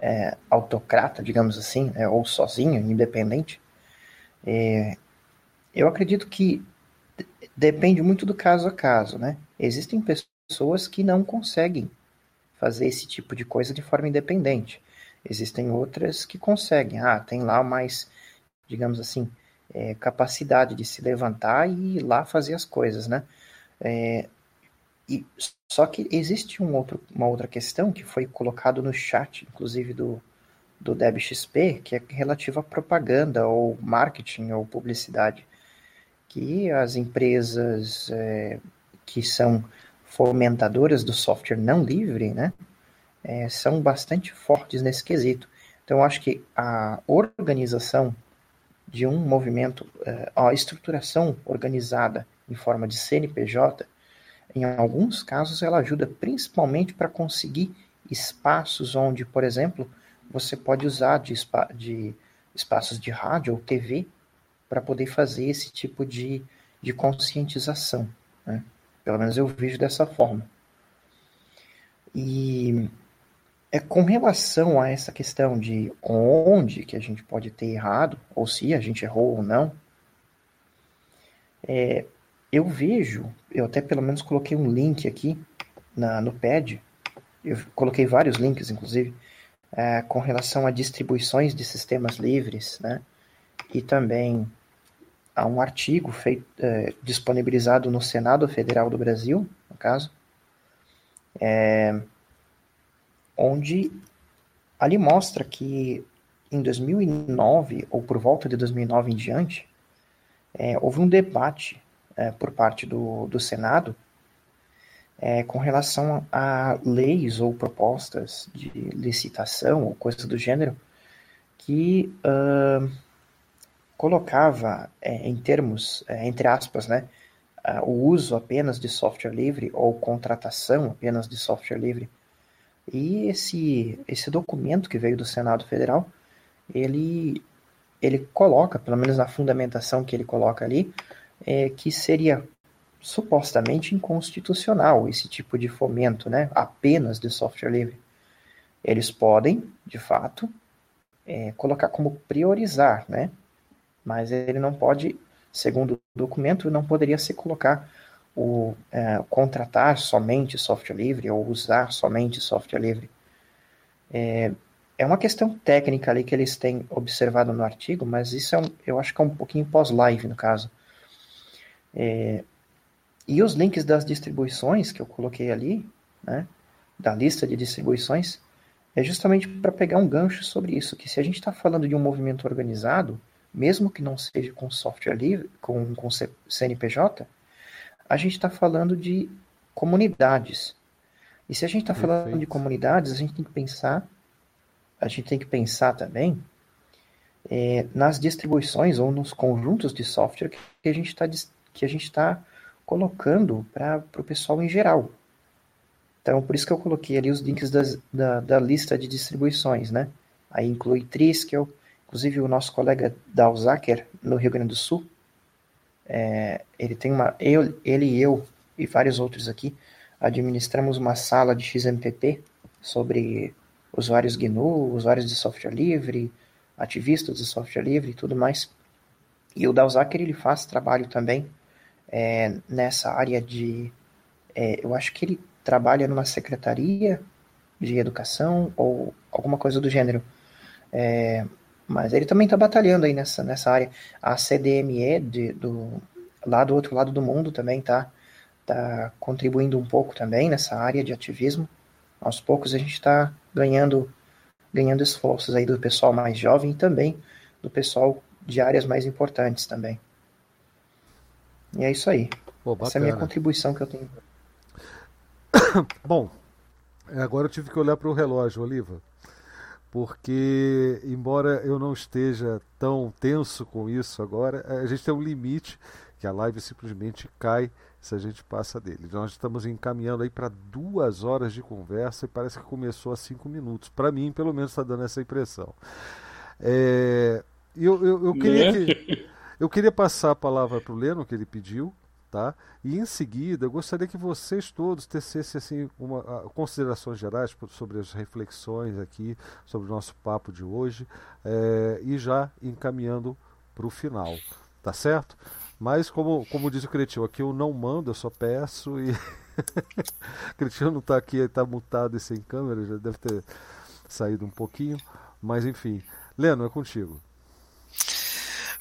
é, autocrata, digamos assim, é, ou sozinho, independente, é, eu acredito que depende muito do caso a caso, né? Existem pessoas que não conseguem fazer esse tipo de coisa de forma independente. Existem outras que conseguem. Ah, tem lá mais, digamos assim, é, capacidade de se levantar e ir lá fazer as coisas, né? É, e, só que existe um outro, uma outra questão que foi colocado no chat, inclusive do, do DebXP, que é relativa à propaganda ou marketing ou publicidade, que as empresas é, que são fomentadoras do software não livre, né, é, são bastante fortes nesse quesito. Então, acho que a organização de um movimento, é, a estruturação organizada em forma de CNPJ, em alguns casos ela ajuda principalmente para conseguir espaços onde, por exemplo, você pode usar de, de espaços de rádio ou TV para poder fazer esse tipo de, de conscientização. Né? Pelo menos eu vejo dessa forma. E é com relação a essa questão de onde que a gente pode ter errado, ou se a gente errou ou não, é, eu vejo, eu até pelo menos coloquei um link aqui na, no pad, eu coloquei vários links, inclusive, é, com relação a distribuições de sistemas livres, né? E também há um artigo feito, é, disponibilizado no Senado Federal do Brasil, no caso, é, onde ali mostra que em 2009, ou por volta de 2009 em diante, é, houve um debate é, por parte do, do Senado é, com relação a leis ou propostas de licitação ou coisas do gênero que uh, colocava é, em termos, é, entre aspas, né, uh, o uso apenas de software livre ou contratação apenas de software livre. E esse, esse documento que veio do Senado Federal, ele, ele coloca, pelo menos na fundamentação que ele coloca ali, é, que seria supostamente inconstitucional esse tipo de fomento, né, apenas de software livre. Eles podem, de fato, é, colocar como priorizar, né, mas ele não pode, segundo o documento, não poderia se colocar o é, contratar somente software livre ou usar somente software livre. É, é uma questão técnica ali que eles têm observado no artigo, mas isso é um, eu acho que é um pouquinho pós-live no caso. É, e os links das distribuições que eu coloquei ali, né, da lista de distribuições, é justamente para pegar um gancho sobre isso, que se a gente está falando de um movimento organizado, mesmo que não seja com software livre, com, com CNPJ, a gente está falando de comunidades. E se a gente está falando de comunidades, a gente tem que pensar, a gente tem que pensar também é, nas distribuições ou nos conjuntos de software que a gente está que a gente está colocando para o pessoal em geral. Então, por isso que eu coloquei ali os links das, da, da lista de distribuições, né? Aí inclui Triskel, inclusive o nosso colega Dalzaker, no Rio Grande do Sul, é, ele tem uma, eu, ele e eu e vários outros aqui administramos uma sala de XMPP sobre usuários GNU, usuários de software livre, ativistas de software livre e tudo mais. E o Dalzaker ele faz trabalho também é, nessa área de. É, eu acho que ele trabalha numa secretaria de educação ou alguma coisa do gênero. É, mas ele também está batalhando aí nessa, nessa área. A CDME de, do, lá do outro lado do mundo também está tá contribuindo um pouco também nessa área de ativismo. Aos poucos a gente está ganhando, ganhando esforços aí do pessoal mais jovem e também do pessoal de áreas mais importantes também. E é isso aí. Pô, Essa é a minha contribuição que eu tenho. Bom, agora eu tive que olhar para o relógio, Oliva, porque embora eu não esteja tão tenso com isso agora, a gente tem um limite que a live simplesmente cai se a gente passa dele. Nós estamos encaminhando aí para duas horas de conversa e parece que começou há cinco minutos. Para mim, pelo menos, está dando essa impressão. É, eu, eu, eu, queria né? que, eu queria passar a palavra para o Leno, que ele pediu, tá? E em seguida, eu gostaria que vocês todos tecessem assim uma, considerações gerais sobre as reflexões aqui sobre o nosso papo de hoje é, e já encaminhando para o final, tá certo? Mas como, como diz o Cretinho, aqui eu não mando, eu só peço e Cretinho não está aqui, está mutado e sem câmera, já deve ter saído um pouquinho, mas enfim. Leno, é contigo.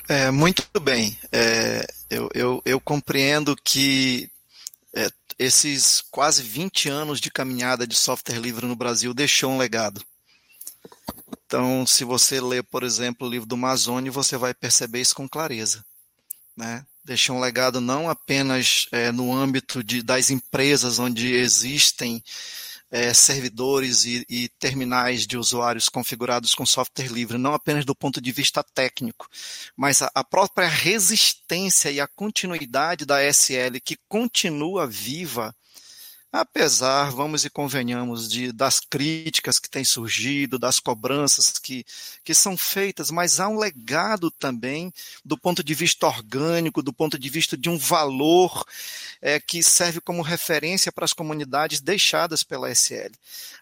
É, muito bem. É, eu, eu, eu, compreendo que é, esses quase 20 anos de caminhada de software livre no Brasil deixou um legado. Então, se você ler, por exemplo, o livro do Amazônia, você vai perceber isso com clareza. Né? Deixou um legado não apenas é, no âmbito de, das empresas onde existem é, servidores e, e, terminais de usuários configurados com software livre, não apenas do ponto de vista técnico, mas a, a própria resistência e a continuidade da SL que continua viva apesar, vamos e convenhamos, de, das críticas que têm surgido, das cobranças que, que são feitas, mas há um legado também do ponto de vista orgânico, do ponto de vista de um valor é, que serve como referência para as comunidades deixadas pela SL.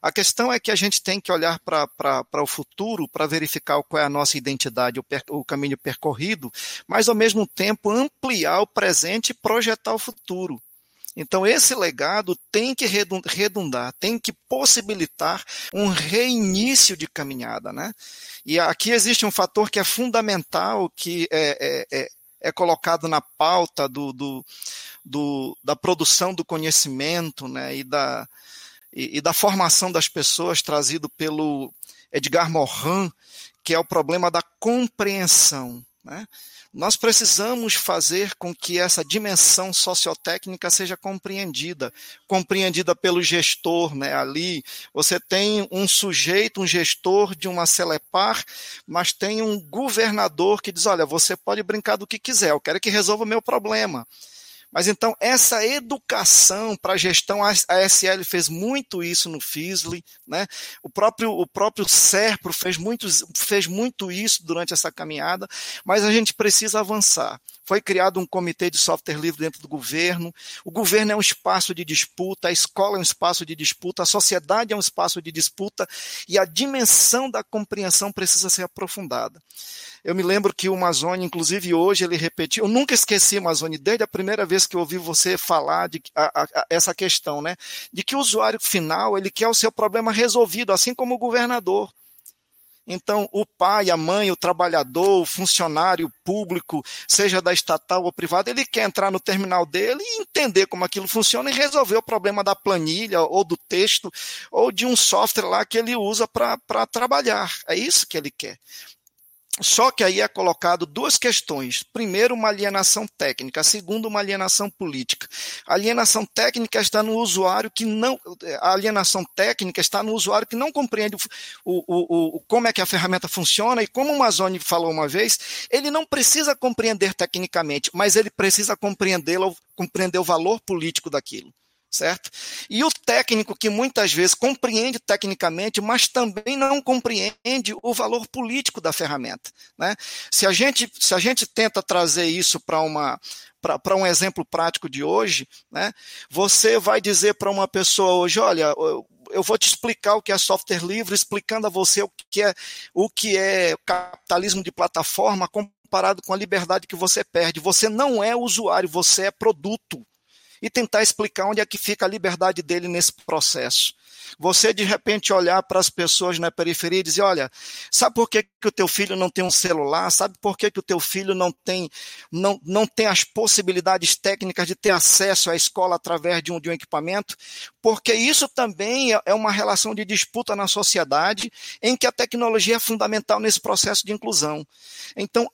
A questão é que a gente tem que olhar para o futuro para verificar qual é a nossa identidade, o, per, o caminho percorrido, mas ao mesmo tempo ampliar o presente e projetar o futuro. Então, esse legado tem que redundar, tem que possibilitar um reinício de caminhada. Né? E aqui existe um fator que é fundamental, que é, é, é, é colocado na pauta do, do, do, da produção do conhecimento né? e, da, e, e da formação das pessoas, trazido pelo Edgar Morin, que é o problema da compreensão. Né? Nós precisamos fazer com que essa dimensão sociotécnica seja compreendida, compreendida pelo gestor, né? Ali você tem um sujeito, um gestor de uma Celepar, mas tem um governador que diz: olha, você pode brincar do que quiser, eu quero que resolva o meu problema. Mas então, essa educação para a gestão, a SL fez muito isso no FISLE, né? o, próprio, o próprio SERPRO fez muito, fez muito isso durante essa caminhada, mas a gente precisa avançar. Foi criado um comitê de software livre dentro do governo, o governo é um espaço de disputa, a escola é um espaço de disputa, a sociedade é um espaço de disputa, e a dimensão da compreensão precisa ser aprofundada. Eu me lembro que o Amazônia, inclusive hoje, ele repetiu. Eu nunca esqueci Amazônia, desde a primeira vez que eu ouvi você falar de a, a, essa questão, né? De que o usuário final ele quer o seu problema resolvido, assim como o governador. Então, o pai, a mãe, o trabalhador, o funcionário público, seja da estatal ou privada, ele quer entrar no terminal dele e entender como aquilo funciona e resolver o problema da planilha ou do texto ou de um software lá que ele usa para trabalhar. É isso que ele quer. Só que aí é colocado duas questões. Primeiro, uma alienação técnica. Segundo, uma alienação política. A alienação técnica está no usuário que não. A alienação técnica está no usuário que não compreende o, o, o, como é que a ferramenta funciona. E como o Mazoni falou uma vez, ele não precisa compreender tecnicamente, mas ele precisa compreendê-lo, compreender o valor político daquilo certo? E o técnico que muitas vezes compreende tecnicamente, mas também não compreende o valor político da ferramenta, né? Se a gente se a gente tenta trazer isso para uma para um exemplo prático de hoje, né? Você vai dizer para uma pessoa hoje, olha, eu vou te explicar o que é software livre, explicando a você o que é o que é capitalismo de plataforma comparado com a liberdade que você perde. Você não é usuário, você é produto e tentar explicar onde é que fica a liberdade dele nesse processo. Você, de repente, olhar para as pessoas na periferia e dizer: olha, sabe por que, que o teu filho não tem um celular? Sabe por que, que o teu filho não tem, não, não tem as possibilidades técnicas de ter acesso à escola através de um, de um equipamento? Porque isso também é, é uma relação de disputa na sociedade em que a tecnologia é fundamental nesse processo de inclusão. Então,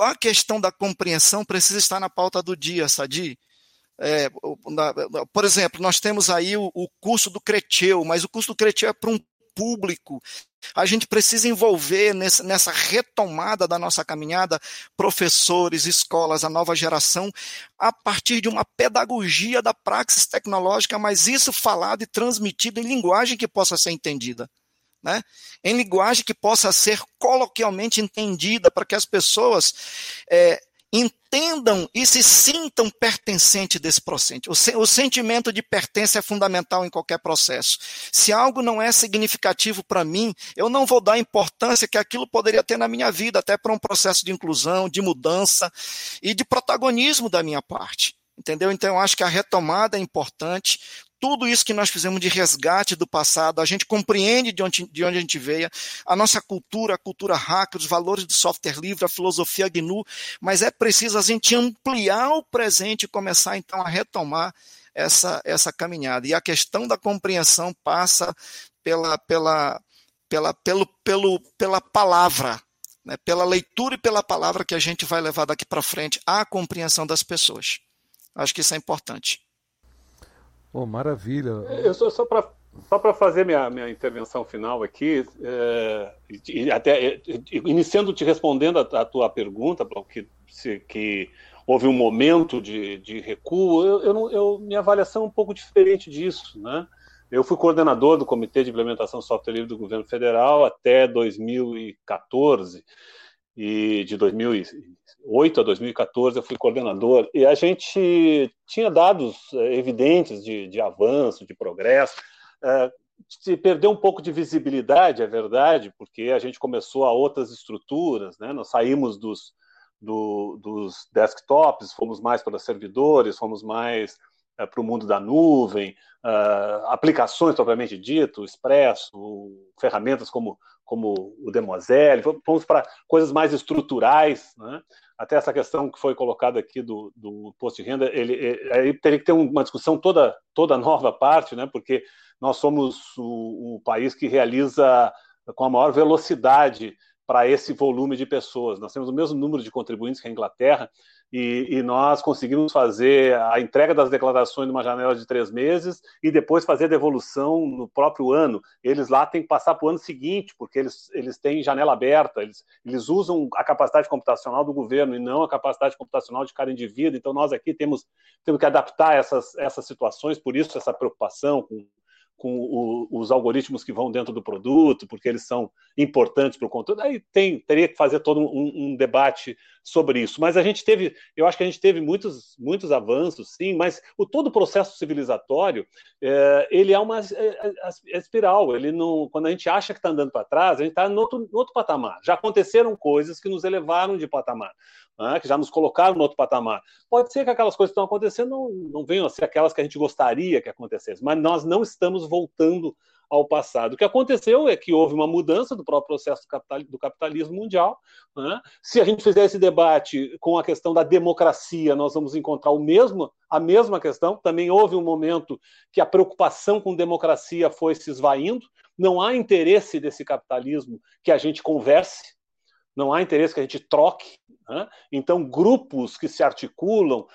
a questão da compreensão precisa estar na pauta do dia, Sadi. É, na, por exemplo, nós temos aí o, o curso do Creteu, mas o curso do Creteu é para um público. A gente precisa envolver nessa, nessa, retomada da nossa caminhada professores, escolas, a nova geração, a partir de uma pedagogia da praxis tecnológica, mas isso falado e transmitido em linguagem que possa ser entendida. Né? Em linguagem que possa ser coloquialmente entendida, para que as pessoas é, entendam e se sintam pertencentes desse processo. O, sentimento de pertença é fundamental em qualquer processo. Se algo não é significativo para mim, eu não vou dar a importância que aquilo poderia ter na minha vida, até para um processo de inclusão, de mudança e de protagonismo da minha parte. Entendeu? Então, eu acho que a retomada é importante tudo isso que nós fizemos de resgate do passado, a gente compreende de onde, de onde a gente veio, a nossa cultura, a cultura hacker, os valores do software livre, a filosofia GNU, mas é preciso a gente ampliar o presente e começar então a retomar essa, essa caminhada. E a questão da compreensão passa pela, pela, pela, pelo, pelo, pela palavra, né? pela leitura e pela palavra que a gente vai levar daqui para frente à compreensão das pessoas. Acho que isso é importante. Oh, maravilha. Eu só, só para só para fazer minha, minha intervenção final aqui, é, até iniciando te respondendo a, a tua pergunta, que, se, que houve um momento de, de recuo, eu, eu, eu, minha avaliação é um pouco diferente disso, né? Eu fui coordenador do Comitê de Implementação do Software Livre do Governo Federal até 2014 e de 2008 a 2014 eu fui coordenador e a gente tinha dados eh, evidentes de, de avanço, de progresso. É, se perdeu um pouco de visibilidade, é verdade, porque a gente começou a outras estruturas, né? Nós saímos dos, do, dos desktops, fomos mais para servidores, fomos mais é, para o mundo da nuvem, uh, aplicações propriamente dito, Expresso, ferramentas como como o Demoiselle, vamos para coisas mais estruturais, né? até essa questão que foi colocada aqui do, do posto de renda, ele, ele, aí teria que ter uma discussão toda, toda nova parte, né? porque nós somos o, o país que realiza com a maior velocidade para esse volume de pessoas. Nós temos o mesmo número de contribuintes que a Inglaterra, e, e, nós conseguimos fazer a entrega das declarações numa janela de três meses e depois fazer a devolução no próprio ano. Eles lá têm que passar para o ano seguinte, porque eles, eles têm janela aberta, eles, eles usam a capacidade computacional do governo e não a capacidade computacional de cada indivíduo. Então, nós aqui temos, temos que adaptar essas, essas situações, por isso essa preocupação com com o, os algoritmos que vão dentro do produto, porque eles são importantes para o conteúdo. Aí tem, teria que fazer todo um, um, debate sobre isso. Mas a gente teve, eu acho que a gente teve muitos, muitos avanços, sim, mas o todo o processo civilizatório, é, ele é uma é, é, é, espiral. Ele não, quando a gente acha que está andando para trás, a gente está no outro, no outro patamar. Já aconteceram coisas que nos elevaram de patamar né, que já nos colocaram no outro patamar. Pode ser que aquelas coisas que estão acontecendo não, não venham a ser aquelas que a gente gostaria que acontecessem, mas nós não estamos voltando ao passado. O que aconteceu é que houve uma mudança do próprio processo do capitalismo mundial. Né? Se a gente fizer esse debate com a questão da democracia, nós vamos encontrar o mesmo, a mesma questão. Também houve um momento que a preocupação com democracia foi se esvaindo. Não há interesse desse capitalismo que a gente converse, não há interesse que a gente troque. Né? Então, grupos que se articulam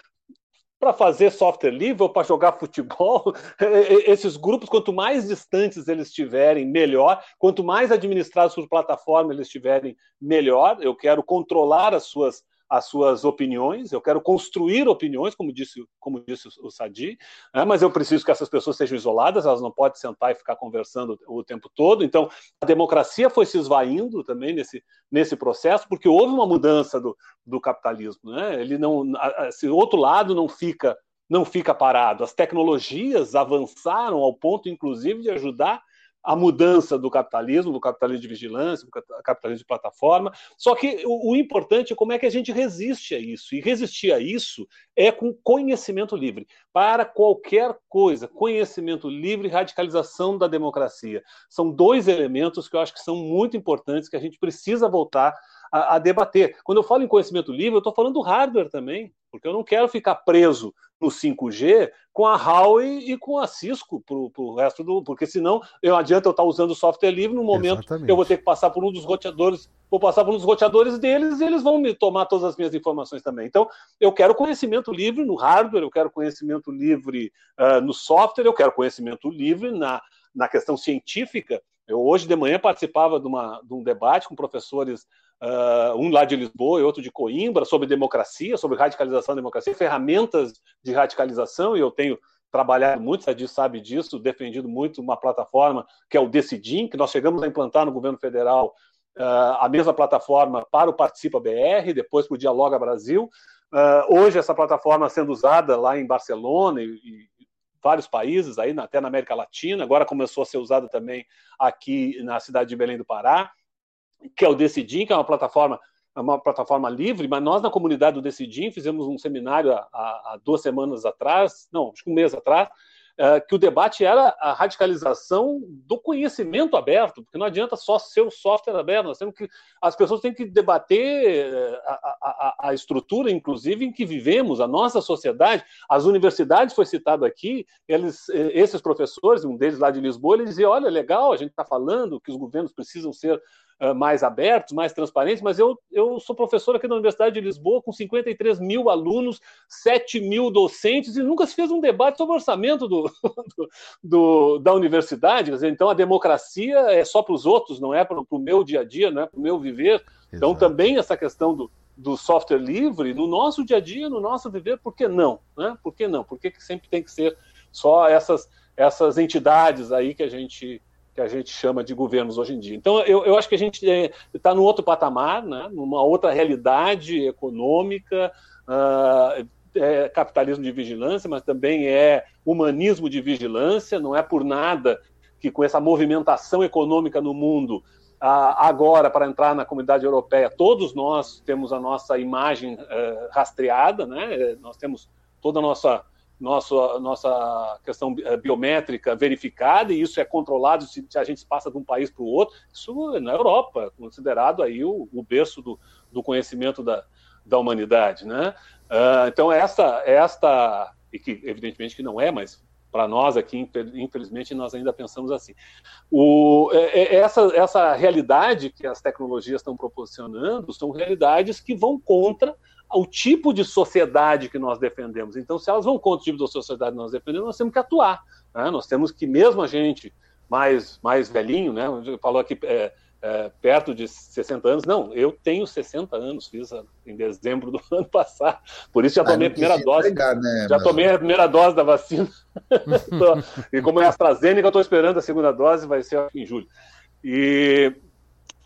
para fazer software livre ou para jogar futebol, esses grupos, quanto mais distantes eles estiverem, melhor. Quanto mais administrados por plataforma eles estiverem, melhor. Eu quero controlar as suas as suas opiniões, eu quero construir opiniões, como disse, como disse o Sadi, né? mas eu preciso que essas pessoas sejam isoladas, elas não podem sentar e ficar conversando o tempo todo. Então, a democracia foi se esvaindo também nesse, nesse processo, porque houve uma mudança do, do capitalismo. Né? Ele não, esse outro lado não fica não fica parado. As tecnologias avançaram ao ponto, inclusive, de ajudar a mudança do capitalismo, do capitalismo de vigilância, do capitalismo de plataforma. Só que o, o, importante é como é que a gente resiste a isso. E resistir a isso é com conhecimento livre. Para qualquer coisa, conhecimento livre e radicalização da democracia. São dois elementos que eu acho que são muito importantes, que a gente precisa voltar a, a debater. Quando eu falo em conhecimento livre, eu estou falando do hardware também, porque eu não quero ficar preso no 5G com a Huawei e com a Cisco para o resto do. Porque senão eu adianta eu estar usando o software livre no momento Exatamente. eu vou ter que passar por um dos roteadores, vou passar por um dos roteadores deles e eles vão me tomar todas as minhas informações também. Então, eu quero conhecimento livre no hardware, eu quero conhecimento livre uh, no software, eu quero conhecimento livre na, na questão científica. Eu hoje de manhã participava de, uma, de um debate com professores uh, um lá de Lisboa e outro de Coimbra, sobre democracia, sobre radicalização da democracia, ferramentas de radicalização, e eu tenho trabalhado muito, Sadi sabe disso, defendido muito uma plataforma que é o Decidim, que nós chegamos a implantar no governo federal uh, a mesma plataforma para o Participa BR, depois para o Dialoga Brasil. Uh, hoje essa plataforma sendo usada lá em Barcelona e, e vários países, aí até na América Latina, agora começou a ser usada também aqui na cidade de Belém do Pará, que é o Decidim, que é uma plataforma uma plataforma livre, mas nós na comunidade do Decidim fizemos um seminário há, há duas semanas atrás, não, acho que um mês atrás, é, que o debate era a radicalização do conhecimento aberto, porque não adianta só ser o software aberto, nós temos que, as pessoas têm que debater é, a, a, a, estrutura, inclusive, em que vivemos, a nossa sociedade, as universidades, foi citado aqui, eles, é, esses professores, um deles lá de Lisboa, eles diziam, olha, legal, a gente está falando que os governos precisam ser mais abertos, mais transparentes, mas eu, eu sou professor aqui na Universidade de Lisboa com 53 mil alunos, 7 mil docentes, e nunca se fez um debate sobre o orçamento do, do, do da universidade. Dizer, então, a democracia é só para os outros, não é para o meu dia a dia, não é para o meu viver. Então, Exato. Então, também essa questão do, do software livre, no nosso dia a dia, no nosso viver, por que não? Né? Por que não? Por que, que sempre tem que ser só essas, essas entidades aí que a gente que a gente chama de governos hoje em dia. Então, eu, eu acho que a gente está é, num outro patamar, né, numa outra realidade econômica, uh, é capitalismo de vigilância, mas também é humanismo de vigilância, não é por nada que com essa movimentação econômica no mundo, uh, agora, para entrar na comunidade europeia, todos nós temos a nossa imagem uh, rastreada, né, nós temos toda a nossa nossa, nossa questão eh, biométrica verificada e isso é controlado se a gente passa de um país para o outro. Isso na Europa, considerado aí o, o berço do, do conhecimento da, da humanidade, né? Uh, então esta, esta e que evidentemente que não é, mas para nós aqui infelizmente nós ainda pensamos assim. O, é, é, essa, essa realidade que as tecnologias estão proporcionando são realidades que vão contra o tipo de sociedade que nós defendemos. Então, se elas vão contra o tipo de sociedade que nós defendemos, nós temos que atuar. Né? Nós temos que, mesmo a gente mais, mais velhinho, né? falou aqui é, é, perto de 60 anos, não, eu tenho 60 anos, fiz em dezembro do ano passado, por isso já ah, tomei ah, a primeira dose. Pegar, né, já mas... tomei a primeira dose da vacina. e como é a AstraZeneca, eu estou esperando a segunda dose, vai ser em julho. E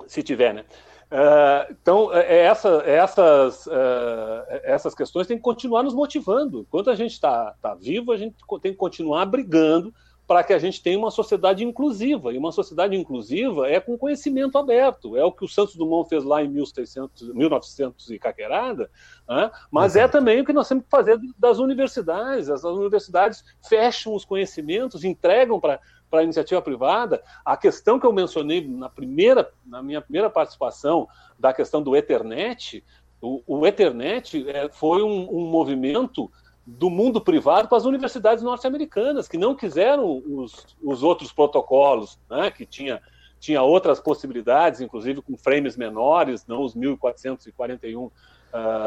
se tiver, né? Uh, então, é, é essa, é essas, uh, essas questões têm que continuar nos motivando. Enquanto a gente está tá vivo, a gente tem que continuar brigando para que a gente tenha uma sociedade inclusiva. E uma sociedade inclusiva é com conhecimento aberto. É o que o Santos Dumont fez lá em 1600, 1900 e caquerada, né? mas é também o que nós temos que fazer das universidades. As universidades fecham os conhecimentos, entregam para para a iniciativa privada, a questão que eu mencionei na primeira, na minha primeira participação da questão do Ethernet, o, o Ethernet é, foi um, um, movimento do mundo privado para as universidades norte-americanas que não quiseram os, os outros protocolos, né, que tinha tinha outras possibilidades, inclusive com frames menores, não os 1441 uh,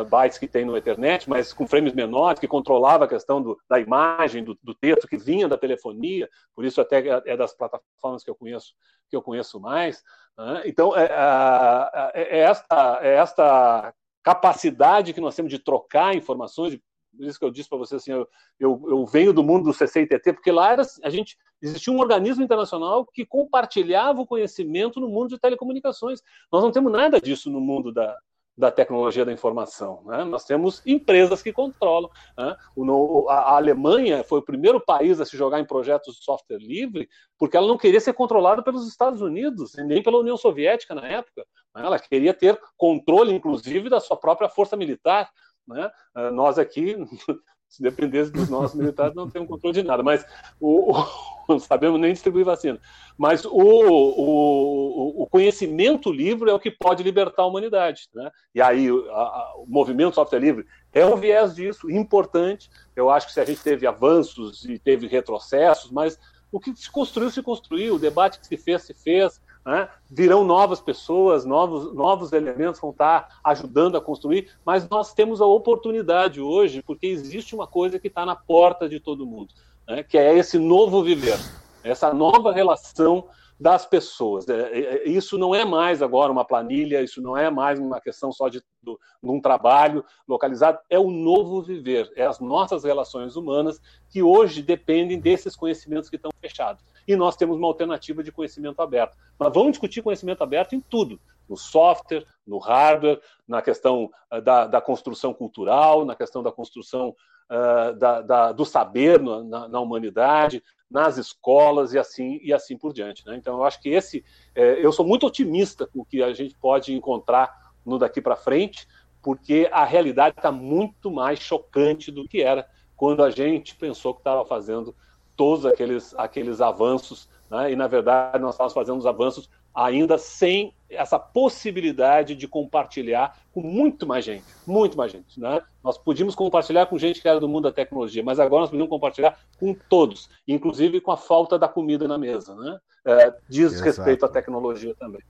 bytes que tem no Ethernet, mas com frames menores, que controlava a questão do, da imagem, do, do, texto que vinha da telefonia, por isso até é, é das plataformas que eu conheço que eu conheço mais. Né? Então, é, é, é, esta, é esta capacidade que nós temos de trocar informações, por isso que eu disse para você assim, eu, eu, eu, venho do mundo do CCITT, porque lá era, a gente existia um organismo internacional que compartilhava o conhecimento no mundo de telecomunicações. Nós não temos nada disso no mundo da, da tecnologia da informação. Né? Nós temos empresas que controlam. Né? O, a, a, Alemanha foi o primeiro país a se jogar em projetos de software livre, porque ela não queria ser controlada pelos Estados Unidos, nem pela União Soviética na época. Né? Ela queria ter controle, inclusive, da sua própria força militar. Né? Ah, nós aqui se dependesse dos nossos militares, não temos controle de nada. Mas o, o, não sabemos nem distribuir vacina. Mas o, o, o, conhecimento livre é o que pode libertar a humanidade. Né? E aí a, a, o movimento software livre é um viés disso, importante. Eu acho que se a gente teve avanços e teve retrocessos, mas o que se construiu, se construiu, o debate que se fez, se fez. Né? Virão novas pessoas, novos, novos elementos vão estar ajudando a construir, mas nós temos a oportunidade hoje, porque existe uma coisa que está na porta de todo mundo, né? que é esse novo viver, essa nova relação das pessoas. É, é, é, isso não é mais agora uma planilha, isso não é mais uma questão só de, de um trabalho localizado, é o novo viver, é as nossas relações humanas que hoje dependem desses conhecimentos que estão fechados. E nós temos uma alternativa de conhecimento aberto. Mas vamos discutir conhecimento aberto em tudo. no software, no hardware, na questão uh, da, da, construção cultural, na questão da construção uh, da, da, do saber na, na, humanidade, nas escolas e assim e assim por diante. Né? Então, eu acho que esse, eh, eu sou muito otimista com o que a gente pode encontrar no daqui para frente, porque a realidade está muito mais chocante do que era quando a gente pensou que estava fazendo todos aqueles, aqueles avanços, né? e na verdade nós estávamos fazendo os avanços ainda sem essa possibilidade de compartilhar com muito mais gente, muito mais gente. Né? Nós podíamos compartilhar com gente que era do mundo da tecnologia, mas agora nós podemos compartilhar com todos, inclusive com a falta da comida na mesa. Né? É, diz Exato. respeito à tecnologia também.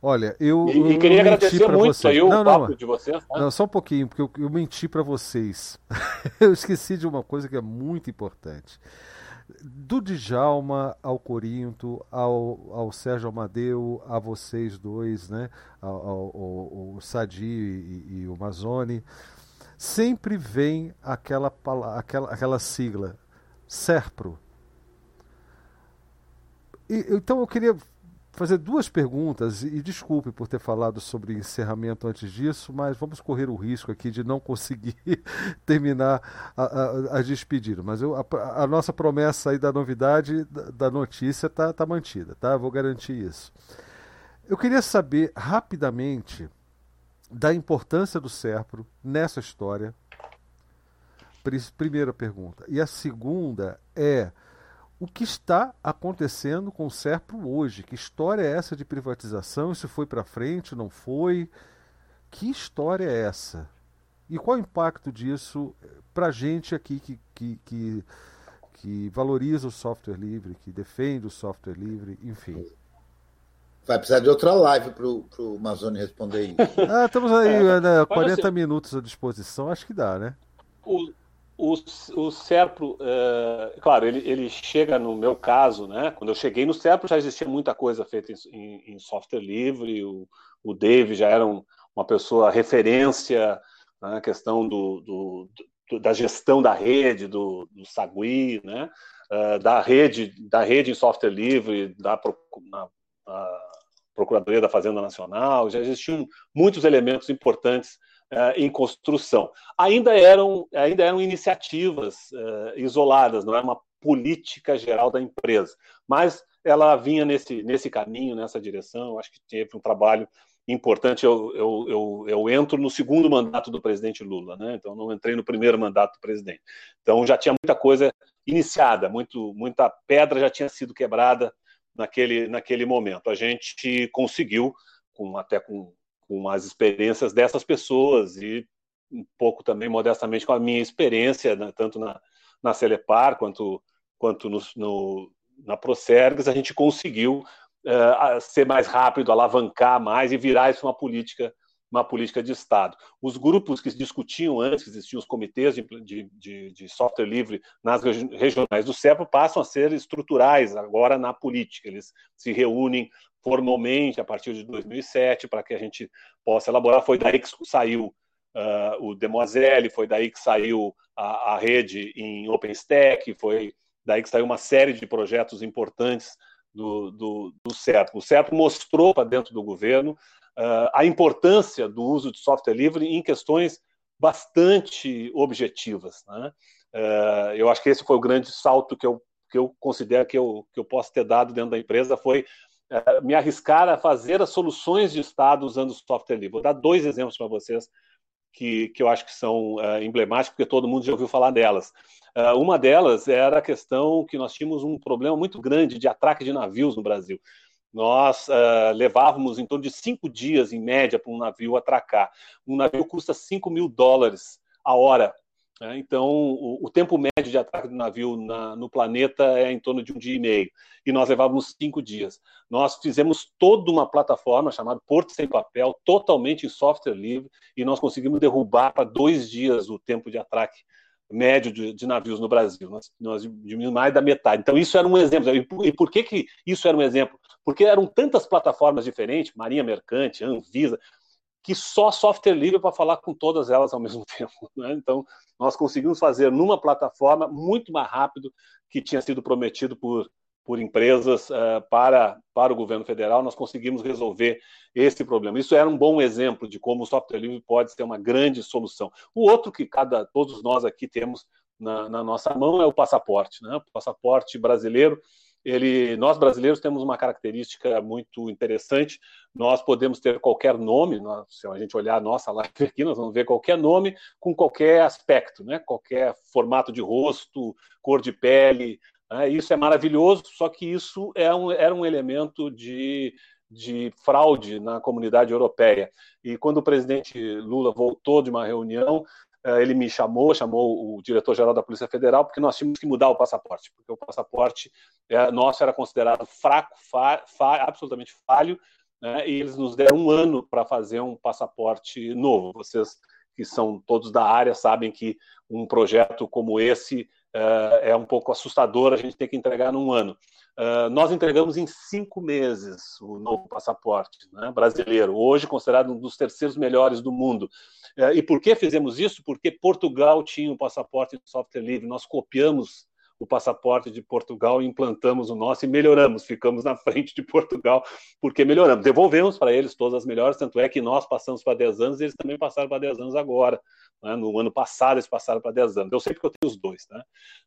Olha, eu. E, e queria agradecer muito vocês. aí o não, papo não, de vocês. Né? Não, só um pouquinho, porque eu, eu menti para vocês. eu esqueci de uma coisa que é muito importante. Do Djalma ao Corinto, ao, ao Sérgio Amadeu, a vocês dois, né? Ao, ao, ao, ao Sadi e, e o Mazone, sempre vem aquela, aquela, aquela sigla, SERPRO. E, então eu queria fazer duas perguntas e desculpe por ter falado sobre encerramento antes disso, mas vamos correr o risco aqui de não conseguir terminar a, a, a despedir. Mas eu, a, a, nossa promessa aí da novidade, da, da notícia, está tá mantida, tá? vou garantir isso. Eu queria saber rapidamente da importância do Serpro nessa história. Primeira pergunta. E a segunda é o que está acontecendo com o Serpro hoje. Que história é essa de privatização? Isso foi para frente, não foi? Que história é essa? E qual o impacto disso para a gente aqui que, que, que, que, valoriza o software livre, que defende o software livre, enfim? Vai precisar de outra live para o Mazone responder isso. Ah, estamos aí, é, né, 40 minutos à disposição, acho que dá, né? O, o, o Serpro, é, claro, ele, ele chega no meu caso, né? Quando eu cheguei no Serpro já existia muita coisa feita em, em software livre. O, o Dave já era um, uma pessoa referência na né, questão do, do, do, da gestão da rede, do, do Sagui, né? Uh, da rede, da rede em software livre, da na, Procuradoria da Fazenda Nacional. Já existiam muitos elementos importantes em construção. Ainda eram, ainda eram iniciativas uh, isoladas, não era uma política geral da empresa, mas ela vinha nesse, nesse caminho, nessa direção. Acho que teve um trabalho importante. Eu, eu, eu, eu, entro no segundo mandato do presidente Lula, né? então não entrei no primeiro mandato do presidente. Então já tinha muita coisa iniciada, muito, muita pedra já tinha sido quebrada naquele, naquele momento. A gente conseguiu, com, até com com as experiências dessas pessoas e um pouco também modestamente com a minha experiência, né, tanto na, na Celepar quanto, quanto no, no, na Procergs, a gente conseguiu uh, ser mais rápido, alavancar mais e virar isso uma política uma política de Estado. Os grupos que discutiam antes, que existiam os comitês de, de, de software livre nas regionais do CEPO, passam a ser estruturais agora na política. Eles se reúnem formalmente a partir de 2007 para que a gente possa elaborar. Foi daí que saiu uh, o Demoiselle, foi daí que saiu a, a, rede em OpenStack, foi daí que saiu uma série de projetos importantes do, do, do. O CERP mostrou para dentro do governo uh, a importância do uso de software livre em questões bastante objetivas. Né? Uh, eu acho que esse foi o grande salto que eu, que eu considero que eu, que eu posso ter dado dentro da empresa, foi uh, me arriscar a fazer as soluções de Estado usando software livre. Vou dar dois exemplos para vocês que, que eu acho que são uh, emblemáticos, porque todo mundo já ouviu falar delas. uma delas era a questão que nós tínhamos um problema muito grande de atraque de navios no Brasil nós uh, levávamos em torno de cinco dias, em média, para um navio atracar. Um navio custa 5 mil dólares a hora. Né? Então, o, o, tempo médio de atraque do navio na, no planeta é em torno de um dia e meio. E nós levávamos cinco dias. Nós fizemos toda uma plataforma chamada Porto Sem Papel, totalmente em software livre, e nós conseguimos derrubar para dois dias o tempo de atraque médio de, de, navios no Brasil. Nós, nós diminuímos mais da metade. Então, isso era um exemplo. E por, e por, que, que isso era um exemplo? Porque eram tantas plataformas diferentes, Marinha Mercante, Anvisa, que só software livre para falar com todas elas ao mesmo tempo. Né? Então, nós conseguimos fazer numa plataforma muito mais rápido que tinha sido prometido por, por empresas uh, para, para o governo federal, nós conseguimos resolver esse problema. Isso era um bom exemplo de como o software livre pode ser uma grande solução. O outro que cada todos nós aqui temos na, na nossa mão é o passaporte. Né? O passaporte brasileiro ele, nós brasileiros temos uma característica muito interessante. Nós podemos ter qualquer nome, nós, se a gente olhar a nossa live aqui, nós vamos ver qualquer nome com qualquer aspecto, né? qualquer formato de rosto, cor de pele. Né? Isso é maravilhoso, só que isso é um, era um elemento de, de fraude na comunidade europeia. E quando o presidente Lula voltou de uma reunião, ele me chamou, chamou o diretor-geral da Polícia Federal, porque nós tínhamos que mudar o passaporte, porque o passaporte é, nosso era considerado fraco, fa, fa, absolutamente falho, né, e eles nos deram um ano para fazer um passaporte novo. Vocês que são todos da área sabem que um projeto como esse é um pouco assustador, a gente tem que entregar num ano. Uh, nós entregamos em cinco meses o novo passaporte né, brasileiro, hoje considerado um dos terceiros melhores do mundo. Uh, e por que fizemos isso? Porque Portugal tinha um passaporte de software livre, nós copiamos o passaporte de Portugal, implantamos o nosso e melhoramos, ficamos na frente de Portugal, porque melhoramos. Devolvemos para eles todas as melhores, tanto é que nós passamos para 10 anos e eles também passaram para 10 anos agora. Né? No ano passado eles passaram para 10 anos. Eu sei porque eu tenho os dois. Né?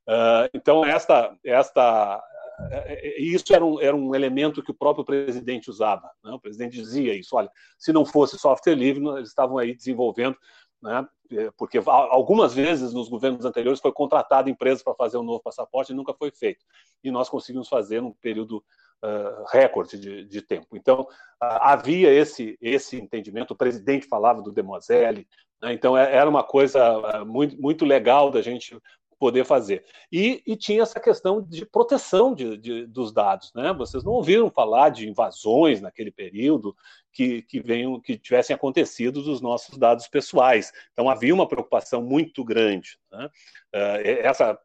Uh, então, esta, esta, é, é, isso era um, era um elemento que o próprio presidente usava. Né? O presidente dizia isso: olha, se não fosse software livre, eles estavam aí desenvolvendo né? É, porque algumas vezes nos governos anteriores foi contratada empresas para fazer um novo passaporte e nunca foi feito. E nós conseguimos fazer num período uh, recorde de, de, tempo. Então, havia esse, esse entendimento, o presidente falava do Demoselle, né? então é, era uma coisa uh, muito, muito legal da gente poder fazer. E, e, tinha essa questão de proteção de, de, dos dados. Né? Vocês não ouviram falar de invasões naquele período que, que, venham, que tivessem acontecido dos nossos dados pessoais. Então havia uma preocupação muito grande. Né? Uh, essa,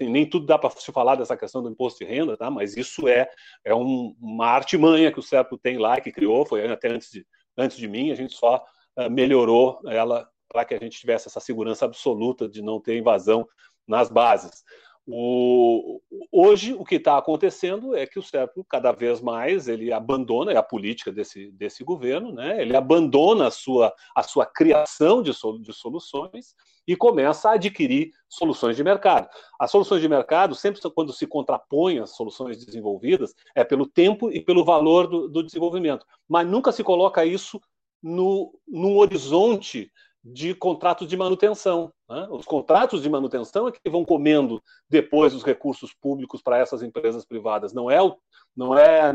nem tudo dá para se falar dessa questão do imposto de renda, tá? mas isso é, é um, uma artimanha que o CEPO tem lá, que criou, foi até antes de, antes de mim, a gente só uh, melhorou ela para que a gente tivesse essa segurança absoluta de não ter invasão nas bases. O, hoje, o que está acontecendo é que o CEPRO, cada vez mais, ele abandona é a política desse, desse governo, né? ele abandona a sua, a sua criação de, de soluções e começa a adquirir soluções de mercado. As soluções de mercado, sempre quando se contrapõem às soluções desenvolvidas, é pelo tempo e pelo valor do, do desenvolvimento, mas nunca se coloca isso no, num horizonte de contratos de manutenção. Né? Os contratos de manutenção é que vão comendo depois os recursos públicos para essas empresas privadas, não é o, não é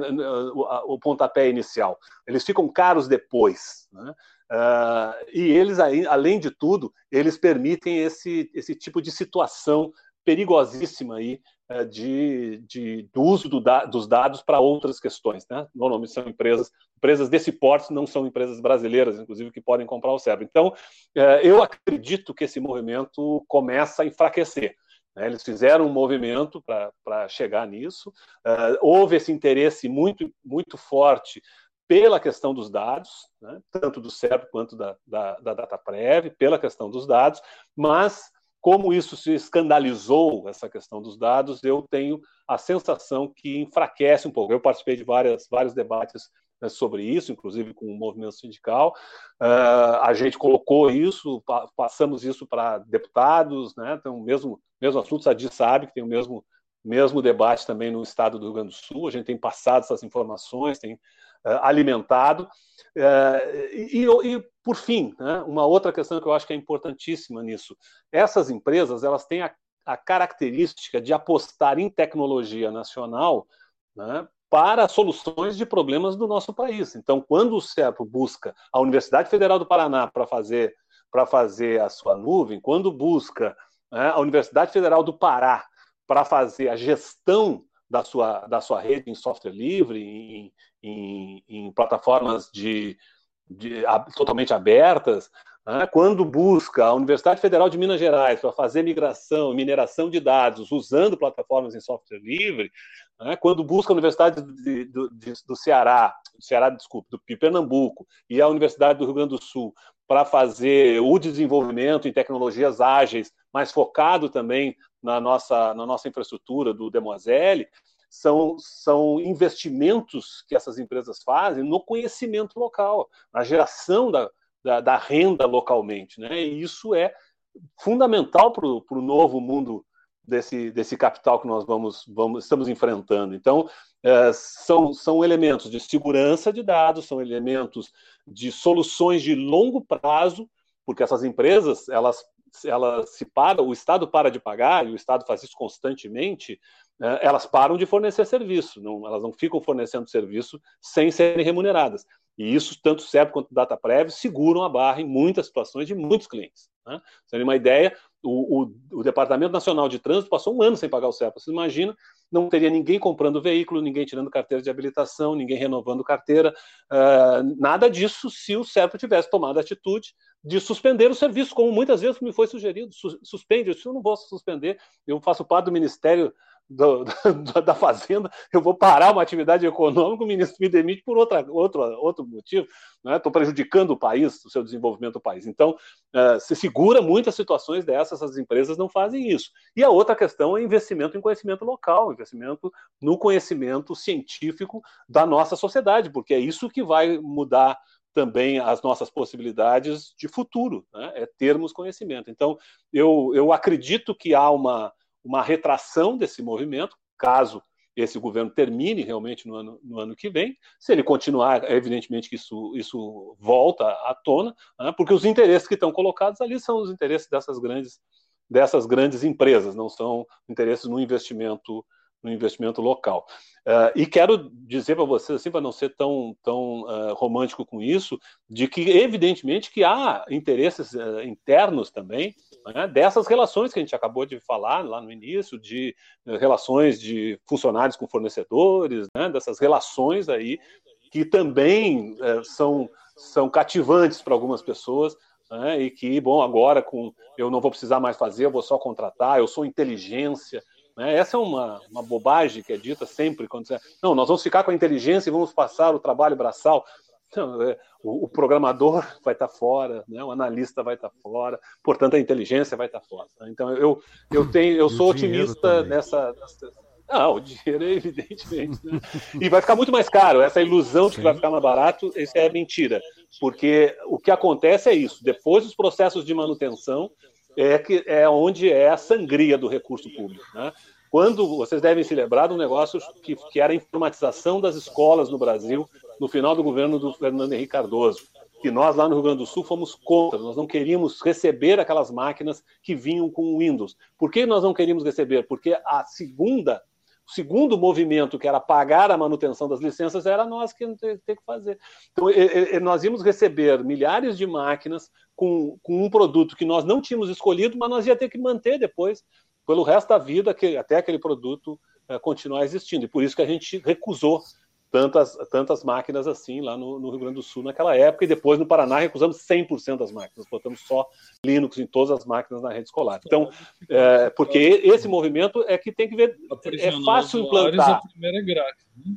o, o pontapé inicial. Eles ficam caros depois. Né? Uh, e eles, além de tudo, eles permitem esse, esse tipo de situação perigosíssima aí é, de, de, do uso do da, dos dados para outras questões. Né? Normalmente são empresas, empresas desse porte, não são empresas brasileiras, inclusive, que podem comprar o cérebro. Então, é, eu acredito que esse movimento começa a enfraquecer. Né? Eles fizeram um movimento para chegar nisso. É, houve esse interesse muito, muito forte pela questão dos dados, né? tanto do cérebro quanto da, da, da DataPrev, pela questão dos dados, mas como isso se escandalizou, essa questão dos dados, eu tenho a sensação que enfraquece um pouco. Eu participei de várias, vários debates né, sobre isso, inclusive com o movimento sindical. Uh, a gente colocou isso, pa passamos isso para deputados, né? Então, mesmo, mesmo assunto, a Sadi sabe que tem o mesmo, mesmo debate também no estado do Rio Grande do Sul. A gente tem passado essas informações, tem uh, alimentado. Uh, e, e, por fim, né, uma outra questão que eu acho que é importantíssima nisso: essas empresas elas têm a, a característica de apostar em tecnologia nacional né, para soluções de problemas do nosso país. Então, quando o CEPO busca a Universidade Federal do Paraná para fazer para fazer a sua nuvem, quando busca né, a Universidade Federal do Pará para fazer a gestão da sua, da sua rede em software livre, em, em, em plataformas de, de, totalmente abertas, né? quando busca a Universidade Federal de Minas Gerais para fazer migração, mineração de dados usando plataformas em software livre, né? quando busca a Universidade de, do, de, do Ceará, Ceará, desculpe, do Pernambuco e a Universidade do Rio Grande do Sul para fazer o desenvolvimento em tecnologias ágeis, mas focado também na nossa, na nossa infraestrutura do Demoiselle, são, são investimentos que essas empresas fazem no conhecimento local, na geração da, da, da renda localmente. Né? E isso é fundamental para o novo mundo desse, desse capital que nós vamos, vamos estamos enfrentando. Então, é, são, são elementos de segurança de dados, são elementos de soluções de longo prazo, porque essas empresas elas elas se para, o Estado para de pagar, e o Estado faz isso constantemente, né, elas param de fornecer serviço, não, elas não ficam fornecendo serviço sem serem remuneradas. E isso, tanto serve quanto data prévia, seguram a barra em muitas situações de muitos clientes. Né? Você uma ideia, o, o, o, Departamento Nacional de Trânsito passou um ano sem pagar o CEPA. Você imagina, não teria ninguém comprando veículo, ninguém tirando carteira de habilitação, ninguém renovando carteira, uh, nada disso se o CEPA tivesse tomado a atitude de suspender o serviço, como muitas vezes me foi sugerido. Suspende, eu não vou suspender, eu faço parte do Ministério do, do, da Fazenda, eu vou parar uma atividade econômica, o ministro me demite por outra, outro, outro motivo. Estou né? prejudicando o país, o seu desenvolvimento do país. Então, uh, se segura muitas situações dessas, as empresas não fazem isso. E a outra questão é investimento em conhecimento local, investimento no conhecimento científico da nossa sociedade, porque é isso que vai mudar também as nossas possibilidades de futuro, né? é termos conhecimento. Então, eu, eu acredito que há uma, uma retração desse movimento, caso esse governo termine realmente no ano, no ano que vem. Se ele continuar, evidentemente que isso, isso volta à tona, né? porque os interesses que estão colocados ali são os interesses dessas grandes, dessas grandes empresas, não são interesses no investimento no investimento local. Uh, e quero dizer para vocês, assim, para não ser tão, tão uh, romântico com isso, de que, evidentemente, que há interesses uh, internos também né, dessas relações que a gente acabou de falar lá no início, de relações de funcionários com fornecedores, né, dessas relações aí que também são, são cativantes para algumas pessoas, né, e que, bom, agora com eu não vou precisar mais fazer, eu vou só contratar, eu sou inteligência, né? Essa é uma, uma bobagem que é dita sempre quando você. Não, nós vamos ficar com a inteligência e vamos passar o trabalho braçal. Não, é, o, o, programador vai estar fora, né? o analista vai estar fora, portanto a inteligência vai estar fora. Né? Então eu, eu tenho, eu sou otimista nessa, nessa. Ah, o dinheiro é evidentemente. Né? E vai ficar muito mais caro. Essa ilusão de que vai ficar mais barato, isso é mentira. Porque o que acontece é isso. Depois dos processos de manutenção, é, que, é onde é a sangria do recurso público. Né? Quando vocês devem se lembrar de um negócio que, que era a informatização das escolas no Brasil no final do governo do Fernando Henrique Cardoso, que nós lá no Rio Grande do Sul fomos contra, nós não queríamos receber aquelas máquinas que vinham com Windows. Por que nós não queríamos receber? Porque a segunda o segundo movimento, que era pagar a manutenção das licenças, era nós que ter que fazer. Então, nós íamos receber milhares de máquinas com, com, um produto que nós não tínhamos escolhido, mas nós ia ter que manter depois, pelo resto da vida, que, até aquele produto é, continuar existindo. E por isso que a gente recusou tantas, tantas máquinas assim lá no, no, Rio Grande do Sul naquela época, e depois no Paraná recusamos 100% das máquinas, botamos só Linux em todas as máquinas na rede escolar. Então, é, porque esse movimento é que tem que ver, é fácil implantar. A primeira grátis, né?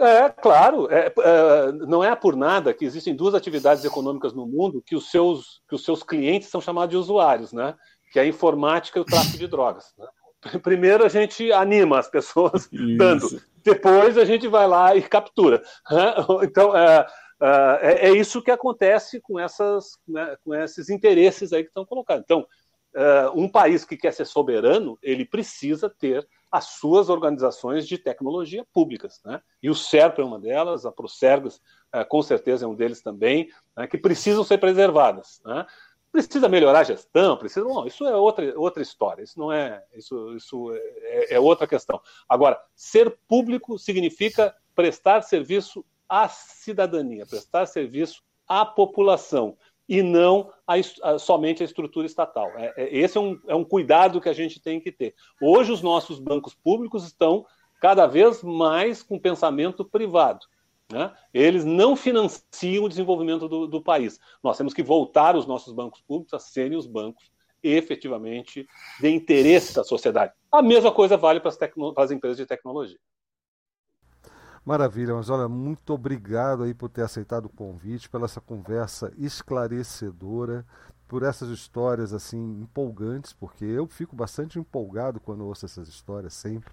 É, claro. É, é, não é por nada que existem duas atividades econômicas no mundo que os seus, que os seus clientes são chamados de usuários, né? Que é a informática e o tráfico de drogas. Né? Primeiro a gente anima as pessoas Isso. dando, depois a gente vai lá e captura. Né? Então é, é, é, isso que acontece com, essas, né, com esses interesses aí que estão colocados. Então, é, um país que quer ser soberano, ele precisa ter as suas organizações de tecnologia públicas. Né? E o CERP é uma delas, a Procergas, é, com certeza, é um deles também, né, que precisam ser preservadas. Né? Precisa melhorar a gestão, precisa. Isso é outra, outra história. Isso não é. Isso, isso é, é outra questão. Agora, ser público significa prestar serviço à cidadania, prestar serviço à população e não a, a, somente a estrutura estatal. É, é, esse é um, é um cuidado que a gente tem que ter. Hoje, os nossos bancos públicos estão cada vez mais com pensamento privado. Né? Eles não financiam o desenvolvimento do, do, país. Nós temos que voltar os nossos bancos públicos a serem os bancos efetivamente de interesse da sociedade. A mesma coisa vale para as, para as empresas de tecnologia. Maravilha, mas olha, muito obrigado aí por ter aceitado o convite, pela essa conversa esclarecedora, por essas histórias assim empolgantes, porque eu fico bastante empolgado quando ouço essas histórias sempre.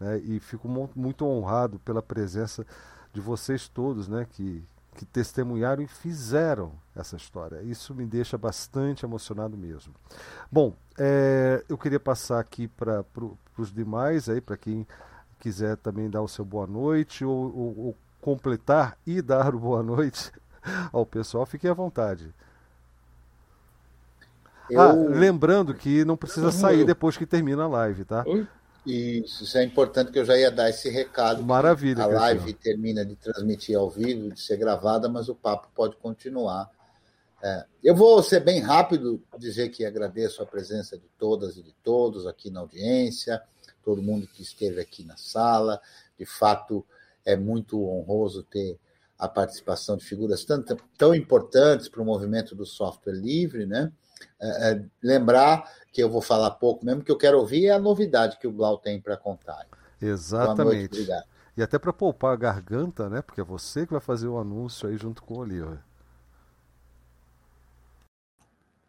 né? e fico muito honrado pela presença de vocês todos, né? que, que testemunharam e fizeram essa história. Isso me deixa bastante emocionado mesmo. Bom, é, eu queria passar aqui para pro, os demais, aí para quem quiser também dar o seu boa noite ou, ou, ou completar e dar o boa noite ao pessoal, fique à vontade. Eu... Ah, lembrando que não precisa sair depois que termina a live, tá? Isso, isso é importante que eu já ia dar esse recado. Maravilha. A live termina de transmitir ao vivo, de ser gravada, mas o papo pode continuar. É, eu vou ser bem rápido, dizer que agradeço a presença de todas e de todos aqui na audiência, todo mundo que esteve aqui na sala. De fato, é muito honroso ter a participação de figuras tão, tão importantes para o movimento do software livre, né? É, é, lembrar que eu vou falar pouco mesmo, que eu quero ouvir é a novidade que o Blau tem para contar. Exatamente. Noite, e até para poupar a garganta, né? Porque é você que vai fazer o anúncio aí junto com o Oliver.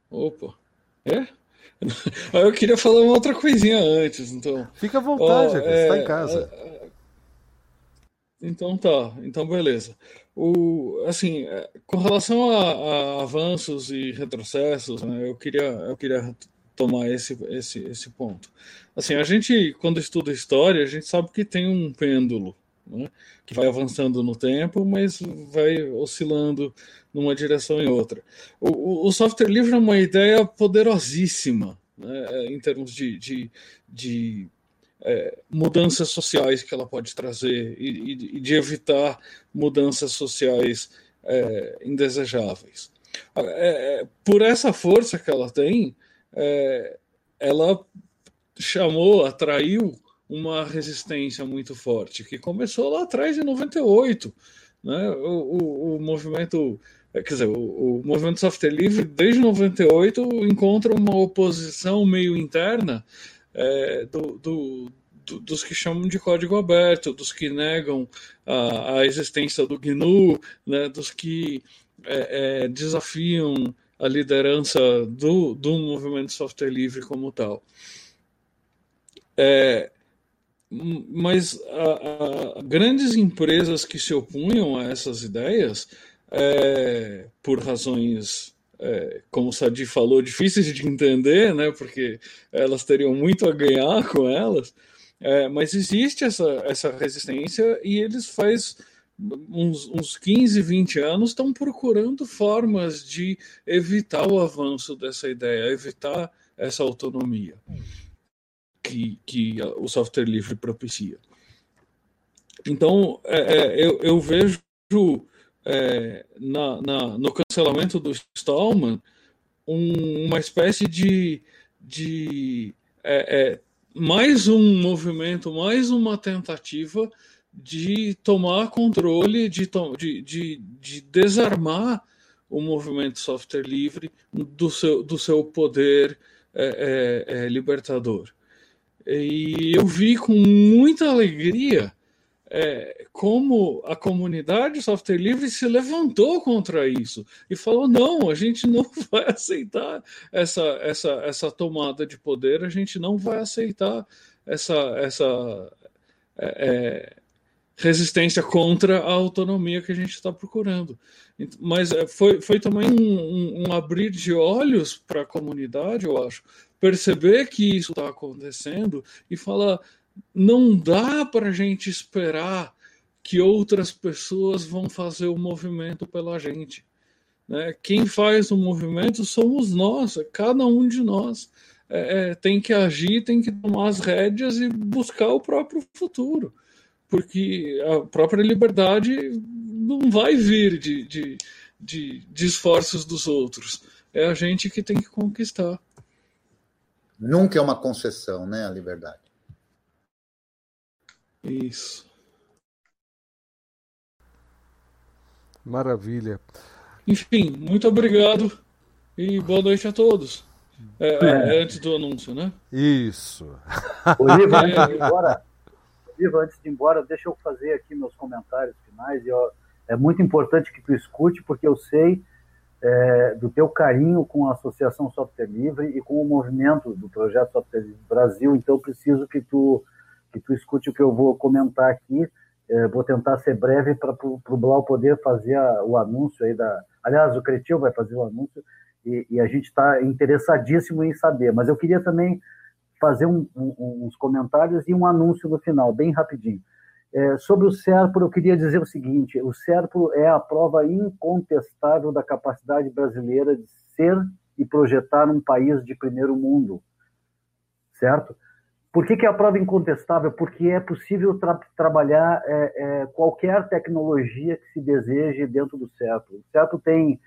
Opa. É? Eu queria falar uma outra coisinha antes, então. Fica à vontade, oh, é, está em casa. Então tá, então beleza. O, assim, é, com relação a, a avanços e retrocessos, né, eu queria, eu queria tomar esse, esse, esse ponto. Assim, a gente, quando estuda história, a gente sabe que tem um pêndulo, né, que vai avançando no tempo, mas vai oscilando numa direção em outra. O, o software livre é uma ideia poderosíssima, né, em termos de, de, de é, mudanças sociais que ela pode trazer e, e de evitar mudanças sociais é, indesejáveis. É, é, por essa força que ela tem, é, ela chamou, atraiu uma resistência muito forte, que começou lá atrás, em 98. Né? O, o, o movimento quer dizer, o, o, movimento software livre, desde 98, encontra uma oposição meio interna é, do, do, do, dos que chamam de código aberto, dos que negam a, a existência do GNU, né, dos que é, é, desafiam a liderança do, do movimento software livre como tal. É, mas a, a, grandes empresas que se opunham a essas ideias, é, por razões é, como o Sadi falou, difíceis de entender, né, porque elas teriam muito a ganhar com elas, é, mas existe essa, essa resistência e eles faz uns, uns 15, 20 anos estão procurando formas de evitar o avanço dessa ideia, evitar essa autonomia que, que o software livre propicia. Então, é, é, eu, eu vejo é, na, na, no cancelamento do Stallman um, uma espécie de, de é, é, mais um movimento, mais uma tentativa de tomar controle, de, de, de, de desarmar o movimento software livre do seu, do seu poder é, libertador. E eu vi com muita alegria é, como a comunidade software livre se levantou contra isso e falou: não, a gente não vai aceitar essa, essa, essa tomada de poder, a gente não vai aceitar essa, essa é, é resistência contra a autonomia que a gente está procurando. Mas é, foi, foi também um, um, um abrir de olhos para a comunidade, eu acho, perceber que isso está acontecendo e falar não dá para a gente esperar que outras pessoas vão fazer o movimento pela gente. Né? Quem faz o movimento somos nós, cada um de nós. É, é, tem que agir, tem que tomar as rédeas e buscar o próprio futuro. Porque a própria liberdade não vai vir de, de, de, de esforços dos outros. É a gente que tem que conquistar. Nunca é uma concessão, né, a liberdade. Isso. Maravilha. Enfim, muito obrigado e boa noite a todos. É, é. é antes do anúncio, né? Isso. Oliva, antes de ir embora, Oliva, antes de ir embora, deixa eu fazer aqui meus comentários finais. E, ó, é muito importante que tu escute, porque eu sei é, do teu carinho com a Associação Software Livre e com o movimento do Projeto Software Livre Brasil, então preciso que tu que tu escute o que eu vou comentar aqui. É, vou tentar ser breve para o Blau poder fazer a, o anúncio aí da. Aliás, o Cretil vai fazer o anúncio e, e a gente está interessadíssimo em saber. Mas eu queria também fazer um, um, uns comentários e um anúncio no final, bem rapidinho. É, sobre o SERPRO, eu queria dizer o seguinte: o SERPRO é a prova incontestável da capacidade brasileira de ser e projetar um país de primeiro mundo, certo? Por que, que é a prova incontestável? Porque é possível tra trabalhar é, é, qualquer tecnologia que se deseje dentro do SERPRO. O SERPRO tem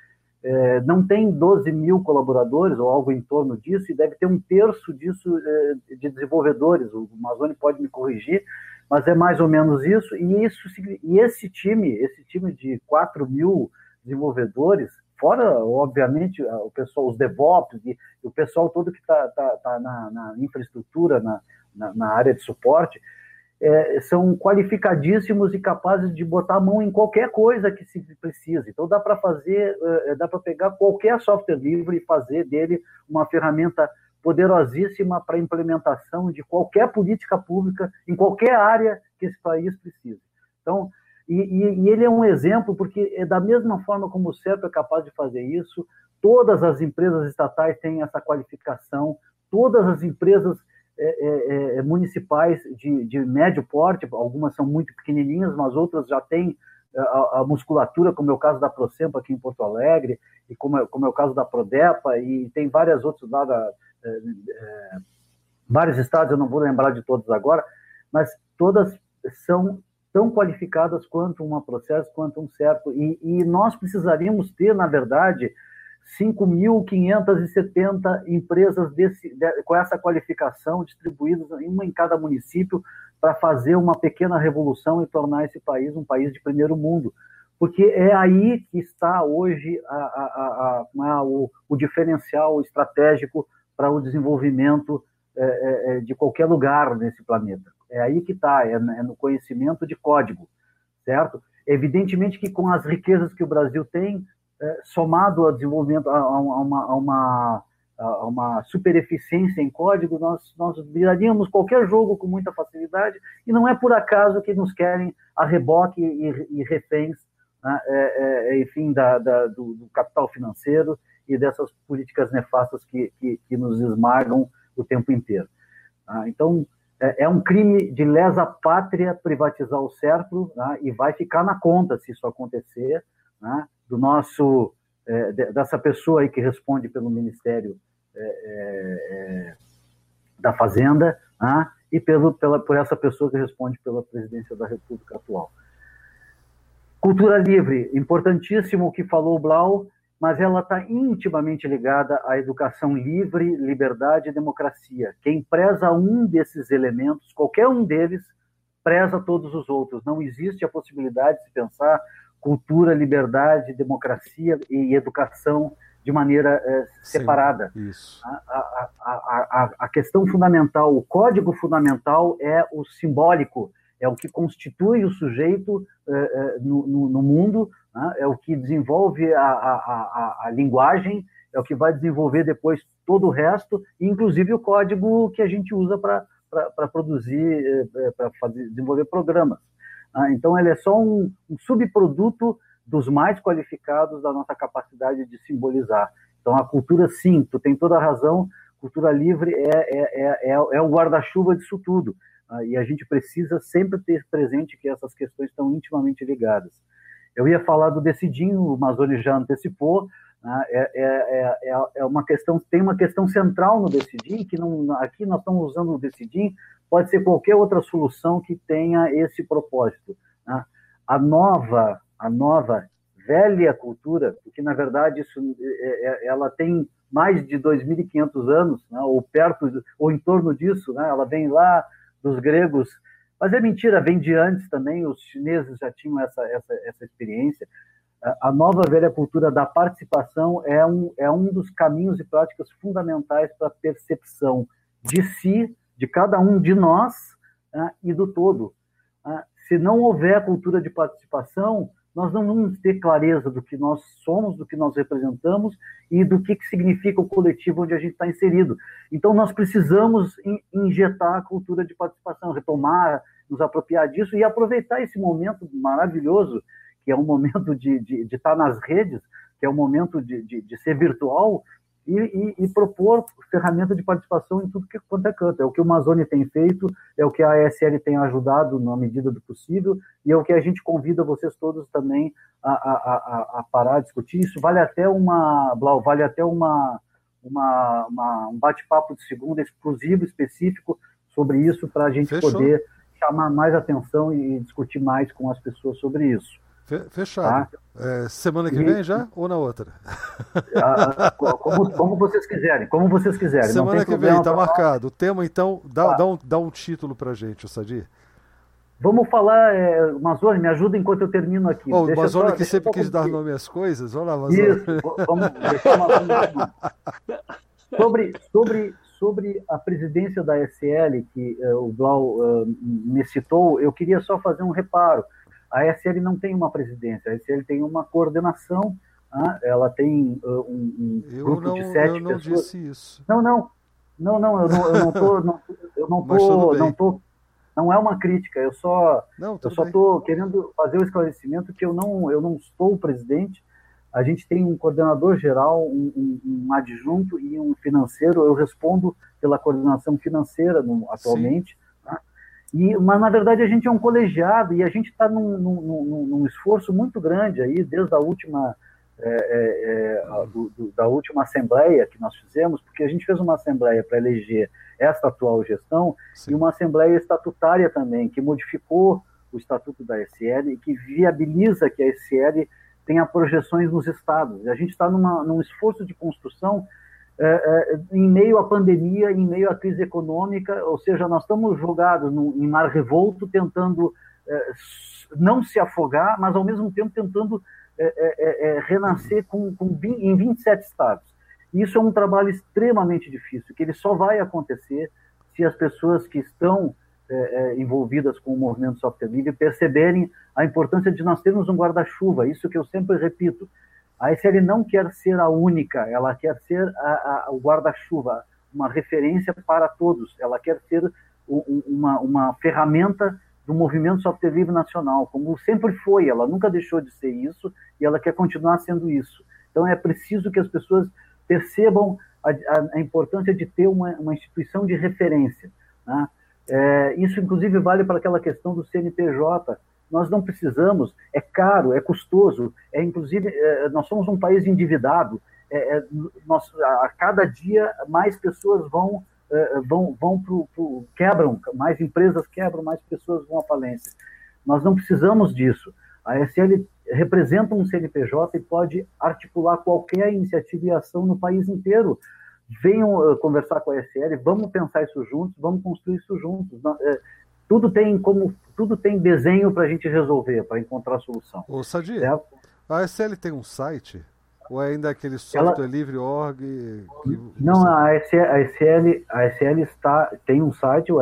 é, não tem 12 mil colaboradores ou algo em torno disso, e deve ter um terço disso é, de desenvolvedores. O Amazônia pode me corrigir, mas é mais ou menos isso. E, isso, e esse time, esse time de 4 mil desenvolvedores, fora, obviamente, o pessoal, os DevOps e o pessoal todo que está tá, tá na, na, infraestrutura, na, na, na área de suporte, é, são qualificadíssimos e capazes de botar a mão em qualquer coisa que se precise. Então dá para fazer, é, é dá para pegar qualquer software livre e fazer dele uma ferramenta poderosíssima para implementação de qualquer política pública em qualquer área que esse país precise. Então, e, e, e ele é um exemplo porque é da mesma forma como o CEP é capaz de fazer isso, todas as empresas estatais têm essa qualificação, todas as empresas é, é, é, municipais de, de, médio porte, algumas são muito pequenininhas, mas outras já têm a, a, musculatura, como é o caso da Procempa aqui em Porto Alegre, e como é, como é o caso da Prodepa, e tem várias outras lá, da, é, é, vários estados, eu não vou lembrar de todos agora, mas todas são tão qualificadas quanto uma processo, quanto um certo, e, e nós precisaríamos ter, na verdade, 5.570 empresas desse, de, com essa qualificação distribuídas, uma em cada município, para fazer uma pequena revolução e tornar esse país um país de primeiro mundo. Porque é aí que está hoje a, a, a, o, o, diferencial estratégico para o desenvolvimento é, é, é, de qualquer lugar nesse planeta. É aí que está, é, é no conhecimento de código, certo? Evidentemente que com as riquezas que o Brasil tem, é, somado ao desenvolvimento, a, a, uma, a uma, a uma super eficiência em código, nós, nós viraríamos qualquer jogo com muita facilidade, e não é por acaso que nos querem a reboque e, e reféns, né, enfim, da, da do, do, capital financeiro e dessas políticas nefastas que, que, que nos esmagam o tempo inteiro. Tá? Então, é, é um crime de lesa pátria privatizar o Serpro, né, e vai ficar na conta se isso acontecer, né, do nosso é, dessa pessoa aí que responde pelo Ministério é, é, é da Fazenda né, e pelo, pela, por essa pessoa que responde pela presidência da República atual. Cultura livre, importantíssimo o que falou o Blau, mas ela está intimamente ligada à educação livre, liberdade e democracia. Quem preza um desses elementos, qualquer um deles, preza todos os outros. Não existe a possibilidade de pensar cultura, liberdade, democracia e educação de maneira é, separada. Sim, isso. A, a, a, a, questão fundamental, o código fundamental é o simbólico, é o que constitui o sujeito é, no, no, no, mundo, né? é o que desenvolve a, a, linguagem, é o que vai desenvolver depois todo o resto, inclusive o código que a gente usa para produzir, para desenvolver programas. Ah, então, ele é só um, um subproduto dos mais qualificados da nossa capacidade de simbolizar. Então, a cultura, sim, tu tem toda a razão, cultura livre é, é, é, é, é o guarda-chuva disso tudo. Ah, e a gente precisa sempre ter presente que essas questões estão intimamente ligadas. Eu ia falar do Decidim, o Mazzoni já antecipou, né? é, é, é, é, uma questão, tem uma questão central no Decidim, que não, aqui nós estamos usando o Decidim pode ser qualquer outra solução que tenha esse propósito. Né? A nova, a nova velha cultura, porque na verdade isso, é, é, ela tem mais de 2.500 anos, né? ou perto, ou em torno disso, né? ela vem lá dos gregos, mas é mentira, vem de antes também, os chineses já tinham essa, essa, essa experiência. A nova velha cultura da participação é um, é um dos caminhos e práticas fundamentais para a percepção de si de cada um de nós né, e do todo. Né? Se não houver cultura de participação, nós não vamos ter clareza do que nós somos, do que nós representamos e do que, que significa o coletivo onde a gente está inserido. Então, nós precisamos injetar a cultura de participação, retomar, nos apropriar disso e aproveitar esse momento maravilhoso, que é um momento de, de, de estar nas redes, que é um momento de, de, de ser virtual, e, e, e, propor ferramenta de participação em tudo que quanto é canto. É o que o Amazônia tem feito, é o que a ESL tem ajudado na medida do possível, e é o que a gente convida vocês todos também a, a, a, a parar, discutir. Isso vale até uma, Blau, vale até uma, uma, uma um bate-papo de segunda exclusivo, específico sobre isso, para a gente Fechou. poder chamar mais atenção e discutir mais com as pessoas sobre isso. Fechado. Tá? É, semana que e, vem já ou na outra? A, a, como, como, vocês quiserem, como vocês quiserem. Semana que vem, está marcado. O tema, então, dá, tá. dá, um, dá um título para gente, Sadir. Vamos falar, é, Mazone, me ajuda enquanto eu termino aqui. Oh, o Mazone que sempre quis dar nome às coisas, vamos lá, Mazone. Isso, vamos deixar uma sobre, sobre, sobre a presidência da SL, que uh, o Blau uh, me citou, eu queria só fazer um reparo. A SL não tem uma presidência, a SL tem uma coordenação, ah, ela tem uh, um, um grupo não, de sete eu não pessoas. Disse isso. Não, não, não, não, eu não, eu não tô, não, eu não tô, não tô, não é uma crítica. Eu só, não, eu só estou querendo fazer o esclarecimento que eu não, eu não estou o presidente. A gente tem um coordenador geral, um, um, um adjunto e um financeiro. Eu respondo pela coordenação financeira no, atualmente. E, mas, na verdade, a gente é um colegiado e a gente está num, num, num, esforço muito grande aí, desde a última, é, é, é do, do, da última assembleia que nós fizemos, porque a gente fez uma assembleia para eleger esta atual gestão Sim. e uma assembleia estatutária também, que modificou o estatuto da SL e que viabiliza que a SL tenha projeções nos estados. A gente está num esforço de construção é, é, em meio à pandemia, em meio à crise econômica, ou seja, nós estamos jogados no, em mar revolto, tentando é, não se afogar, mas ao mesmo tempo tentando é, é, é, renascer com, com, em 27 estados. Isso é um trabalho extremamente difícil, que ele só vai acontecer se as pessoas que estão envolvidas com o movimento software livre perceberem a importância de nós termos um guarda-chuva, isso que eu sempre repito, a SL não quer ser a única, ela quer ser a, a, o guarda-chuva, uma referência para todos. Ela quer ser um, uma, uma ferramenta do movimento software livre nacional, como sempre foi. Ela nunca deixou de ser isso e ela quer continuar sendo isso. Então é preciso que as pessoas percebam a, a importância de ter uma, uma instituição de referência. Né? É, isso, inclusive, vale para aquela questão do CNPJ nós não precisamos, é caro, é custoso, é inclusive, é, nós somos um país endividado, é, é, nós, a, cada dia mais pessoas vão, é, vão, vão pro, pro, quebram, mais empresas quebram, mais pessoas vão à falência. Nós não precisamos disso. A SL representa um CNPJ e pode articular qualquer iniciativa e ação no país inteiro. Venham uh, conversar com a SL, vamos pensar isso juntos, vamos construir isso juntos. Tudo tem como tudo tem desenho para a gente resolver, para encontrar solução. Ô, Sadi, certo? a SL tem um site? Ou é ainda aquele software ela... livre org? Que... Não, a SL, a SL, a SL está, tem um site,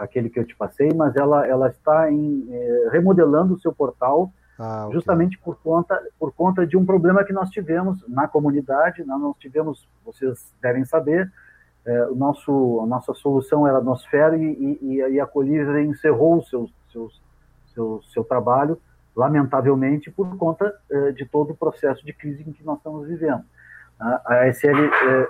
aquele que eu te passei, mas ela, ela está em, eh, remodelando o seu portal ah, okay. justamente por conta, por conta de um problema que nós tivemos na comunidade. Nós tivemos, vocês devem saber, é, o nosso, a nossa solução era a Nosfera e, e, e a Colivre encerrou seu, seu, seu, seu trabalho, lamentavelmente, por conta é, de todo o processo de crise em que nós estamos vivendo. A, a SL é,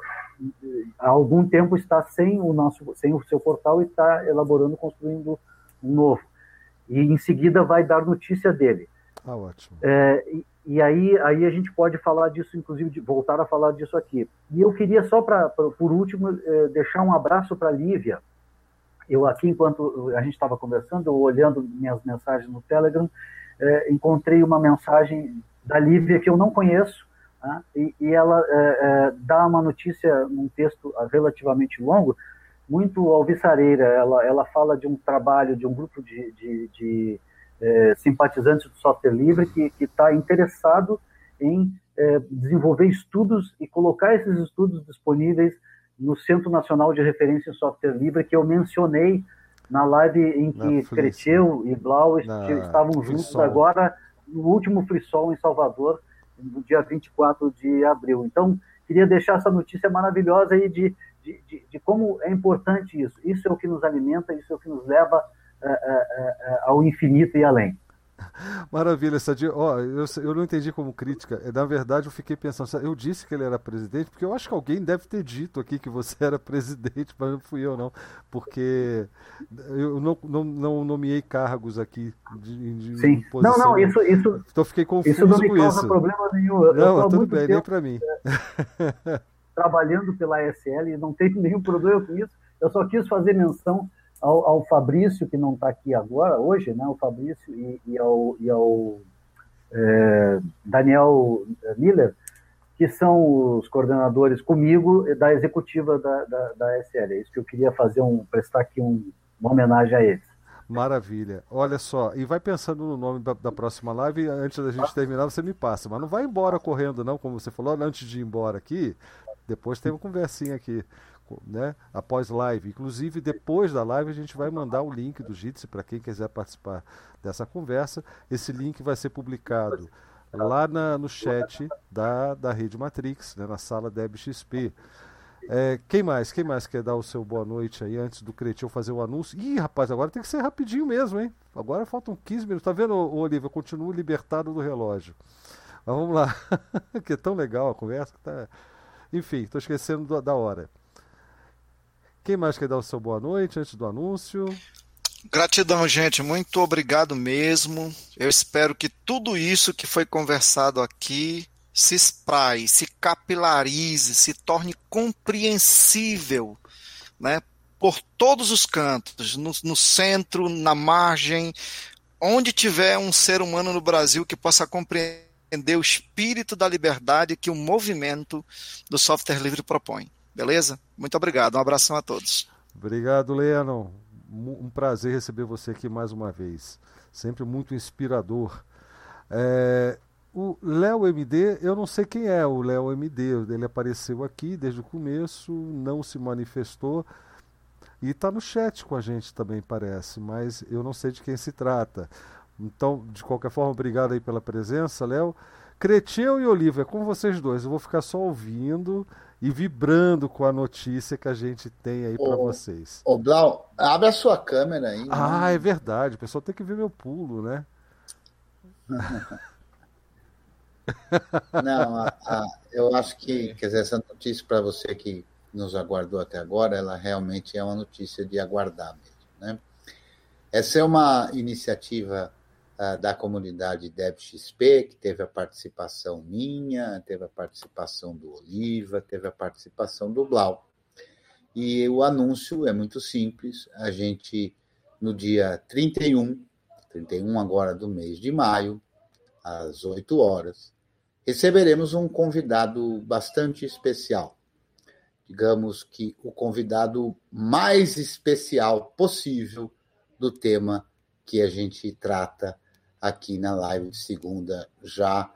há algum tempo está sem o nosso sem o seu portal e está elaborando, construindo um novo. E em seguida vai dar notícia dele. Ah, ótimo. É, e, e aí, aí a gente pode falar disso, inclusive, de voltar a falar disso aqui. E eu queria só, pra, pra por último, eh, deixar um abraço para a Lívia. Eu aqui, enquanto a gente estava conversando, olhando minhas mensagens no Telegram, eh, encontrei uma mensagem da Lívia que eu não conheço, né? e, e, ela eh, dá uma notícia num texto relativamente longo, muito alvissareira. Ela, ela fala de um trabalho, de um grupo de, de, de é, simpatizantes do software livre que está interessado em é, desenvolver estudos e colocar esses estudos disponíveis no Centro Nacional de Referência em Software Livre, que eu mencionei na live em que Creteu e Blau estavam juntos agora no último Frisol em Salvador, no dia 24 de abril. Então, queria deixar essa notícia maravilhosa aí de, de, de, de como é importante isso. Isso é o que nos alimenta, isso é o que nos leva uh, ao infinito e além. Maravilha, Sadia. Ó, eu, eu não entendi como crítica. Na verdade, eu fiquei pensando, eu disse que ele era presidente, porque eu acho que alguém deve ter dito aqui que você era presidente, mas não fui eu, não. Porque eu não, não, não nomeei cargos aqui de, de Sim. Não, não, isso, isso. Então fiquei confuso isso não me causa isso. problema nenhum. Eu não, tudo bem, nem para mim. trabalhando pela ESL e não tenho nenhum problema com isso. Eu só quis fazer menção ao, ao Fabrício, que não está aqui agora, hoje, né, o Fabrício, e, e ao, e ao é, Daniel Miller, que são os coordenadores comigo da executiva da, da, da SL. É isso que eu queria fazer, um, prestar aqui um, uma homenagem a eles. Maravilha. Olha só, e vai pensando no nome da, da, próxima live, antes da gente terminar, você me passa. Mas não vai embora correndo, não, como você falou, antes de ir embora aqui. Depois tem uma conversinha aqui né, após live. Inclusive, depois da live, a gente vai mandar o link do Jitsi para quem quiser participar dessa conversa. Esse link vai ser publicado lá na, no chat da, da Rede Matrix, né, na sala DebXP. É, quem mais? Quem mais quer dar o seu boa noite aí antes do Cretinho fazer o anúncio? Ih, rapaz, agora tem que ser rapidinho mesmo, hein? Agora faltam 15 minutos. Tá vendo, Olivia? Eu continuo libertado do relógio. Mas vamos lá. que é tão legal a conversa. Tá... Enfim, estou esquecendo da hora. Quem mais quer dar o seu boa noite antes do anúncio? Gratidão, gente. Muito obrigado mesmo. Eu espero que tudo isso que foi conversado aqui se espraie, se capilarize, se torne compreensível, né? Por todos os cantos, no, no centro, na margem, onde tiver um ser humano no Brasil que possa compreender o espírito da liberdade que o movimento do software livre propõe. Beleza? Muito obrigado. Um abração a todos. Obrigado, Lennon. Um prazer receber você aqui mais uma vez. Sempre muito inspirador. É, o Léo MD, eu não sei quem é o Léo MD. Ele apareceu aqui desde o começo, não se manifestou. E está no chat com a gente também, parece, mas eu não sei de quem se trata. Então, de qualquer forma, obrigado aí pela presença, Léo. Creteu e Olivia, com vocês dois, eu vou ficar só ouvindo e vibrando com a notícia que a gente tem aí para vocês. Ô, Blau, abre a sua câmera aí. Ah, né? é verdade. O pessoal tem que ver meu pulo, né? Não, a, a, eu acho que, quer dizer, essa notícia para você que nos aguardou até agora, ela realmente é uma notícia de aguardar mesmo, né? Essa é uma iniciativa da comunidade DebXP, que teve a participação minha, teve a participação do Oliva, teve a participação do Blau. E o anúncio é muito simples, a gente, no dia 31, 31 agora do mês de maio, às 8 horas, receberemos um convidado bastante especial. Digamos que o convidado mais especial possível do tema que a gente trata aqui na live de segunda, já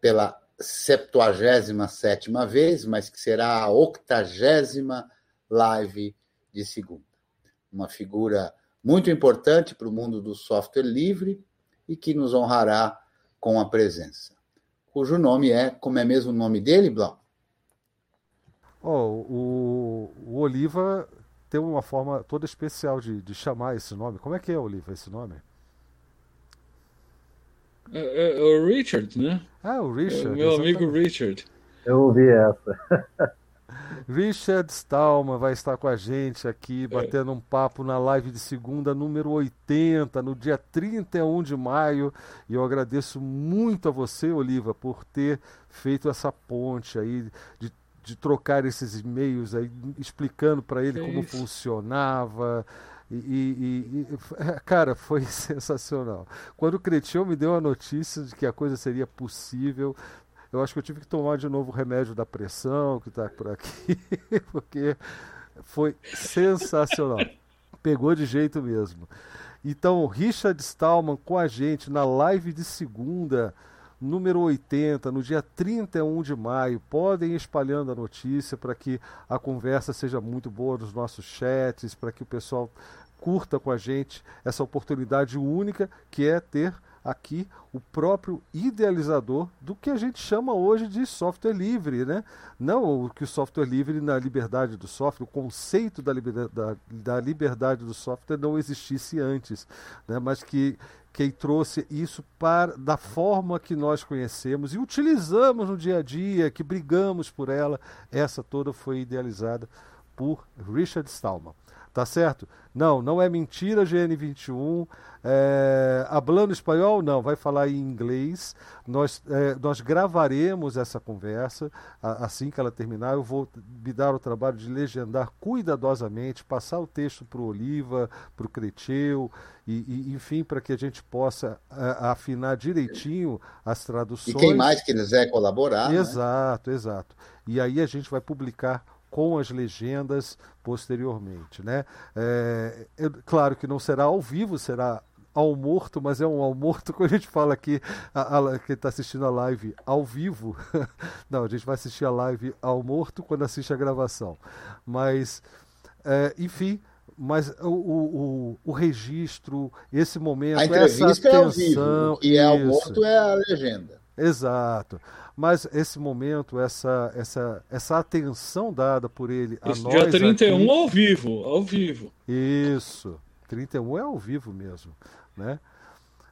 pela 77 vez, mas que será a 80 live de segunda. Uma figura muito importante para o mundo do software livre e que nos honrará com a presença. Cujo nome é, como é mesmo o nome dele, Blau? Oh, o, o Oliva tem uma forma toda especial de, de chamar esse nome. Como é que é, Oliva, esse nome? É, é, é, o Richard, né? Ah, o Richard. É o meu exatamente. amigo Richard. Eu ouvi essa. Richard Stallman vai estar com a gente aqui, é. batendo um papo na live de segunda, número 80, no dia 31 de maio. E eu agradeço muito a você, Oliva, por ter feito essa ponte aí, de, de trocar esses e-mails aí, explicando para ele que como isso? funcionava. E, e, e, cara, foi sensacional. Quando o Cretinho me deu a notícia de que a coisa seria possível, eu acho que eu tive que tomar de novo o remédio da pressão que está por aqui, porque foi sensacional. Pegou de jeito mesmo. Então, Richard Stallman com a gente na live de segunda, número 80, no dia 31 de maio. Podem ir espalhando a notícia para que a conversa seja muito boa nos nossos chats, para que o pessoal curta com a gente essa oportunidade única que é ter aqui o próprio idealizador do que a gente chama hoje de software livre, né? Não o que o software livre na liberdade do software, o conceito da liberdade, da, da liberdade do software não existisse antes, né? mas que quem trouxe isso para da forma que nós conhecemos e utilizamos no dia a dia, que brigamos por ela, essa toda foi idealizada por Richard Stallman. Tá certo? Não, não é mentira GN21. É, hablando espanhol? Não, vai falar em inglês. Nós, é, nós gravaremos essa conversa a, assim que ela terminar. Eu vou me dar o trabalho de legendar cuidadosamente, passar o texto para o Oliva, para o Creteu, e, e, enfim, para que a gente possa a, é, afinar direitinho as traduções. E quem mais quiser colaborar. Né? Exato, né? exato. E aí a gente vai publicar com as legendas posteriormente. Né? É, claro que não será ao vivo, será ao morto, mas é um ao morto quando a gente fala aqui, a, a, quem está assistindo a live ao vivo. não, a gente vai assistir a live ao morto quando assiste a gravação. Mas, é, enfim, mas o, o, o, registro, esse momento, a entrevista essa atenção, é ao vivo, e é ao morto é a legenda. Exato mas esse momento, essa, essa, essa atenção dada por ele a Esse nós. Dia 31 aqui, ao vivo, ao vivo. Isso, 31 é ao vivo mesmo, né?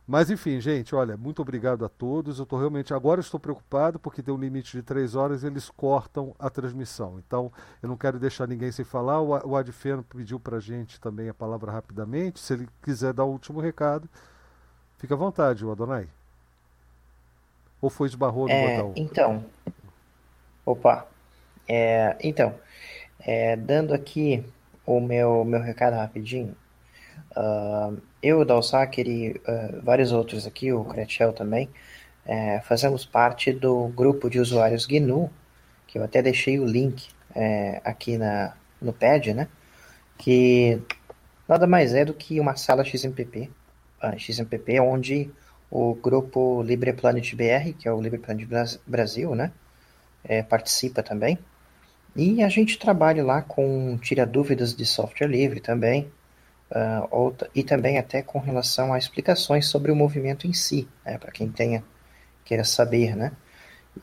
Mas enfim, gente, olha, muito obrigado a todos. Eu estou realmente agora estou preocupado porque tem um limite de três horas e eles cortam a transmissão. Então eu não quero deixar ninguém sem falar. O, o Adfeno pediu para gente também a palavra rapidamente. Se ele quiser dar o último recado, fica à vontade, o Adonai. Ou foi esbarrou no é, botão? Então, opa, é, então, é, dando aqui o meu, meu recado rapidinho, uh, eu, o Dalsaker e uh, vários outros aqui, o Cretiel também, é, fazemos parte do grupo de usuários GNU, que eu até deixei o link é, aqui na, no pad, né? Que nada mais é do que uma sala XMPP, uh, ah, XMPP onde o grupo LibrePlanet BR, que é o LibrePlanet Brasil, né? É, participa também. E a gente trabalha lá com tira dúvidas de software livre também, uh, ou, e também até com relação a explicações sobre o movimento em si, né, para quem tenha queira saber, né?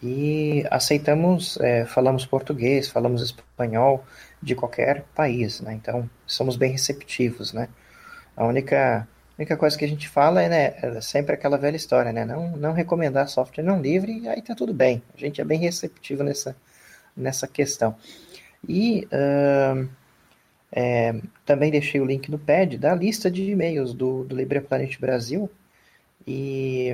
E aceitamos, é, falamos português, falamos espanhol de qualquer país, né? Então somos bem receptivos, né? A única a única coisa que a gente fala é, né, é sempre aquela velha história, né? Não, não recomendar software não livre, aí tá tudo bem. A gente é bem receptivo nessa, nessa questão. E uh, é, também deixei o link no pad da lista de e-mails do, do LibrePlanet Brasil. E,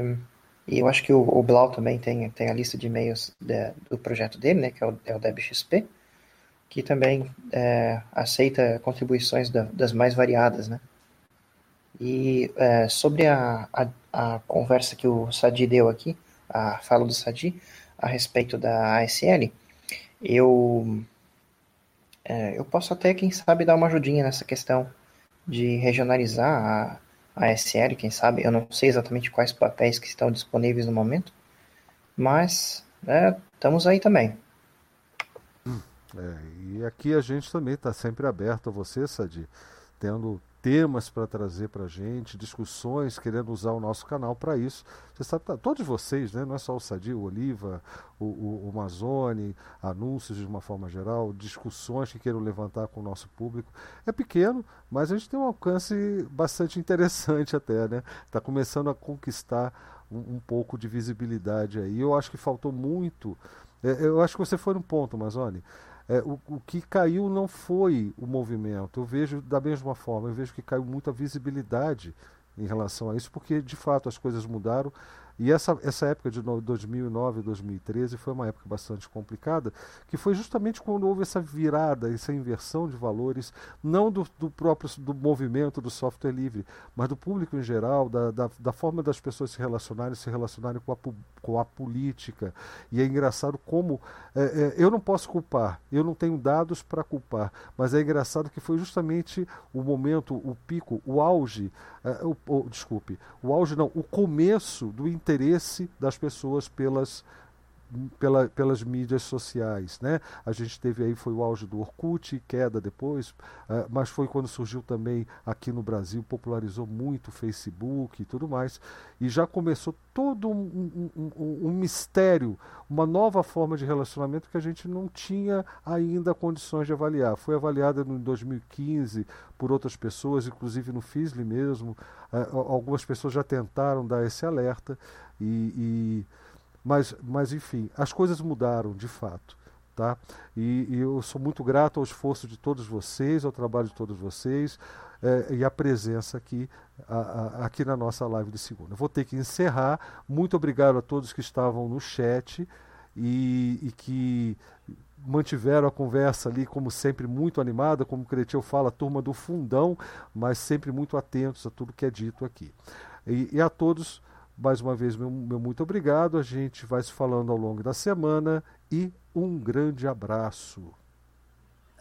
e eu acho que o, o Blau também tem, tem a lista de e-mails de, do projeto dele, né? Que é o, é o DebXP, que também é, aceita contribuições da, das mais variadas, né? E é, sobre a, a, a, conversa que o Sadi deu aqui, a fala do Sadi, a respeito da ASL, eu, é, eu posso até, quem sabe, dar uma ajudinha nessa questão de regionalizar a, ASL, quem sabe, eu não sei exatamente quais papéis que estão disponíveis no momento, mas é, estamos aí também. É, e aqui a gente também está sempre aberto a você, Sadi, tendo temas para trazer para a gente, discussões, querendo usar o nosso canal para isso. Você sabe, tá, todos vocês, né? não é só o Sadi, o Oliva, o, o, o Mazone, anúncios de uma forma geral, discussões que queiram levantar com o nosso público. É pequeno, mas a gente tem um alcance bastante interessante até, né? Está começando a conquistar um, um, pouco de visibilidade aí. Eu acho que faltou muito. É, eu acho que você foi no ponto, Mazone. É, o, o, que caiu não foi o movimento. Eu vejo da mesma forma, eu vejo que caiu muita visibilidade em relação a isso, porque de fato as coisas mudaram e essa, essa época de 2009 e 2013 foi uma época bastante complicada, que foi justamente quando houve essa virada, essa inversão de valores, não do, do próprio do movimento do software livre, mas do público em geral, da, da, da forma das pessoas se relacionarem, se relacionarem com a, com a política. E é engraçado como é, é, eu não posso culpar, eu não tenho dados para culpar, mas é engraçado que foi justamente o momento, o pico, o auge, é, o, o, desculpe, o auge não, o começo do interesse das pessoas pelas pela, pelas mídias sociais. Né? A gente teve aí, foi o auge do Orkut, queda depois, uh, mas foi quando surgiu também aqui no Brasil, popularizou muito o Facebook e tudo mais, e já começou todo um, um, um, um mistério, uma nova forma de relacionamento que a gente não tinha ainda condições de avaliar. Foi avaliada em 2015 por outras pessoas, inclusive no FISLE mesmo, uh, algumas pessoas já tentaram dar esse alerta, e, e mas, mas enfim, as coisas mudaram de fato. Tá? E, e, eu sou muito grato ao esforço de todos vocês, ao trabalho de todos vocês é, e à presença aqui, a, a, aqui na nossa live de segunda. Vou ter que encerrar. Muito obrigado a todos que estavam no chat e, e que mantiveram a conversa ali, como sempre, muito animada, como o Cretil fala, turma do fundão, mas sempre muito atentos a tudo que é dito aqui. E, e a todos mais uma vez, meu, meu muito obrigado. A gente vai se falando ao longo da semana e um grande abraço.